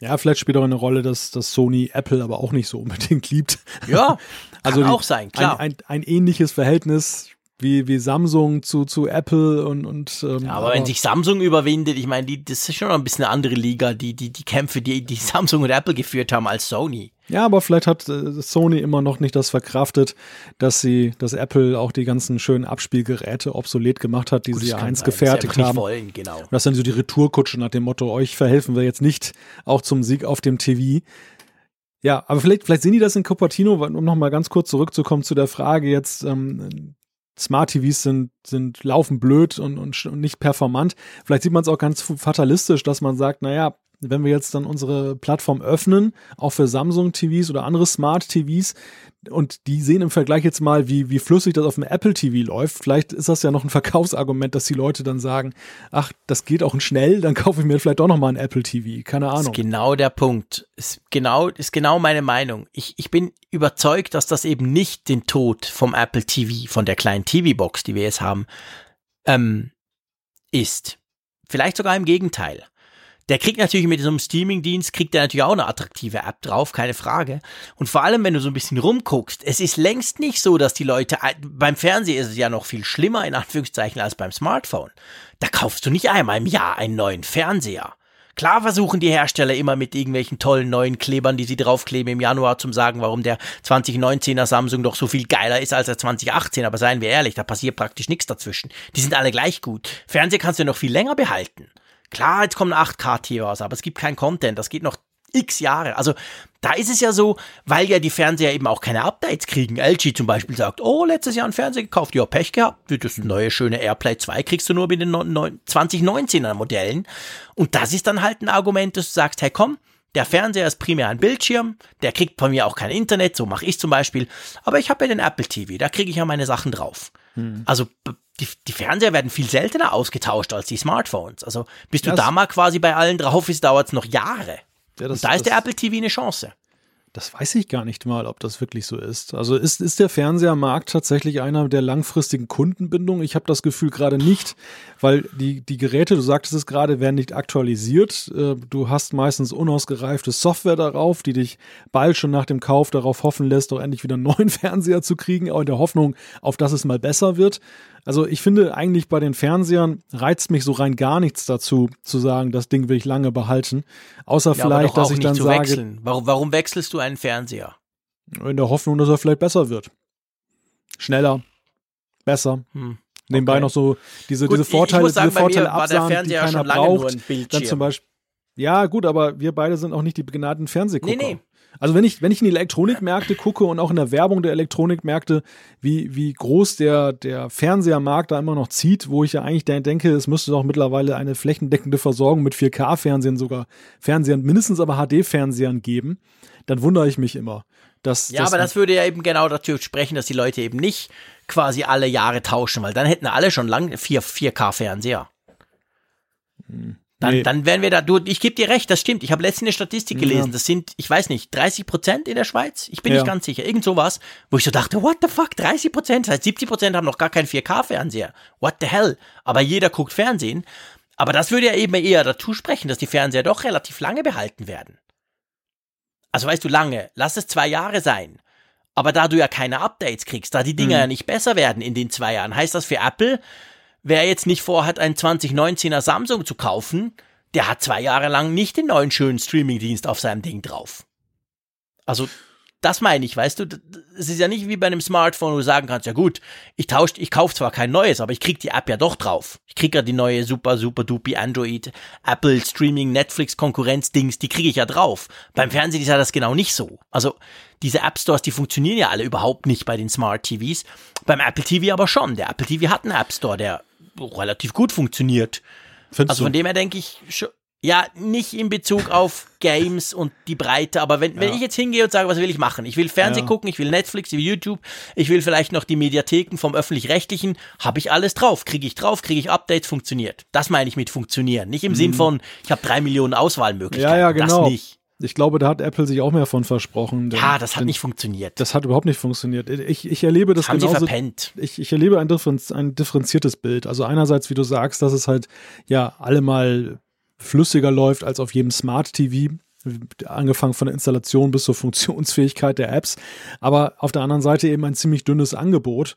A: Ja, vielleicht spielt auch eine Rolle, dass, dass Sony Apple aber auch nicht so unbedingt liebt.
B: Ja, also kann auch sein, klar.
A: Ein, ein, ein ähnliches Verhältnis wie, wie Samsung zu, zu Apple und, und
B: ähm, ja, aber, aber, wenn sich Samsung überwindet, ich meine, die, das ist schon noch ein bisschen eine andere Liga, die, die, die Kämpfe, die, die Samsung und Apple geführt haben als Sony.
A: Ja, aber vielleicht hat äh, Sony immer noch nicht das verkraftet, dass sie, dass Apple auch die ganzen schönen Abspielgeräte obsolet gemacht hat, die Gut, sie eins gefertigt haben.
B: Wollen, genau.
A: Und das sind so die Retourkutsche nach dem Motto, euch verhelfen wir jetzt nicht auch zum Sieg auf dem TV. Ja, aber vielleicht, vielleicht sehen die das in Cupertino, um nochmal ganz kurz zurückzukommen zu der Frage jetzt, ähm, Smart TVs sind, sind laufen blöd und, und, und nicht performant. Vielleicht sieht man es auch ganz fatalistisch, dass man sagt, naja, wenn wir jetzt dann unsere Plattform öffnen, auch für Samsung TVs oder andere Smart TVs, und die sehen im Vergleich jetzt mal, wie, wie flüssig das auf dem Apple TV läuft. Vielleicht ist das ja noch ein Verkaufsargument, dass die Leute dann sagen, ach, das geht auch schnell, dann kaufe ich mir vielleicht doch noch mal ein Apple TV. Keine Ahnung.
B: Das ist genau der Punkt. Ist genau, ist genau meine Meinung. Ich, ich bin überzeugt, dass das eben nicht den Tod vom Apple TV, von der kleinen TV-Box, die wir jetzt haben, ähm, ist. Vielleicht sogar im Gegenteil. Der kriegt natürlich mit so einem Streaming-Dienst, kriegt er natürlich auch eine attraktive App drauf, keine Frage. Und vor allem, wenn du so ein bisschen rumguckst, es ist längst nicht so, dass die Leute, beim Fernsehen ist es ja noch viel schlimmer, in Anführungszeichen, als beim Smartphone. Da kaufst du nicht einmal im Jahr einen neuen Fernseher. Klar versuchen die Hersteller immer mit irgendwelchen tollen neuen Klebern, die sie draufkleben im Januar zum sagen, warum der 2019er Samsung doch so viel geiler ist als der 2018. Aber seien wir ehrlich, da passiert praktisch nichts dazwischen. Die sind alle gleich gut. Fernseher kannst du noch viel länger behalten. Klar, jetzt kommen 8K-TVs, aber es gibt kein Content. Das geht noch x Jahre. Also da ist es ja so, weil ja die Fernseher eben auch keine Updates kriegen. LG zum Beispiel sagt, oh, letztes Jahr ein Fernseher gekauft, ja, Pech gehabt. Das neue schöne AirPlay 2 kriegst du nur mit den 2019er Modellen. Und das ist dann halt ein Argument, dass du sagst, hey komm, der Fernseher ist primär ein Bildschirm, der kriegt von mir auch kein Internet, so mache ich zum Beispiel. Aber ich habe ja den Apple TV, da kriege ich ja meine Sachen drauf. Hm. Also die, die Fernseher werden viel seltener ausgetauscht als die Smartphones. Also bis du das, da mal quasi bei allen drauf bist, dauert es noch Jahre. Ja, das, Und da ist der Apple TV eine Chance.
A: Das weiß ich gar nicht mal, ob das wirklich so ist. Also ist, ist der Fernsehermarkt tatsächlich einer der langfristigen Kundenbindungen? Ich habe das Gefühl gerade nicht, weil die, die Geräte, du sagtest es gerade, werden nicht aktualisiert. Äh, du hast meistens unausgereifte Software darauf, die dich bald schon nach dem Kauf darauf hoffen lässt, doch endlich wieder einen neuen Fernseher zu kriegen, auch in der Hoffnung, auf dass es mal besser wird. Also ich finde eigentlich bei den Fernsehern reizt mich so rein gar nichts dazu, zu sagen, das Ding will ich lange behalten. Außer ja, vielleicht, dass ich dann sage.
B: Wechseln. Warum, warum wechselst du einen Fernseher?
A: In der Hoffnung, dass er vielleicht besser wird. Schneller, besser. Hm. Nebenbei okay. noch so diese, gut, diese Vorteile, sagen, diese Vorteile absagen, die keiner braucht. Dann zum Beispiel. Ja, gut, aber wir beide sind auch nicht die begnadeten Fernsehgucker. Nee, nee. Also wenn ich, wenn ich in die Elektronikmärkte gucke und auch in der Werbung der Elektronikmärkte, wie, wie groß der, der Fernsehermarkt da immer noch zieht, wo ich ja eigentlich denke, es müsste doch mittlerweile eine flächendeckende Versorgung mit 4K-Fernsehen, sogar Fernsehern, mindestens aber HD-Fernsehern geben, dann wundere ich mich immer. Dass,
B: ja, dass aber das würde ja eben genau dazu sprechen, dass die Leute eben nicht quasi alle Jahre tauschen, weil dann hätten alle schon lang 4, 4K-Fernseher. Hm. Dann, nee. dann wären wir da, du, ich gebe dir recht, das stimmt. Ich habe letztens eine Statistik gelesen. Ja. Das sind, ich weiß nicht, 30 Prozent in der Schweiz? Ich bin ja. nicht ganz sicher. Irgend sowas, wo ich so dachte, what the fuck, 30 Prozent? Das heißt, 70 Prozent haben noch gar keinen 4K-Fernseher. What the hell? Aber jeder guckt Fernsehen. Aber das würde ja eben eher dazu sprechen, dass die Fernseher doch relativ lange behalten werden. Also weißt du, lange. Lass es zwei Jahre sein. Aber da du ja keine Updates kriegst, da die Dinger mhm. ja nicht besser werden in den zwei Jahren, heißt das für Apple, Wer jetzt nicht vorhat, einen 2019er Samsung zu kaufen, der hat zwei Jahre lang nicht den neuen schönen Streamingdienst auf seinem Ding drauf. Also, das meine ich, weißt du, es ist ja nicht wie bei einem Smartphone, wo du sagen kannst, ja gut, ich tausche, ich kaufe zwar kein neues, aber ich krieg die App ja doch drauf. Ich krieg ja die neue super, super dupi Android, Apple Streaming, Netflix Konkurrenz-Dings, die kriege ich ja drauf. Beim Fernsehen ist ja das genau nicht so. Also, diese App Stores, die funktionieren ja alle überhaupt nicht bei den Smart TVs. Beim Apple TV aber schon. Der Apple TV hat einen App Store, der relativ gut funktioniert.
A: Findest
B: also von dem her denke ich, schon, ja, nicht in Bezug auf Games und die Breite, aber wenn, wenn
A: Ja.
B: ich jetzt hingehe und sage, was will ich machen? Ich will Fernsehen
A: Ja.
B: gucken, ich will Netflix, ich will YouTube, ich will vielleicht noch die Mediatheken vom Öffentlich-Rechtlichen, habe ich alles drauf, kriege ich drauf, kriege ich Updates, funktioniert. Das meine ich mit funktionieren. Nicht im Sinn von, ich habe drei Millionen Auswahlmöglichkeiten.
A: Mhm. Ja, ja, genau.
B: Das nicht.
A: Ich glaube, da hat Apple sich auch mehr von versprochen. denn-
B: Ja, das hat
A: denn
B: nicht funktioniert.
A: Das hat überhaupt nicht funktioniert. Ich, ich erlebe das
B: Das haben sie
A: genauso.
B: verpennt.
A: Ich, ich erlebe ein, differenz, ein differenziertes Bild. Also einerseits, wie du sagst, dass es halt ja allemal flüssiger läuft als auf jedem Smart TV, angefangen von der Installation bis zur Funktionsfähigkeit der Apps. Aber auf der anderen Seite eben ein ziemlich dünnes Angebot.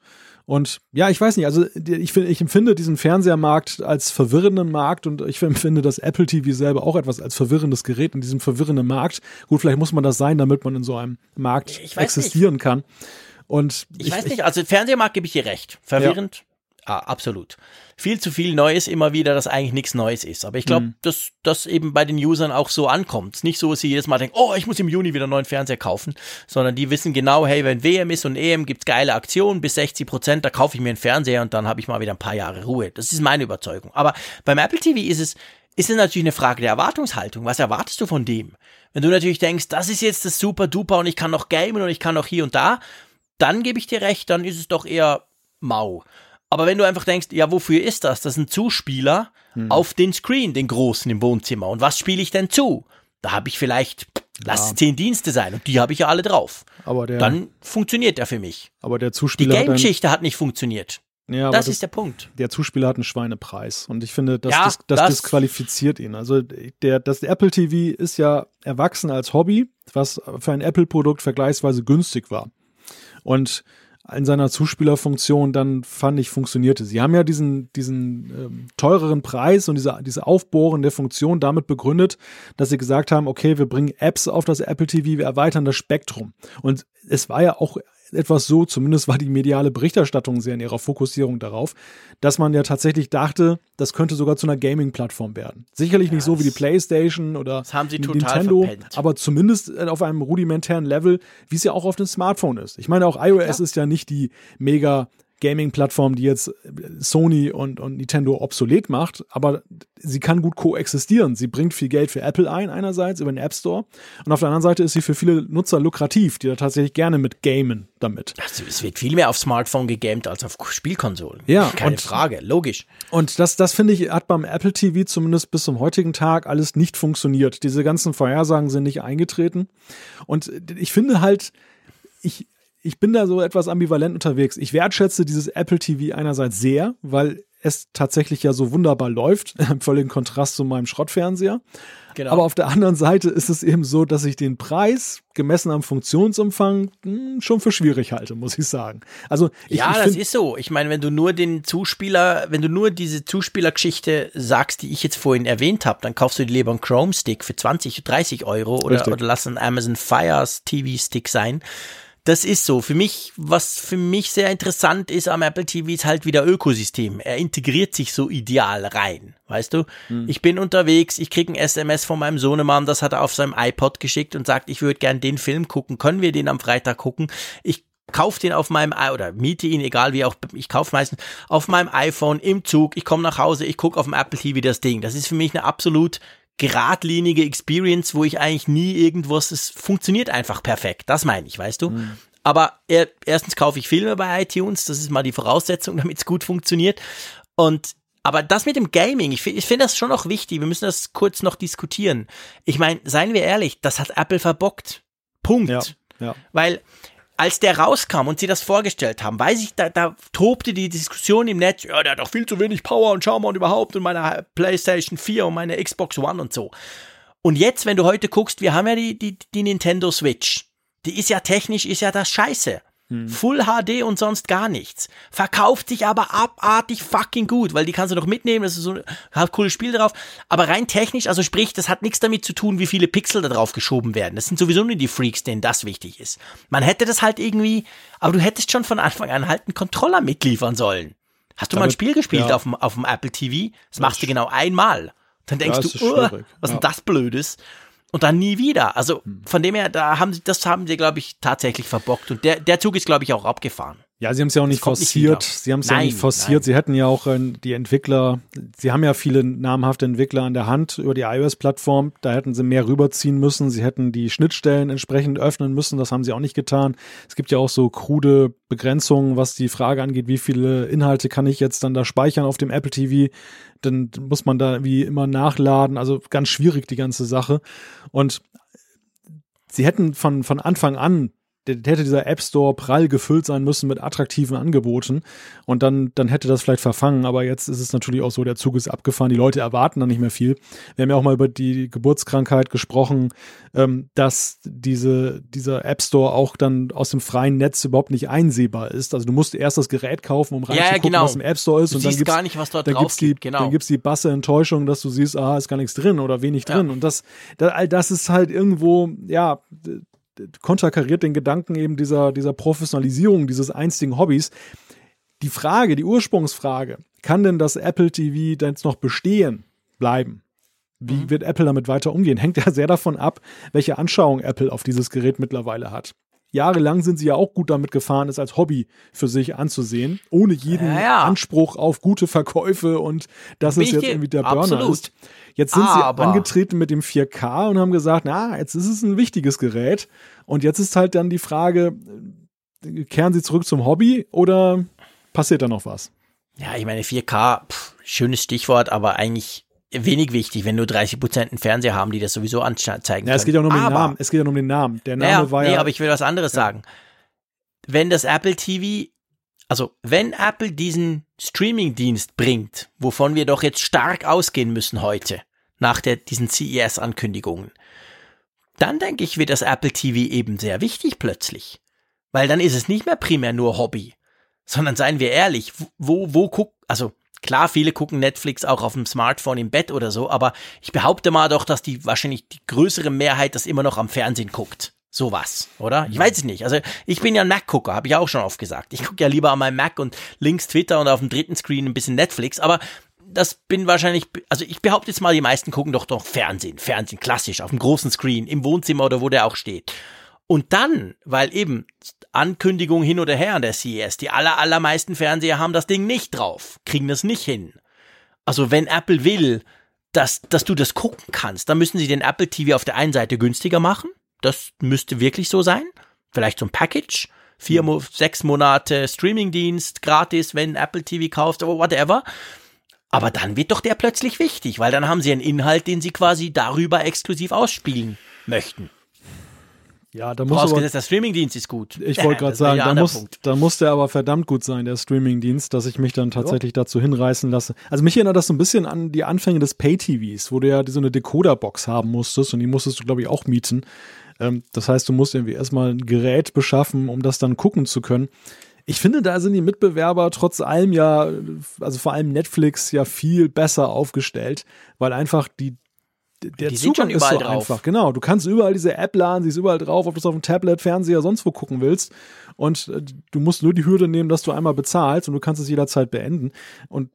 A: Und ja, ich weiß nicht, also ich, finde, ich empfinde diesen Fernsehermarkt als verwirrenden Markt und ich empfinde das Apple TV selber auch etwas als verwirrendes Gerät in diesem verwirrenden Markt. Gut, vielleicht muss man das sein, damit man in so einem Markt
B: Ich
A: existieren kann. Und
B: Ich, weiß nicht, also Fernsehmarkt gebe ich dir recht. Verwirrend? Ja. absolut. Viel zu viel Neues immer wieder, das eigentlich nichts Neues ist. Aber ich glaube,
A: Mhm.
B: dass das eben bei den Usern auch so ankommt. Es ist nicht so, dass sie jedes Mal denken, oh, ich muss im Juni wieder einen neuen Fernseher kaufen, sondern die wissen genau, hey, wenn WM ist und EM gibt's geile Aktionen bis 60 Prozent, da kaufe ich mir einen Fernseher und dann habe ich mal wieder ein paar Jahre Ruhe. Das ist meine Überzeugung. Aber beim Apple TV ist es, ist es natürlich eine Frage der Erwartungshaltung. Was erwartest du von dem? Wenn du natürlich denkst, das ist jetzt das super duper und ich kann noch gamen und ich kann noch hier und da, dann gebe ich dir recht, dann ist es doch eher mau. Aber wenn du einfach denkst, ja, wofür ist das? Das sind Zuspieler auf den Screen, den großen im Wohnzimmer. Und was spiele ich denn zu? Da habe ich vielleicht, lass es zehn Dienste sein und die habe ich ja alle drauf.
A: aber der,
B: Dann funktioniert er für mich.
A: aber der
B: Die
A: Zuspieler hat einen,
B: Game-Geschichte hat nicht funktioniert.
A: ja,
B: Das,
A: das,
B: ist der Punkt.
A: der Zuspieler hat einen Schweinepreis und ich finde, das,
B: Ja,
A: das, das,
B: das-
A: disqualifiziert ihn. Also der, das Apple TV ist ja erwachsen als Hobby, was für ein Apple-Produkt vergleichsweise günstig war. Und in seiner Zuspielerfunktion dann fand ich funktionierte. Sie haben ja diesen, diesen ähm, teureren Preis und diese, diese aufbohrende Funktion damit begründet, dass sie gesagt haben, okay, wir bringen Apps auf das Apple TV, wir erweitern das Spektrum. Und es war ja auch etwas so, zumindest war die mediale Berichterstattung sehr in ihrer Fokussierung darauf, dass man ja tatsächlich dachte, das könnte sogar zu einer Gaming-Plattform werden. Sicherlich nicht so wie die PlayStation oder Nintendo,
B: verpennt.
A: aber zumindest äh, auf einem rudimentären Level, wie es ja auch auf dem Smartphone ist. Ich meine, auch iOS ist ja nicht die mega Gaming-Plattform, die jetzt Sony und, und Nintendo obsolet macht, aber sie kann gut koexistieren. Sie bringt viel Geld für Apple ein, einerseits über den App Store, und auf der anderen Seite ist sie für viele Nutzer lukrativ, die da tatsächlich gerne mit gamen damit.
B: Also, es wird viel mehr auf Smartphone gegamed als auf Spielkonsolen.
A: Ja,
B: Keine
A: und-
B: Frage, logisch.
A: Und das, das finde ich, hat beim Apple TV zumindest bis zum heutigen Tag alles nicht funktioniert. Diese ganzen Vorhersagen sind nicht eingetreten. Und ich finde halt, ich, ich bin da so etwas ambivalent unterwegs. Ich wertschätze dieses Apple TV einerseits sehr, weil es tatsächlich ja so wunderbar läuft, im völligen Kontrast zu meinem Schrottfernseher.
B: Genau.
A: Aber auf der anderen Seite ist es eben so, dass ich den Preis gemessen am Funktionsumfang hm, schon für schwierig halte, muss ich sagen. Also ich,
B: ja,
A: ich
B: das ist so. Ich meine, wenn du nur den Zuspieler, wenn du nur diese Zuspielergeschichte sagst, die ich jetzt vorhin erwähnt habe, dann kaufst du dir lieber einen Chrome Stick für 20, 30 Euro oder,
A: Richtig.
B: oder lass einen Amazon Fire TV Stick sein. Das ist so. Für mich, was für mich sehr interessant ist am Apple TV, ist halt wieder Ökosystem. Er integriert sich so ideal rein. Weißt du? Ich bin unterwegs, ich krieg ein SMS von meinem Sohnemann, das hat er auf seinem iPod geschickt und sagt, ich würde gern den Film gucken. Können wir den am Freitag gucken? Ich kauf den auf meinem oder miete ihn, egal wie auch, ich kaufe meistens auf meinem iPhone im Zug, ich komme nach Hause, ich gucke auf dem Apple TV das Ding. Das ist für mich eine absolut geradlinige Experience, wo ich eigentlich nie irgendwas, es funktioniert einfach perfekt. Das meine ich, weißt du? Aber er, erstens kaufe ich Filme bei iTunes, das ist mal die Voraussetzung, damit es gut funktioniert. Und aber das mit dem Gaming, ich finde ich find das schon noch wichtig. Wir müssen das kurz noch diskutieren. Ich meine, seien wir ehrlich, das hat Apple verbockt. Punkt.
A: ja, ja.
B: Weil als der rauskam und sie das vorgestellt haben, weiß ich, da, da tobte die Diskussion im Netz, ja, der hat doch viel zu wenig Power und schau und überhaupt und meine PlayStation 4 und meine Xbox One und so. Und jetzt, wenn du heute guckst, wir haben ja die, die, die Nintendo Switch. Die ist ja technisch, ist ja das scheiße. Full HD und sonst gar nichts. Verkauft sich aber abartig fucking gut, weil die kannst du noch mitnehmen, das ist so, hat cooles Spiel drauf. Aber rein technisch, also sprich, das hat nichts damit zu tun, wie viele Pixel da drauf geschoben werden. Das sind sowieso nur die Freaks, denen das wichtig ist. Man hätte das halt irgendwie, aber du hättest schon von Anfang an halt einen Controller mitliefern sollen. Hast du mal ein
A: Damit-
B: Spiel gespielt
A: ja.
B: auf dem, auf dem Apple TV? Das machst du genau einmal. Dann denkst
A: Ja,
B: du, "Oh, was
A: Ja.
B: denn das Blödes? Und dann nie wieder. Also von dem her, da haben sie, das haben sie, glaube ich, tatsächlich verbockt. Und der, der Zug ist, glaube ich, auch abgefahren.
A: Ja, sie haben es ja auch nicht
B: nicht
A: forciert.
B: wieder.
A: sie haben es ja nicht forciert.
B: nein.
A: Sie hätten ja auch äh, die Entwickler, sie haben ja viele namhafte Entwickler an der Hand über die iOS-Plattform. Da hätten sie mehr rüberziehen müssen. Sie hätten die Schnittstellen entsprechend öffnen müssen. Das haben sie auch nicht getan. Es gibt ja auch so krude Begrenzungen, was die Frage angeht, wie viele Inhalte kann ich jetzt dann da speichern auf dem Apple TV. Dann muss man da wie immer nachladen. Also ganz schwierig die ganze Sache. Und sie hätten von, von Anfang an, hätte dieser App Store prall gefüllt sein müssen mit attraktiven Angeboten und dann, dann hätte das vielleicht verfangen. Aber jetzt ist es natürlich auch so, der Zug ist abgefahren, die Leute erwarten dann nicht mehr viel. Wir haben ja auch mal über die Geburtskrankheit gesprochen, ähm, dass diese, dieser App Store auch dann aus dem freien Netz überhaupt nicht einsehbar ist. Also du musst erst das Gerät kaufen, um
B: Ja, ja,
A: reinzugucken,
B: genau.
A: was im App Store ist.
B: Du
A: und dann
B: siehst
A: gibt's,
B: gar nicht, was dort
A: dann
B: drauf
A: gibt's die,
B: gibt, genau.
A: Dann gibt's die basse Enttäuschung, dass du siehst, aha, ist gar nichts drin oder wenig drin. Und das, da, all das ist halt irgendwo, ja, konterkariert den Gedanken eben dieser, dieser Professionalisierung dieses einstigen Hobbys. Die Frage, die Ursprungsfrage, kann denn das Apple TV denn jetzt noch bestehen bleiben? Wie
B: Mhm.
A: wird Apple damit weiter umgehen? Hängt ja sehr davon ab, welche Anschauung Apple auf dieses Gerät mittlerweile hat. Jahrelang sind sie ja auch gut damit gefahren, es als Hobby für sich anzusehen, ohne jeden
B: Ja, ja.
A: Anspruch auf gute Verkäufe und es
B: ich
A: jetzt irgendwie der Burner
B: absolut.
A: ist. Jetzt sind
B: Aber-
A: sie angetreten mit dem 4K und haben gesagt, na, jetzt ist es ein wichtiges Gerät. Und jetzt ist halt dann die Frage, äh, kehren sie zurück zum Hobby oder passiert da noch was?
B: Ja, ich meine, 4K, pff, schönes Stichwort, aber eigentlich wenig wichtig, wenn nur 30 Prozent einen Fernseher haben, die das sowieso anzeigen
A: Ja, es geht ja nur um den Namen. Es geht ja nur um den Namen. Der Name
B: Naja,
A: war
B: nee,
A: ja.
B: aber ich will was anderes sagen. Wenn das Apple TV, also wenn Apple diesen Streaming-Dienst bringt, wovon wir doch jetzt stark ausgehen müssen heute, nach der, diesen CES-Ankündigungen, dann denke ich, wird das Apple TV eben sehr wichtig plötzlich. Weil dann ist es nicht mehr primär nur Hobby, sondern seien wir ehrlich, wo, wo guck, also klar, viele gucken Netflix auch auf dem Smartphone im Bett oder so, aber ich behaupte mal doch, dass die wahrscheinlich die größere Mehrheit das immer noch am Fernsehen guckt. Sowas, oder? Ich weiß es nicht. Also ich bin ja ein Mac-Gucker, habe ich auch schon oft gesagt. Ich gucke ja lieber an meinem Mac und links Twitter und auf dem dritten Screen ein bisschen Netflix, aber das bin wahrscheinlich, also ich behaupte jetzt mal, die meisten gucken doch doch Fernsehen, Fernsehen, klassisch, auf dem großen Screen, im Wohnzimmer oder wo der auch steht. Und dann, weil eben Ankündigung hin oder her an der CES, die aller, allermeisten Fernseher haben das Ding nicht drauf, kriegen das nicht hin. Also wenn Apple will, dass, dass du das gucken kannst, dann müssen sie den Apple TV auf der einen Seite günstiger machen. Das müsste wirklich so sein. Vielleicht so ein Package. Vier, sechs Monate Streamingdienst, gratis, wenn Apple TV kaufst, oder whatever. Aber dann wird doch der plötzlich wichtig, weil dann haben sie einen Inhalt, den sie quasi darüber exklusiv ausspielen möchten.
A: Ja, da muss aber,
B: der Streamingdienst ist gut.
A: ich wollte gerade sagen, da muss,
B: Punkt.
A: da muss der aber verdammt gut sein, der Streamingdienst, dass ich mich dann tatsächlich dazu hinreißen lasse. Also mich erinnert das so ein bisschen an die Anfänge des Pay-TVs, wo du ja so eine Decoder-Box haben musstest und die musstest du, glaube ich, auch mieten. Ähm, das heißt, du musst irgendwie erstmal ein Gerät beschaffen, um das dann gucken zu können. Ich finde, da sind die Mitbewerber trotz allem ja, also vor allem Netflix ja viel besser aufgestellt, weil einfach die der
B: Die
A: Zugang ist so
B: drauf.
A: einfach. Genau, du kannst überall diese App laden, sie ist überall drauf, ob du es auf dem Tablet, Fernseher, sonst wo gucken willst. Und äh, du musst nur die Hürde nehmen, dass du einmal bezahlst und du kannst es jederzeit beenden. Und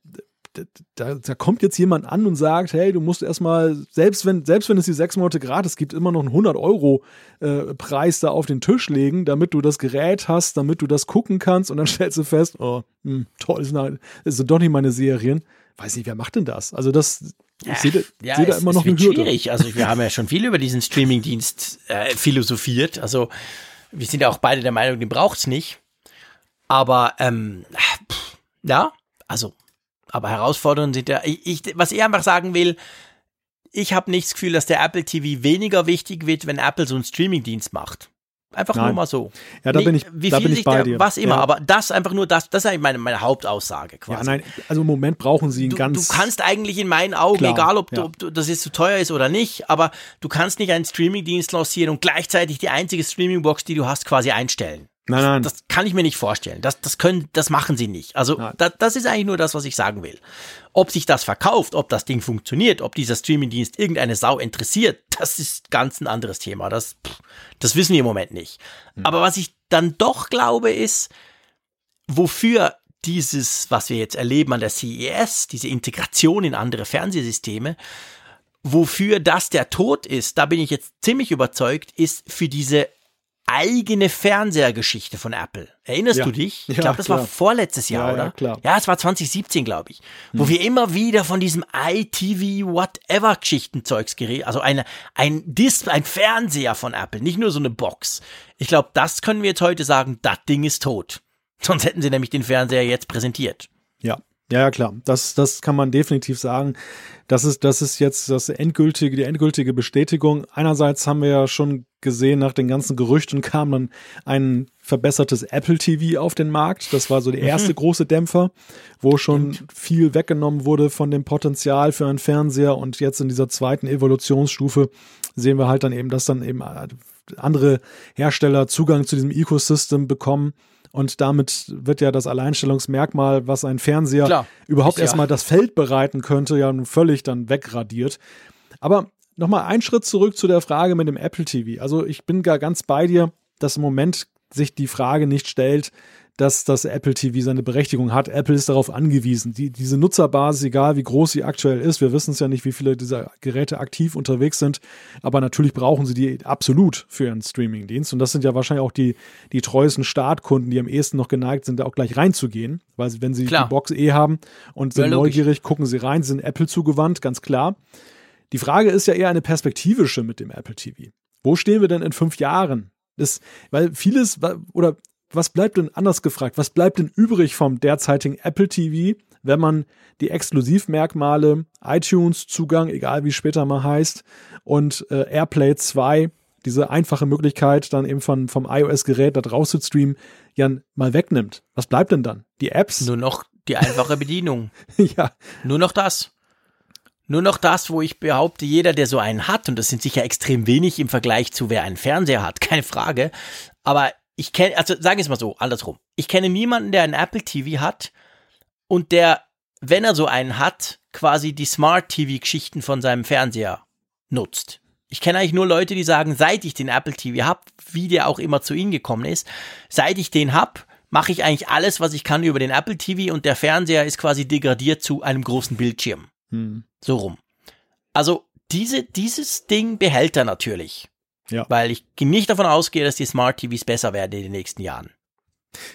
A: da, da kommt jetzt jemand an und sagt, hey, du musst erstmal, selbst wenn, selbst wenn es die sechs Monate gratis gibt, immer noch einen 100 Euro äh, Preis da auf den Tisch legen, damit du das Gerät hast, damit du das gucken kannst und dann stellst du fest, oh, hm, toll, halt- das sind doch nicht meine Serien. Weiß nicht, wer macht denn das? Also das, ich sehe da,
B: Ja,
A: seh da immer noch eine Hürde.
B: schwierig. Also wir haben ja schon viel über diesen Streamingdienst äh, philosophiert. Also wir sind ja auch beide der Meinung, den braucht's nicht. Aber ähm, pff, ja, also, aber Herausforderungen sind ja. Ich, ich, was ich einfach sagen will, ich habe nicht das Gefühl, dass der Apple TV weniger wichtig wird, wenn Apple so einen Streamingdienst macht. Einfach nur
A: Nein.
B: mal so.
A: Ja, da
B: Nicht,
A: bin ich,
B: wie
A: da
B: viel
A: bin ich
B: sich
A: bei
B: der,
A: dir.
B: Was immer,
A: ja.
B: aber das einfach nur das, das ist eigentlich meine, meine Hauptaussage quasi.
A: Ja, nein, also im Moment brauchen sie einen
B: Du,
A: ganz.
B: du kannst eigentlich in meinen Augen,
A: Klar,
B: egal ob,
A: ja.
B: du, ob du, das jetzt zu teuer ist oder nicht, aber du kannst nicht einen Streamingdienst lancieren und gleichzeitig die einzige Streamingbox, die du hast, quasi einstellen.
A: Nein, nein.
B: Das, das kann ich mir nicht vorstellen. Das, das können, das machen sie nicht. Also da, das ist eigentlich nur das, was ich sagen will. Ob sich das verkauft, ob das Ding funktioniert, ob dieser Streamingdienst irgendeine Sau interessiert, das ist ganz ein anderes Thema. Das, das wissen wir im Moment nicht. Hm. Aber was ich dann doch glaube, ist, wofür dieses, was wir jetzt erleben an der CES, diese Integration in andere Fernsehsysteme, wofür das der Tod ist, da bin ich jetzt ziemlich überzeugt, ist für diese eigene Fernsehergeschichte von Apple. Erinnerst ja. du dich? Ich glaube, das klar. war vorletztes Jahr, ja, oder? Ja,
A: klar.
B: ja, es war 2017, glaube ich. Hm. Wo wir immer wieder von diesem ITV whatever Geschichtenzeugs geredet, also eine, ein Dis ein Fernseher von Apple, nicht nur so eine Box. Ich glaube, das können wir jetzt heute sagen, das Ding ist tot. Sonst hätten sie nämlich den Fernseher jetzt präsentiert.
A: Ja, ja, ja, klar. Das, das kann man definitiv sagen. Das ist, das ist jetzt das endgültige, die endgültige Bestätigung. Einerseits haben wir ja schon gesehen, nach den ganzen Gerüchten kam dann ein verbessertes Apple TV auf den Markt. Das war so der erste mhm. große Dämpfer, wo schon viel weggenommen wurde von dem Potenzial für einen Fernseher. Und jetzt in dieser zweiten Evolutionsstufe sehen wir halt dann eben, dass dann eben andere Hersteller Zugang zu diesem Ecosystem bekommen und damit wird ja das Alleinstellungsmerkmal, was ein Fernseher Klar, überhaupt erstmal ja. das Feld bereiten könnte, ja nun völlig dann wegradiert. Aber nochmal einen Schritt zurück zu der Frage mit dem Apple TV. Also ich bin gar ganz bei dir, dass im Moment sich die Frage nicht stellt, dass das Apple TV seine Berechtigung hat. Apple ist darauf angewiesen. Die, diese Nutzerbasis, egal wie groß sie aktuell ist, wir wissen es ja nicht, wie viele dieser Geräte aktiv unterwegs sind, aber natürlich brauchen sie die absolut für ihren Streamingdienst. Und das sind ja wahrscheinlich auch die, die treuesten Startkunden, die am ehesten noch geneigt sind, da auch gleich reinzugehen. Weil wenn sie klar. die Box eh haben und sind ja, neugierig, gucken sie rein, sind Apple zugewandt, ganz klar. Die Frage ist ja eher eine perspektivische mit dem Apple TV. Wo stehen wir denn in fünf Jahren? Das, weil vieles, oder was bleibt denn anders gefragt? Was bleibt denn übrig vom derzeitigen Apple TV, wenn man die Exklusivmerkmale, iTunes-Zugang, egal wie später mal heißt, und äh, AirPlay 2, diese einfache Möglichkeit, dann eben von, vom iOS-Gerät da draus zu streamen, ja mal wegnimmt? Was bleibt denn dann? Die Apps?
B: Nur noch die einfache Bedienung.
A: ja.
B: Nur noch das. Nur noch das, wo ich behaupte, jeder, der so einen hat, und das sind sicher extrem wenig im Vergleich zu wer einen Fernseher hat, keine Frage, aber ich kenne, also sagen wir es mal so, andersrum. Ich kenne niemanden, der einen Apple TV hat und der, wenn er so einen hat, quasi die Smart TV-Geschichten von seinem Fernseher nutzt. Ich kenne eigentlich nur Leute, die sagen, seit ich den Apple TV habe, wie der auch immer zu ihnen gekommen ist, seit ich den hab, mache ich eigentlich alles, was ich kann über den Apple TV und der Fernseher ist quasi degradiert zu einem großen Bildschirm. Hm. So rum. Also diese, dieses Ding behält er natürlich. Ja. Weil ich nicht davon ausgehe, dass die Smart TVs besser werden in den nächsten Jahren.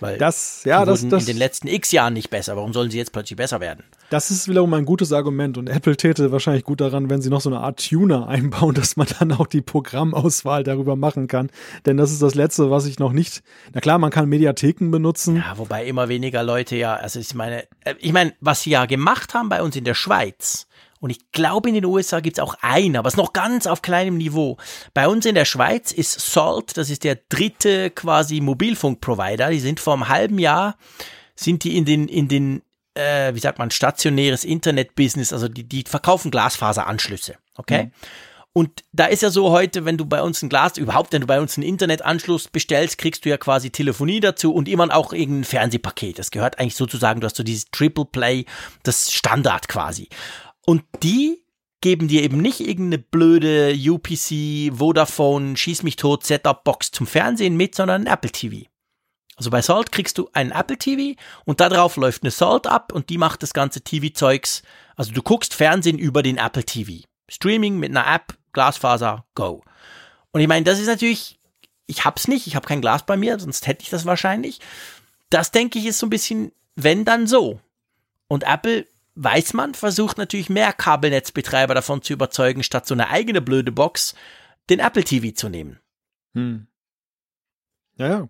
B: Weil
A: das, ja, das,
B: das, in den letzten X Jahren nicht besser. Warum sollen sie jetzt plötzlich besser werden?
A: Das ist wiederum ein gutes Argument und Apple täte wahrscheinlich gut daran, wenn sie noch so eine Art Tuner einbauen, dass man dann auch die Programmauswahl darüber machen kann. Denn das ist das Letzte, was ich noch nicht. Na klar, man kann Mediatheken benutzen.
B: Ja, wobei immer weniger Leute ja, also ich meine, äh, ich meine, was sie ja gemacht haben bei uns in der Schweiz, und ich glaube, in den USA gibt's auch einen, aber es ist noch ganz auf kleinem Niveau. Bei uns in der Schweiz ist Salt, das ist der dritte quasi Mobilfunkprovider. Die sind vor einem halben Jahr, sind die in den, in den, äh, wie sagt man, stationäres Internet-Business, also die, die verkaufen Glasfaseranschlüsse. Okay? Mhm. Und da ist ja so heute, wenn du bei uns ein Glas, überhaupt, wenn du bei uns einen Internetanschluss bestellst, kriegst du ja quasi Telefonie dazu und immer auch irgendein Fernsehpaket. Das gehört eigentlich sozusagen, du hast so dieses Triple Play, das Standard quasi. Und die geben dir eben nicht irgendeine blöde UPC, Vodafone, Schieß mich tot, Setup-Box zum Fernsehen mit, sondern ein Apple TV. Also bei Salt kriegst du einen Apple TV und da drauf läuft eine Salt ab und die macht das ganze TV-Zeugs. Also du guckst Fernsehen über den Apple TV. Streaming mit einer App, Glasfaser, go. Und ich meine, das ist natürlich, ich hab's nicht, ich habe kein Glas bei mir, sonst hätte ich das wahrscheinlich. Das denke ich ist so ein bisschen, wenn dann so. Und Apple weiß man, versucht natürlich mehr Kabelnetzbetreiber davon zu überzeugen, statt so eine eigene blöde Box den Apple TV zu nehmen. Hm.
A: Ja, ja.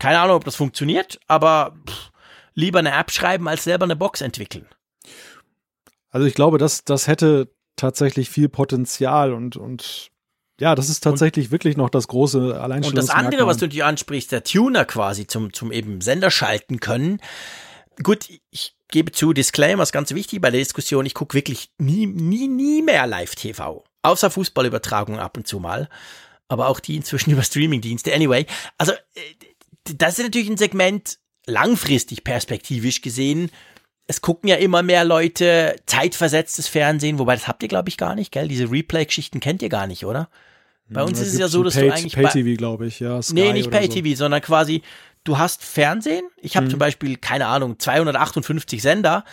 B: Keine Ahnung, ob das funktioniert, aber pff, lieber eine App schreiben, als selber eine Box entwickeln.
A: Also ich glaube, das, das hätte tatsächlich viel Potenzial und, und ja, das ist tatsächlich und, wirklich noch das große Alleinstellungsmerkmal. Und
B: das andere, was du dir ansprichst, der Tuner quasi zum, zum eben Sender schalten können. Gut, ich gebe zu, Disclaimer ist ganz wichtig bei der Diskussion. Ich gucke wirklich nie, nie, nie mehr Live-TV. Außer Fußballübertragung ab und zu mal. Aber auch die inzwischen über Streamingdienste. Anyway, also äh, das ist natürlich ein Segment, langfristig perspektivisch gesehen, es gucken ja immer mehr Leute zeitversetztes Fernsehen, wobei das habt ihr, glaube ich, gar nicht, gell? Diese Replay-Geschichten kennt ihr gar nicht, oder? Bei uns
A: Da
B: ist es ja so, dass
A: Pay,
B: du eigentlich.
A: Pay
B: bei-
A: TV, glaube ich, ja. Sky
B: nee, nicht Pay-TV, sondern quasi, du hast Fernsehen. Ich habe zum Beispiel, keine Ahnung, 258 Sender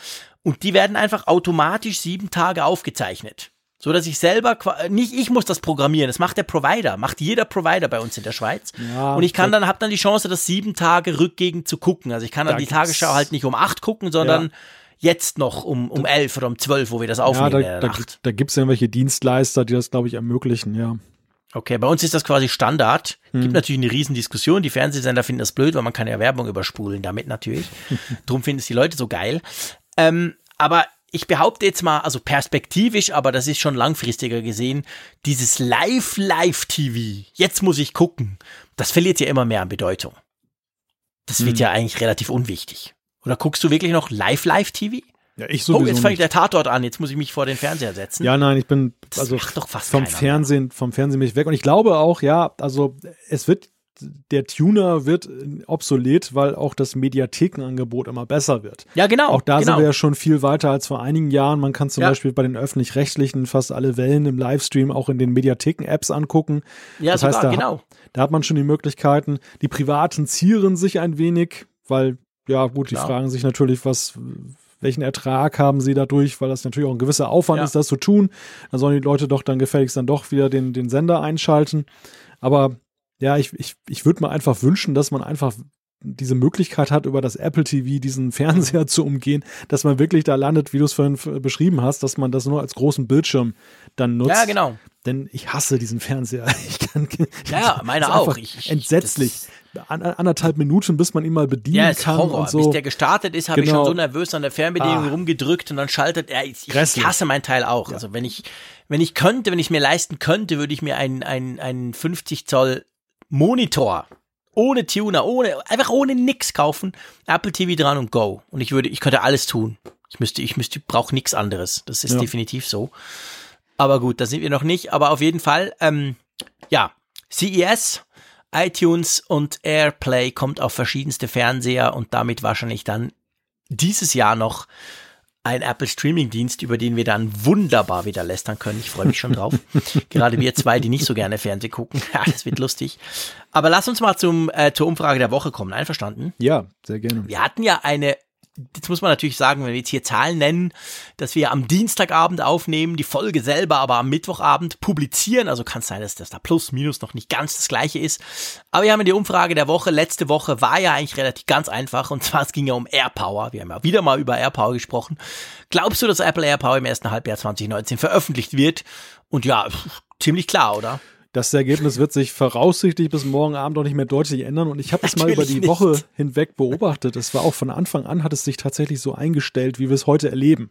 B: und die werden einfach automatisch sieben Tage aufgezeichnet. So dass ich selber, nicht ich muss das programmieren, das macht der Provider, macht jeder Provider bei uns in der Schweiz.
A: Ja,
B: und ich kann
A: da-
B: dann, habe dann die Chance, das sieben Tage rückgängig zu gucken. Also ich kann dann
A: Da
B: die Tagesschau halt nicht um acht gucken, sondern jetzt noch um, um elf oder um zwölf, wo wir das aufnehmen
A: Ja,
B: in
A: da, da, da gibt es ja irgendwelche Dienstleister, die das, glaube ich, ermöglichen, ja.
B: Okay, bei uns ist das quasi Standard.
A: Hm.
B: Gibt natürlich eine Riesendiskussion. Die Fernsehsender finden das blöd, weil man kann ja Werbung überspulen damit natürlich. Drum finden es die Leute so geil. Ähm, aber ich behaupte jetzt mal, also perspektivisch, aber das ist schon langfristiger gesehen, dieses Live-Live-TV, jetzt muss ich gucken, das verliert ja immer mehr an Bedeutung. Das
A: Hm.
B: wird ja eigentlich relativ unwichtig. Oder guckst du wirklich noch Live-Live-TV?
A: Ja, ich
B: Oh,
A: sowieso
B: jetzt fängt
A: nicht.
B: der Tatort an, jetzt muss ich mich vor den Fernseher setzen.
A: Ja, nein, ich bin
B: Das
A: also vom
B: keiner mehr.
A: Fernsehen, vom Fernsehen bin ich weg. Und ich glaube auch, ja, also es wird, der Tuner wird obsolet, weil auch das Mediathekenangebot immer besser wird.
B: Ja, genau.
A: Auch da
B: genau.
A: sind wir ja schon viel weiter als vor einigen Jahren. Man kann zum
B: Ja.
A: Beispiel bei den öffentlich-rechtlichen fast alle Wellen im Livestream auch in den Mediatheken-Apps angucken.
B: ja,
A: das
B: sogar,
A: heißt, da,
B: genau.
A: da hat man schon die Möglichkeiten. Die Privaten zieren sich ein wenig, weil, ja gut, die
B: Klar.
A: fragen sich natürlich, was, welchen Ertrag haben sie dadurch, weil das natürlich auch ein gewisser Aufwand
B: Ja.
A: ist, das zu tun. Dann sollen die Leute doch dann gefälligst dann doch wieder den, den Sender einschalten. Aber ja, ich, ich, ich würde mir einfach wünschen, dass man einfach diese Möglichkeit hat, über das Apple TV diesen Fernseher zu umgehen, dass man wirklich da landet, wie du es vorhin f- beschrieben hast, dass man das nur als großen Bildschirm dann nutzt.
B: Ja, genau.
A: Denn ich hasse diesen Fernseher. Ich kann,
B: Ja, meine auch. Ich- ich-
A: entsetzlich. An, anderthalb Minuten, bis man ihn mal bedienen
B: Ja, ist
A: kann
B: Horror.
A: und so.
B: Bis der gestartet ist, habe ich
A: Genau.
B: schon so nervös an der Fernbedienung
A: Ah.
B: rumgedrückt und dann schaltet er. Ich, ich hasse mein Teil auch. Also wenn ich, wenn ich könnte, wenn ich mir leisten könnte, würde ich mir einen, einen, einen 50 Zoll Monitor ohne Tuner, ohne, einfach ohne nix kaufen, Apple TV dran und go. Und ich würde, ich könnte alles tun. Ich müsste, ich müsste, brauche nichts anderes. Das ist
A: Ja.
B: definitiv so. Aber gut, da sind wir noch nicht. Aber auf jeden Fall, ähm, ja, CES, iTunes und AirPlay kommt auf verschiedenste Fernseher und damit wahrscheinlich dann dieses Jahr noch ein Apple Streaming Dienst, über den wir dann wunderbar wieder lästern können. Ich freue mich schon drauf. Gerade wir zwei, die nicht so gerne Fernsehen gucken. Ja, das wird lustig. Aber lass uns mal zum, äh, zur Umfrage der Woche kommen. Einverstanden?
A: ja, sehr gerne.
B: Wir hatten ja eine, jetzt muss man natürlich sagen, wenn wir jetzt hier Zahlen nennen, dass wir am Dienstagabend aufnehmen, die Folge selber aber am Mittwochabend publizieren. Also kann es sein, dass das da plus, minus noch nicht ganz das gleiche ist. Aber wir haben ja die Umfrage der Woche. Letzte Woche war ja eigentlich relativ ganz einfach. Und zwar, es ging ja um AirPower. Wir haben ja wieder mal über AirPower gesprochen. Glaubst du, dass Apple AirPower im ersten Halbjahr 2019 veröffentlicht wird? Und ja, ziemlich klar, oder?
A: Das Ergebnis wird sich voraussichtlich bis morgen Abend auch nicht mehr deutlich ändern. Und ich habe es mal über die
B: nicht.
A: Woche hinweg beobachtet. Es war auch von Anfang an, hat es sich tatsächlich so eingestellt, wie wir es heute erleben.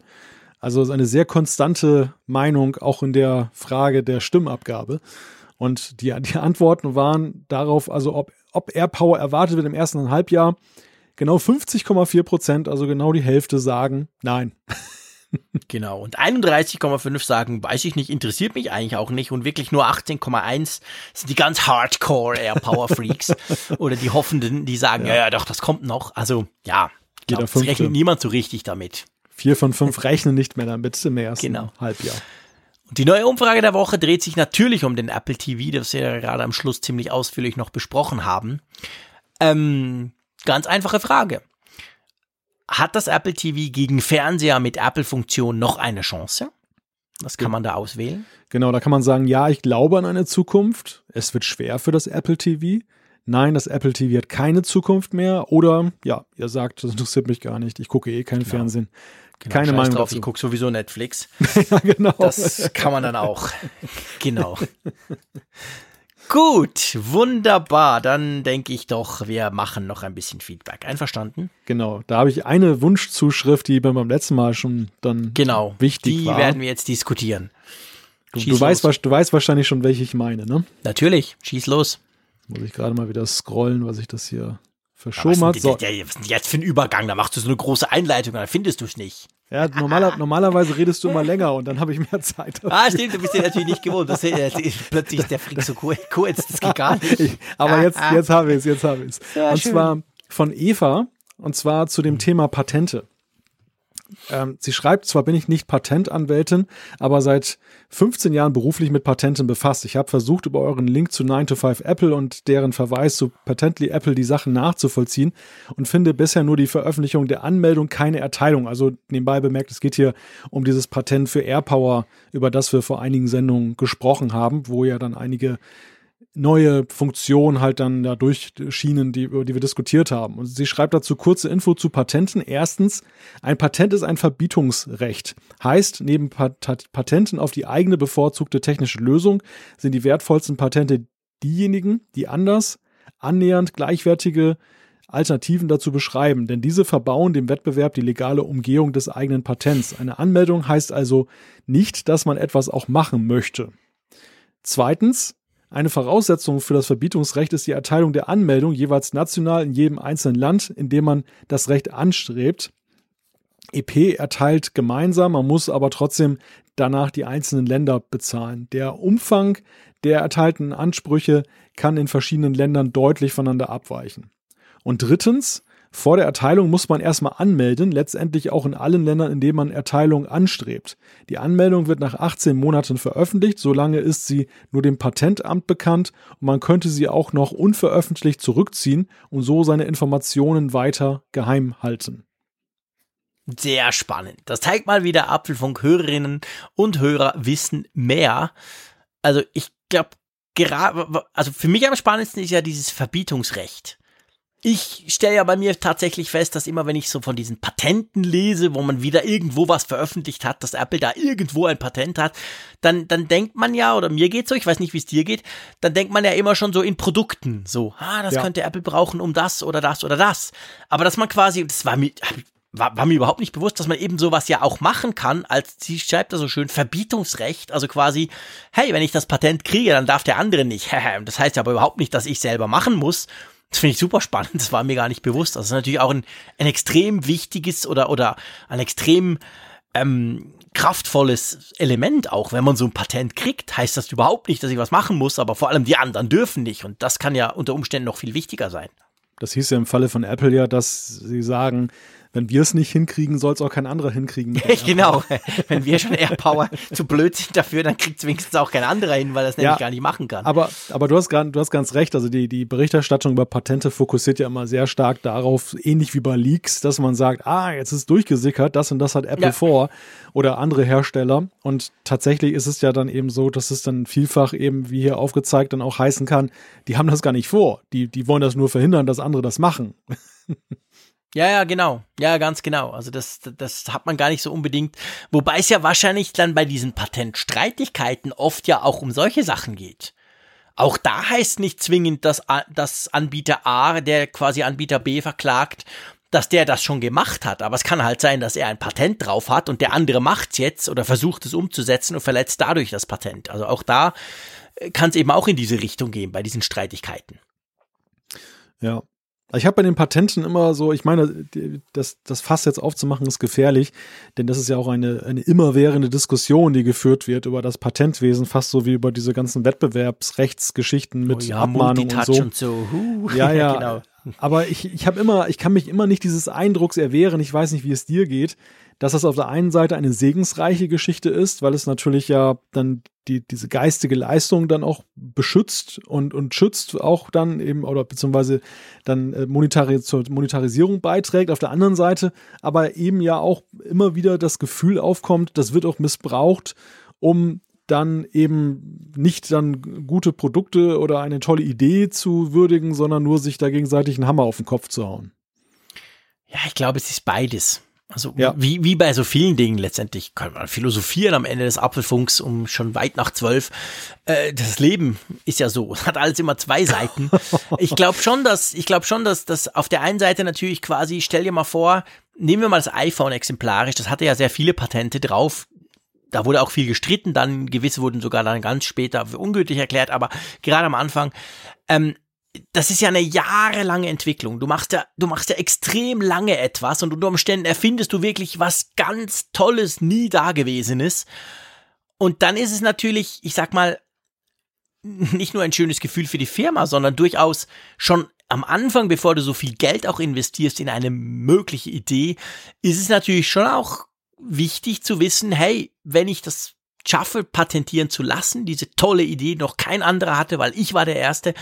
A: Also es ist eine sehr konstante Meinung, auch in der Frage der Stimmabgabe. Und die, die Antworten waren darauf, also ob, ob AirPower erwartet wird im ersten Halbjahr. Genau 50,4 Prozent, also genau die Hälfte sagen nein.
B: Genau. Und 31,5 sagen, weiß ich nicht, interessiert mich eigentlich auch nicht. Und wirklich nur 18,1 sind die ganz Hardcore Airpower Freaks. oder die Hoffenden, die sagen, ja. ja, doch, das kommt noch. Also, ja. Glaub,
A: Fünfte.
B: rechnet niemand so richtig damit.
A: Vier von fünf rechnen nicht mehr damit im ersten
B: Genau.
A: Halbjahr.
B: Und die neue Umfrage der Woche dreht sich natürlich um den Apple TV, das wir ja gerade am Schluss ziemlich ausführlich noch besprochen haben. Ähm, ganz einfache Frage. Hat das Apple TV gegen Fernseher mit Apple-Funktion noch eine Chance? Was kann man da auswählen?
A: Genau, da kann man sagen, ja, ich glaube an eine Zukunft. Es wird schwer für das Apple TV. Nein, das Apple TV hat keine Zukunft mehr. Oder ja, ihr sagt, das interessiert mich gar nicht. Ich gucke eh kein Fernsehen. keine
B: Scheiß
A: Meinung
B: drauf,
A: dazu.
B: ich gucke sowieso Netflix.
A: ja, genau.
B: Das kann man dann auch. Genau. Gut, wunderbar. Dann denke ich doch, wir machen noch ein bisschen Feedback. Einverstanden?
A: genau. Da habe ich eine Wunschzuschrift, die beim letzten Mal schon dann
B: Genau.
A: wichtig
B: Die
A: war.
B: werden wir jetzt diskutieren.
A: du, weißt, du weißt wahrscheinlich schon, welche ich meine, ne?
B: Natürlich, schieß los.
A: Muss ich gerade mal wieder scrollen, was ich das hier verschoben hat. So,
B: der- was ist denn jetzt für ein Übergang? Da machst du so eine große Einleitung, dann findest du es nicht.
A: Ja, normaler, normalerweise redest du immer länger und dann habe ich mehr Zeit.
B: Dafür. Ah, stimmt, du bist ja natürlich nicht gewohnt. Das, ist, plötzlich ist der Frick so kurz, das geht gar nicht.
A: Ich, aber jetzt, jetzt habe ich es, jetzt habe ich es. Und schön. zwar von Eva, und zwar zu dem Thema Patente. Ähm, sie schreibt, zwar bin ich nicht Patentanwältin, aber seit 15 Jahren beruflich mit Patenten befasst. Ich habe versucht, über euren Link zu 9 to 5 Apple und deren Verweis zu Patently Apple die Sachen nachzuvollziehen und finde bisher nur die Veröffentlichung der Anmeldung, keine Erteilung. Also nebenbei bemerkt, es geht hier um dieses Patent für AirPower, über das wir vor einigen Sendungen gesprochen haben, wo ja dann einige neue Funktionen halt dann da durchschienen, die, über die wir diskutiert haben. Und sie schreibt dazu kurze Info zu Patenten. Erstens, ein Patent ist ein Verbietungsrecht. Heißt, neben Pat Patenten auf die eigene bevorzugte technische Lösung sind die wertvollsten Patente diejenigen, die anders, annähernd gleichwertige Alternativen dazu beschreiben, denn diese verbauen dem Wettbewerb die legale Umgehung des eigenen Patents. Eine Anmeldung heißt also nicht, dass man etwas auch machen möchte. Zweitens, eine Voraussetzung für das Verbietungsrecht ist die Erteilung der Anmeldung jeweils national in jedem einzelnen Land, in dem man das Recht anstrebt. EP erteilt gemeinsam, man muss aber trotzdem danach die einzelnen Länder bezahlen. Der Umfang der erteilten Ansprüche kann in verschiedenen Ländern deutlich voneinander abweichen. Und drittens, vor der Erteilung muss man erstmal anmelden, letztendlich auch in allen Ländern, in denen man Erteilung anstrebt. Die Anmeldung wird nach 18 Monaten veröffentlicht, solange ist sie nur dem Patentamt bekannt und man könnte sie auch noch unveröffentlicht zurückziehen und so seine Informationen weiter geheim halten.
B: Sehr spannend. Das zeigt mal wieder Apfelfunk-Hörerinnen und Hörer wissen mehr. Also ich glaube, gerade, also für mich am spannendsten ist ja dieses Verbietungsrecht ich stelle ja bei mir tatsächlich fest, dass immer wenn ich so von diesen Patenten lese, wo man wieder irgendwo was veröffentlicht hat, dass Apple da irgendwo ein Patent hat, dann, dann denkt man ja, oder mir geht's so, ich weiß nicht, wie es dir geht, dann denkt man ja immer schon so in Produkten, so, ah, das ja. könnte Apple brauchen, um das oder das oder das. Aber dass man quasi, das war mir, war, war mir überhaupt nicht bewusst, dass man eben sowas ja auch machen kann, als sie schreibt da so schön Verbietungsrecht, also quasi, hey, wenn ich das Patent kriege, dann darf der andere nicht. das heißt ja aber überhaupt nicht, dass ich selber machen muss. Das finde ich super spannend, das war mir gar nicht bewusst. Das ist natürlich auch ein, ein extrem wichtiges oder, oder ein extrem ähm, kraftvolles Element auch. Wenn man so ein Patent kriegt, heißt das überhaupt nicht, dass ich was machen muss, aber vor allem die anderen dürfen nicht. Und das kann ja unter Umständen noch viel wichtiger sein.
A: Das hieß ja im Falle von Apple ja, dass sie sagen, wenn wir es nicht hinkriegen, soll es auch kein anderer hinkriegen.
B: genau. Wenn wir schon Airpower zu blöd sind dafür, dann kriegt es wenigstens auch kein anderer hin, weil er es nämlich ja, gar nicht machen kann.
A: Aber, aber du, hast, du hast ganz recht. Also die, die Berichterstattung über Patente fokussiert ja immer sehr stark darauf, ähnlich wie bei Leaks, dass man sagt, ah, jetzt ist durchgesickert, das und das hat Apple ja. vor oder andere Hersteller. Und tatsächlich ist es ja dann eben so, dass es dann vielfach eben, wie hier aufgezeigt, dann auch heißen kann, die haben das gar nicht vor. Die, die wollen das nur verhindern, dass andere das machen.
B: Ja, ja, genau. Ja, ganz genau. Also das, das hat man gar nicht so unbedingt. Wobei es ja wahrscheinlich dann bei diesen Patentstreitigkeiten oft ja auch um solche Sachen geht. Auch da heißt nicht zwingend, dass, dass Anbieter A, der quasi Anbieter B verklagt, dass der das schon gemacht hat. Aber es kann halt sein, dass er ein Patent drauf hat und der andere macht's jetzt oder versucht es umzusetzen und verletzt dadurch das Patent. Also auch da äh, kann es eben auch in diese Richtung gehen bei diesen Streitigkeiten.
A: Ja, ich habe bei den Patenten immer so, ich meine, das, das Fass jetzt aufzumachen ist gefährlich, denn das ist ja auch eine, eine immerwährende Diskussion, die geführt wird über das Patentwesen, fast so wie über diese ganzen Wettbewerbsrechtsgeschichten mit oh ja, Abmahnung und so. und so. Huh. Ja, ja. genau. Aber ich, ich habe immer, ich kann mich immer nicht dieses Eindrucks erwehren, ich weiß nicht, wie es dir geht, dass das auf der einen Seite eine segensreiche Geschichte ist, weil es natürlich ja dann die, diese geistige Leistung dann auch beschützt und, und schützt auch dann eben oder beziehungsweise dann äh, monetari zur Monetarisierung beiträgt. Auf der anderen Seite aber eben ja auch immer wieder das Gefühl aufkommt, das wird auch missbraucht, um dann eben nicht dann gute Produkte oder eine tolle Idee zu würdigen, sondern nur sich da gegenseitig einen Hammer auf den Kopf zu hauen.
B: Ja, ich glaube, es ist beides. Also ja. wie, wie bei so vielen Dingen letztendlich kann man philosophieren am Ende des Apfelfunks um schon weit nach zwölf. Äh, das Leben ist ja so, hat alles immer zwei Seiten. ich glaube schon, dass ich glaube schon, dass das auf der einen Seite natürlich quasi, stell dir mal vor, nehmen wir mal das iPhone exemplarisch, das hatte ja sehr viele Patente drauf. Da wurde auch viel gestritten, dann gewisse wurden sogar dann ganz später für ungültig erklärt, aber gerade am Anfang ähm, das ist ja eine jahrelange Entwicklung. Du machst ja, du machst ja extrem lange etwas und unter Umständen erfindest du wirklich was ganz Tolles, nie dagewesenes. Und dann ist es natürlich, ich sag mal, nicht nur ein schönes Gefühl für die Firma, sondern durchaus schon am Anfang, bevor du so viel Geld auch investierst in eine mögliche Idee, ist es natürlich schon auch wichtig zu wissen, hey, wenn ich das schaffe, patentieren zu lassen, diese tolle Idee noch kein anderer hatte, weil ich war der Erste,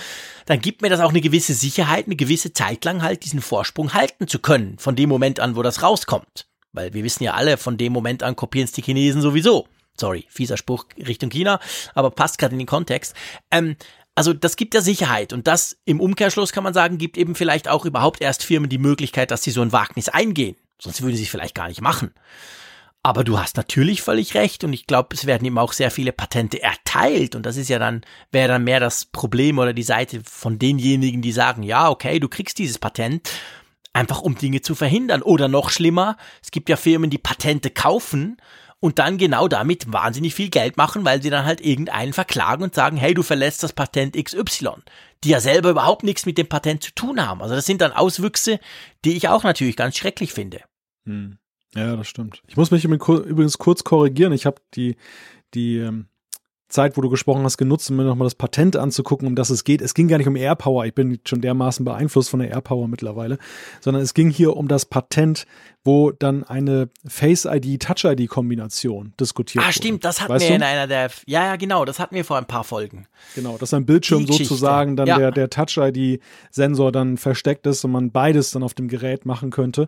B: dann gibt mir das auch eine gewisse Sicherheit, eine gewisse Zeit lang halt diesen Vorsprung halten zu können, von dem Moment an, wo das rauskommt. Weil wir wissen ja alle, von dem Moment an kopieren es die Chinesen sowieso. Sorry, fieser Spruch Richtung China, aber passt gerade in den Kontext. Ähm, also das gibt ja Sicherheit und das im Umkehrschluss kann man sagen, gibt eben vielleicht auch überhaupt erst Firmen die Möglichkeit, dass sie so ein Wagnis eingehen. Sonst würden sie es vielleicht gar nicht machen. Aber du hast natürlich völlig recht und ich glaube, es werden eben auch sehr viele Patente erteilt und das ist ja dann, wäre dann mehr das Problem oder die Seite von denjenigen, die sagen, ja, okay, du kriegst dieses Patent, einfach um Dinge zu verhindern. Oder noch schlimmer, es gibt ja Firmen, die Patente kaufen und dann genau damit wahnsinnig viel Geld machen, weil sie dann halt irgendeinen verklagen und sagen, hey, du verlässt das Patent XY, die ja selber überhaupt nichts mit dem Patent zu tun haben. Also das sind dann Auswüchse, die ich auch natürlich ganz schrecklich finde.
A: Hm. Ja, das stimmt. Ich muss mich übrigens kurz korrigieren. Ich habe die, die ähm, Zeit, wo du gesprochen hast, genutzt, um mir nochmal das Patent anzugucken, um das es geht. Es ging gar nicht um AirPower, ich bin schon dermaßen beeinflusst von der AirPower mittlerweile, sondern es ging hier um das Patent, wo dann eine Face-ID, Touch-ID-Kombination diskutiert wurde.
B: Ah, stimmt, das hatten weißt wir du? in einer der, ja, ja, genau, das hatten wir vor ein paar Folgen.
A: Genau, dass ein Bildschirm sozusagen dann ja. der, der Touch-ID-Sensor dann versteckt ist und man beides dann auf dem Gerät machen könnte.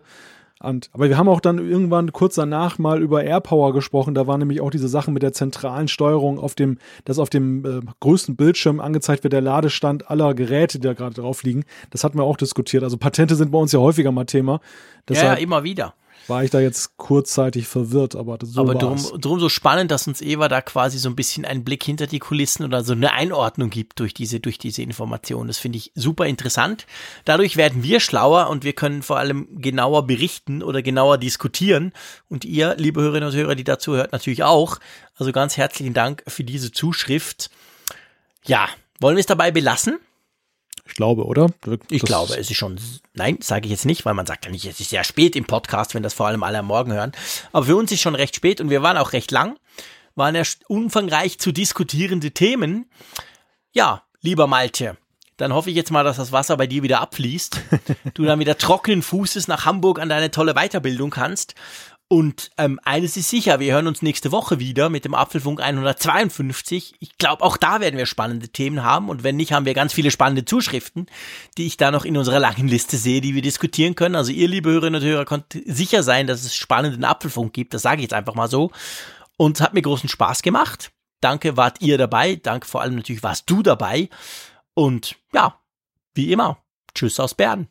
A: Und, aber wir haben auch dann irgendwann kurz danach mal über AirPower gesprochen. Da war nämlich auch diese Sache mit der zentralen Steuerung auf dem, dass auf dem äh, größten Bildschirm angezeigt wird der Ladestand aller Geräte, die da gerade drauf liegen. Das hatten wir auch diskutiert. Also Patente sind bei uns ja häufiger mal Thema.
B: Deshalb, ja, ja, immer wieder
A: war ich da jetzt kurzzeitig verwirrt, aber so
B: Aber drum, drum so spannend, dass uns Eva da quasi so ein bisschen einen Blick hinter die Kulissen oder so eine Einordnung gibt durch diese, durch diese Information. Das finde ich super interessant. Dadurch werden wir schlauer und wir können vor allem genauer berichten oder genauer diskutieren. Und ihr, liebe Hörerinnen und Hörer, die dazu hört, natürlich auch. Also ganz herzlichen Dank für diese Zuschrift. Ja, wollen wir es dabei belassen?
A: Ich glaube, oder?
B: Das ich glaube, es ist schon, nein, sage ich jetzt nicht, weil man sagt ja nicht, es ist sehr spät im Podcast, wenn das vor allem alle am Morgen hören. Aber für uns ist schon recht spät und wir waren auch recht lang, waren ja umfangreich zu diskutierende Themen. Ja, lieber Malte, dann hoffe ich jetzt mal, dass das Wasser bei dir wieder abfließt, du dann wieder trockenen Fußes nach Hamburg an deine tolle Weiterbildung kannst und ähm, eines ist sicher, wir hören uns nächste Woche wieder mit dem Apfelfunk 152. Ich glaube, auch da werden wir spannende Themen haben. Und wenn nicht, haben wir ganz viele spannende Zuschriften, die ich da noch in unserer langen Liste sehe, die wir diskutieren können. Also ihr, liebe Hörerinnen und Hörer, könnt sicher sein, dass es spannenden Apfelfunk gibt. Das sage ich jetzt einfach mal so. Und es hat mir großen Spaß gemacht. Danke, wart ihr dabei. Danke vor allem natürlich, warst du dabei. Und ja, wie immer, tschüss aus Bern.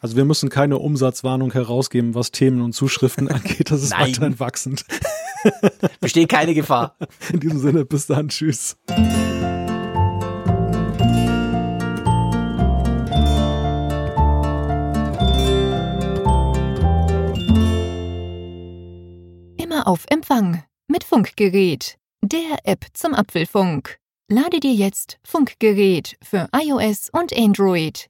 A: Also wir müssen keine Umsatzwarnung herausgeben, was Themen und Zuschriften angeht. Das ist Nein. weiterhin wachsend.
B: Besteht keine Gefahr.
A: In diesem Sinne, bis dann. Tschüss.
C: Immer auf Empfang mit Funkgerät, der App zum Apfelfunk. Lade dir jetzt Funkgerät für iOS und Android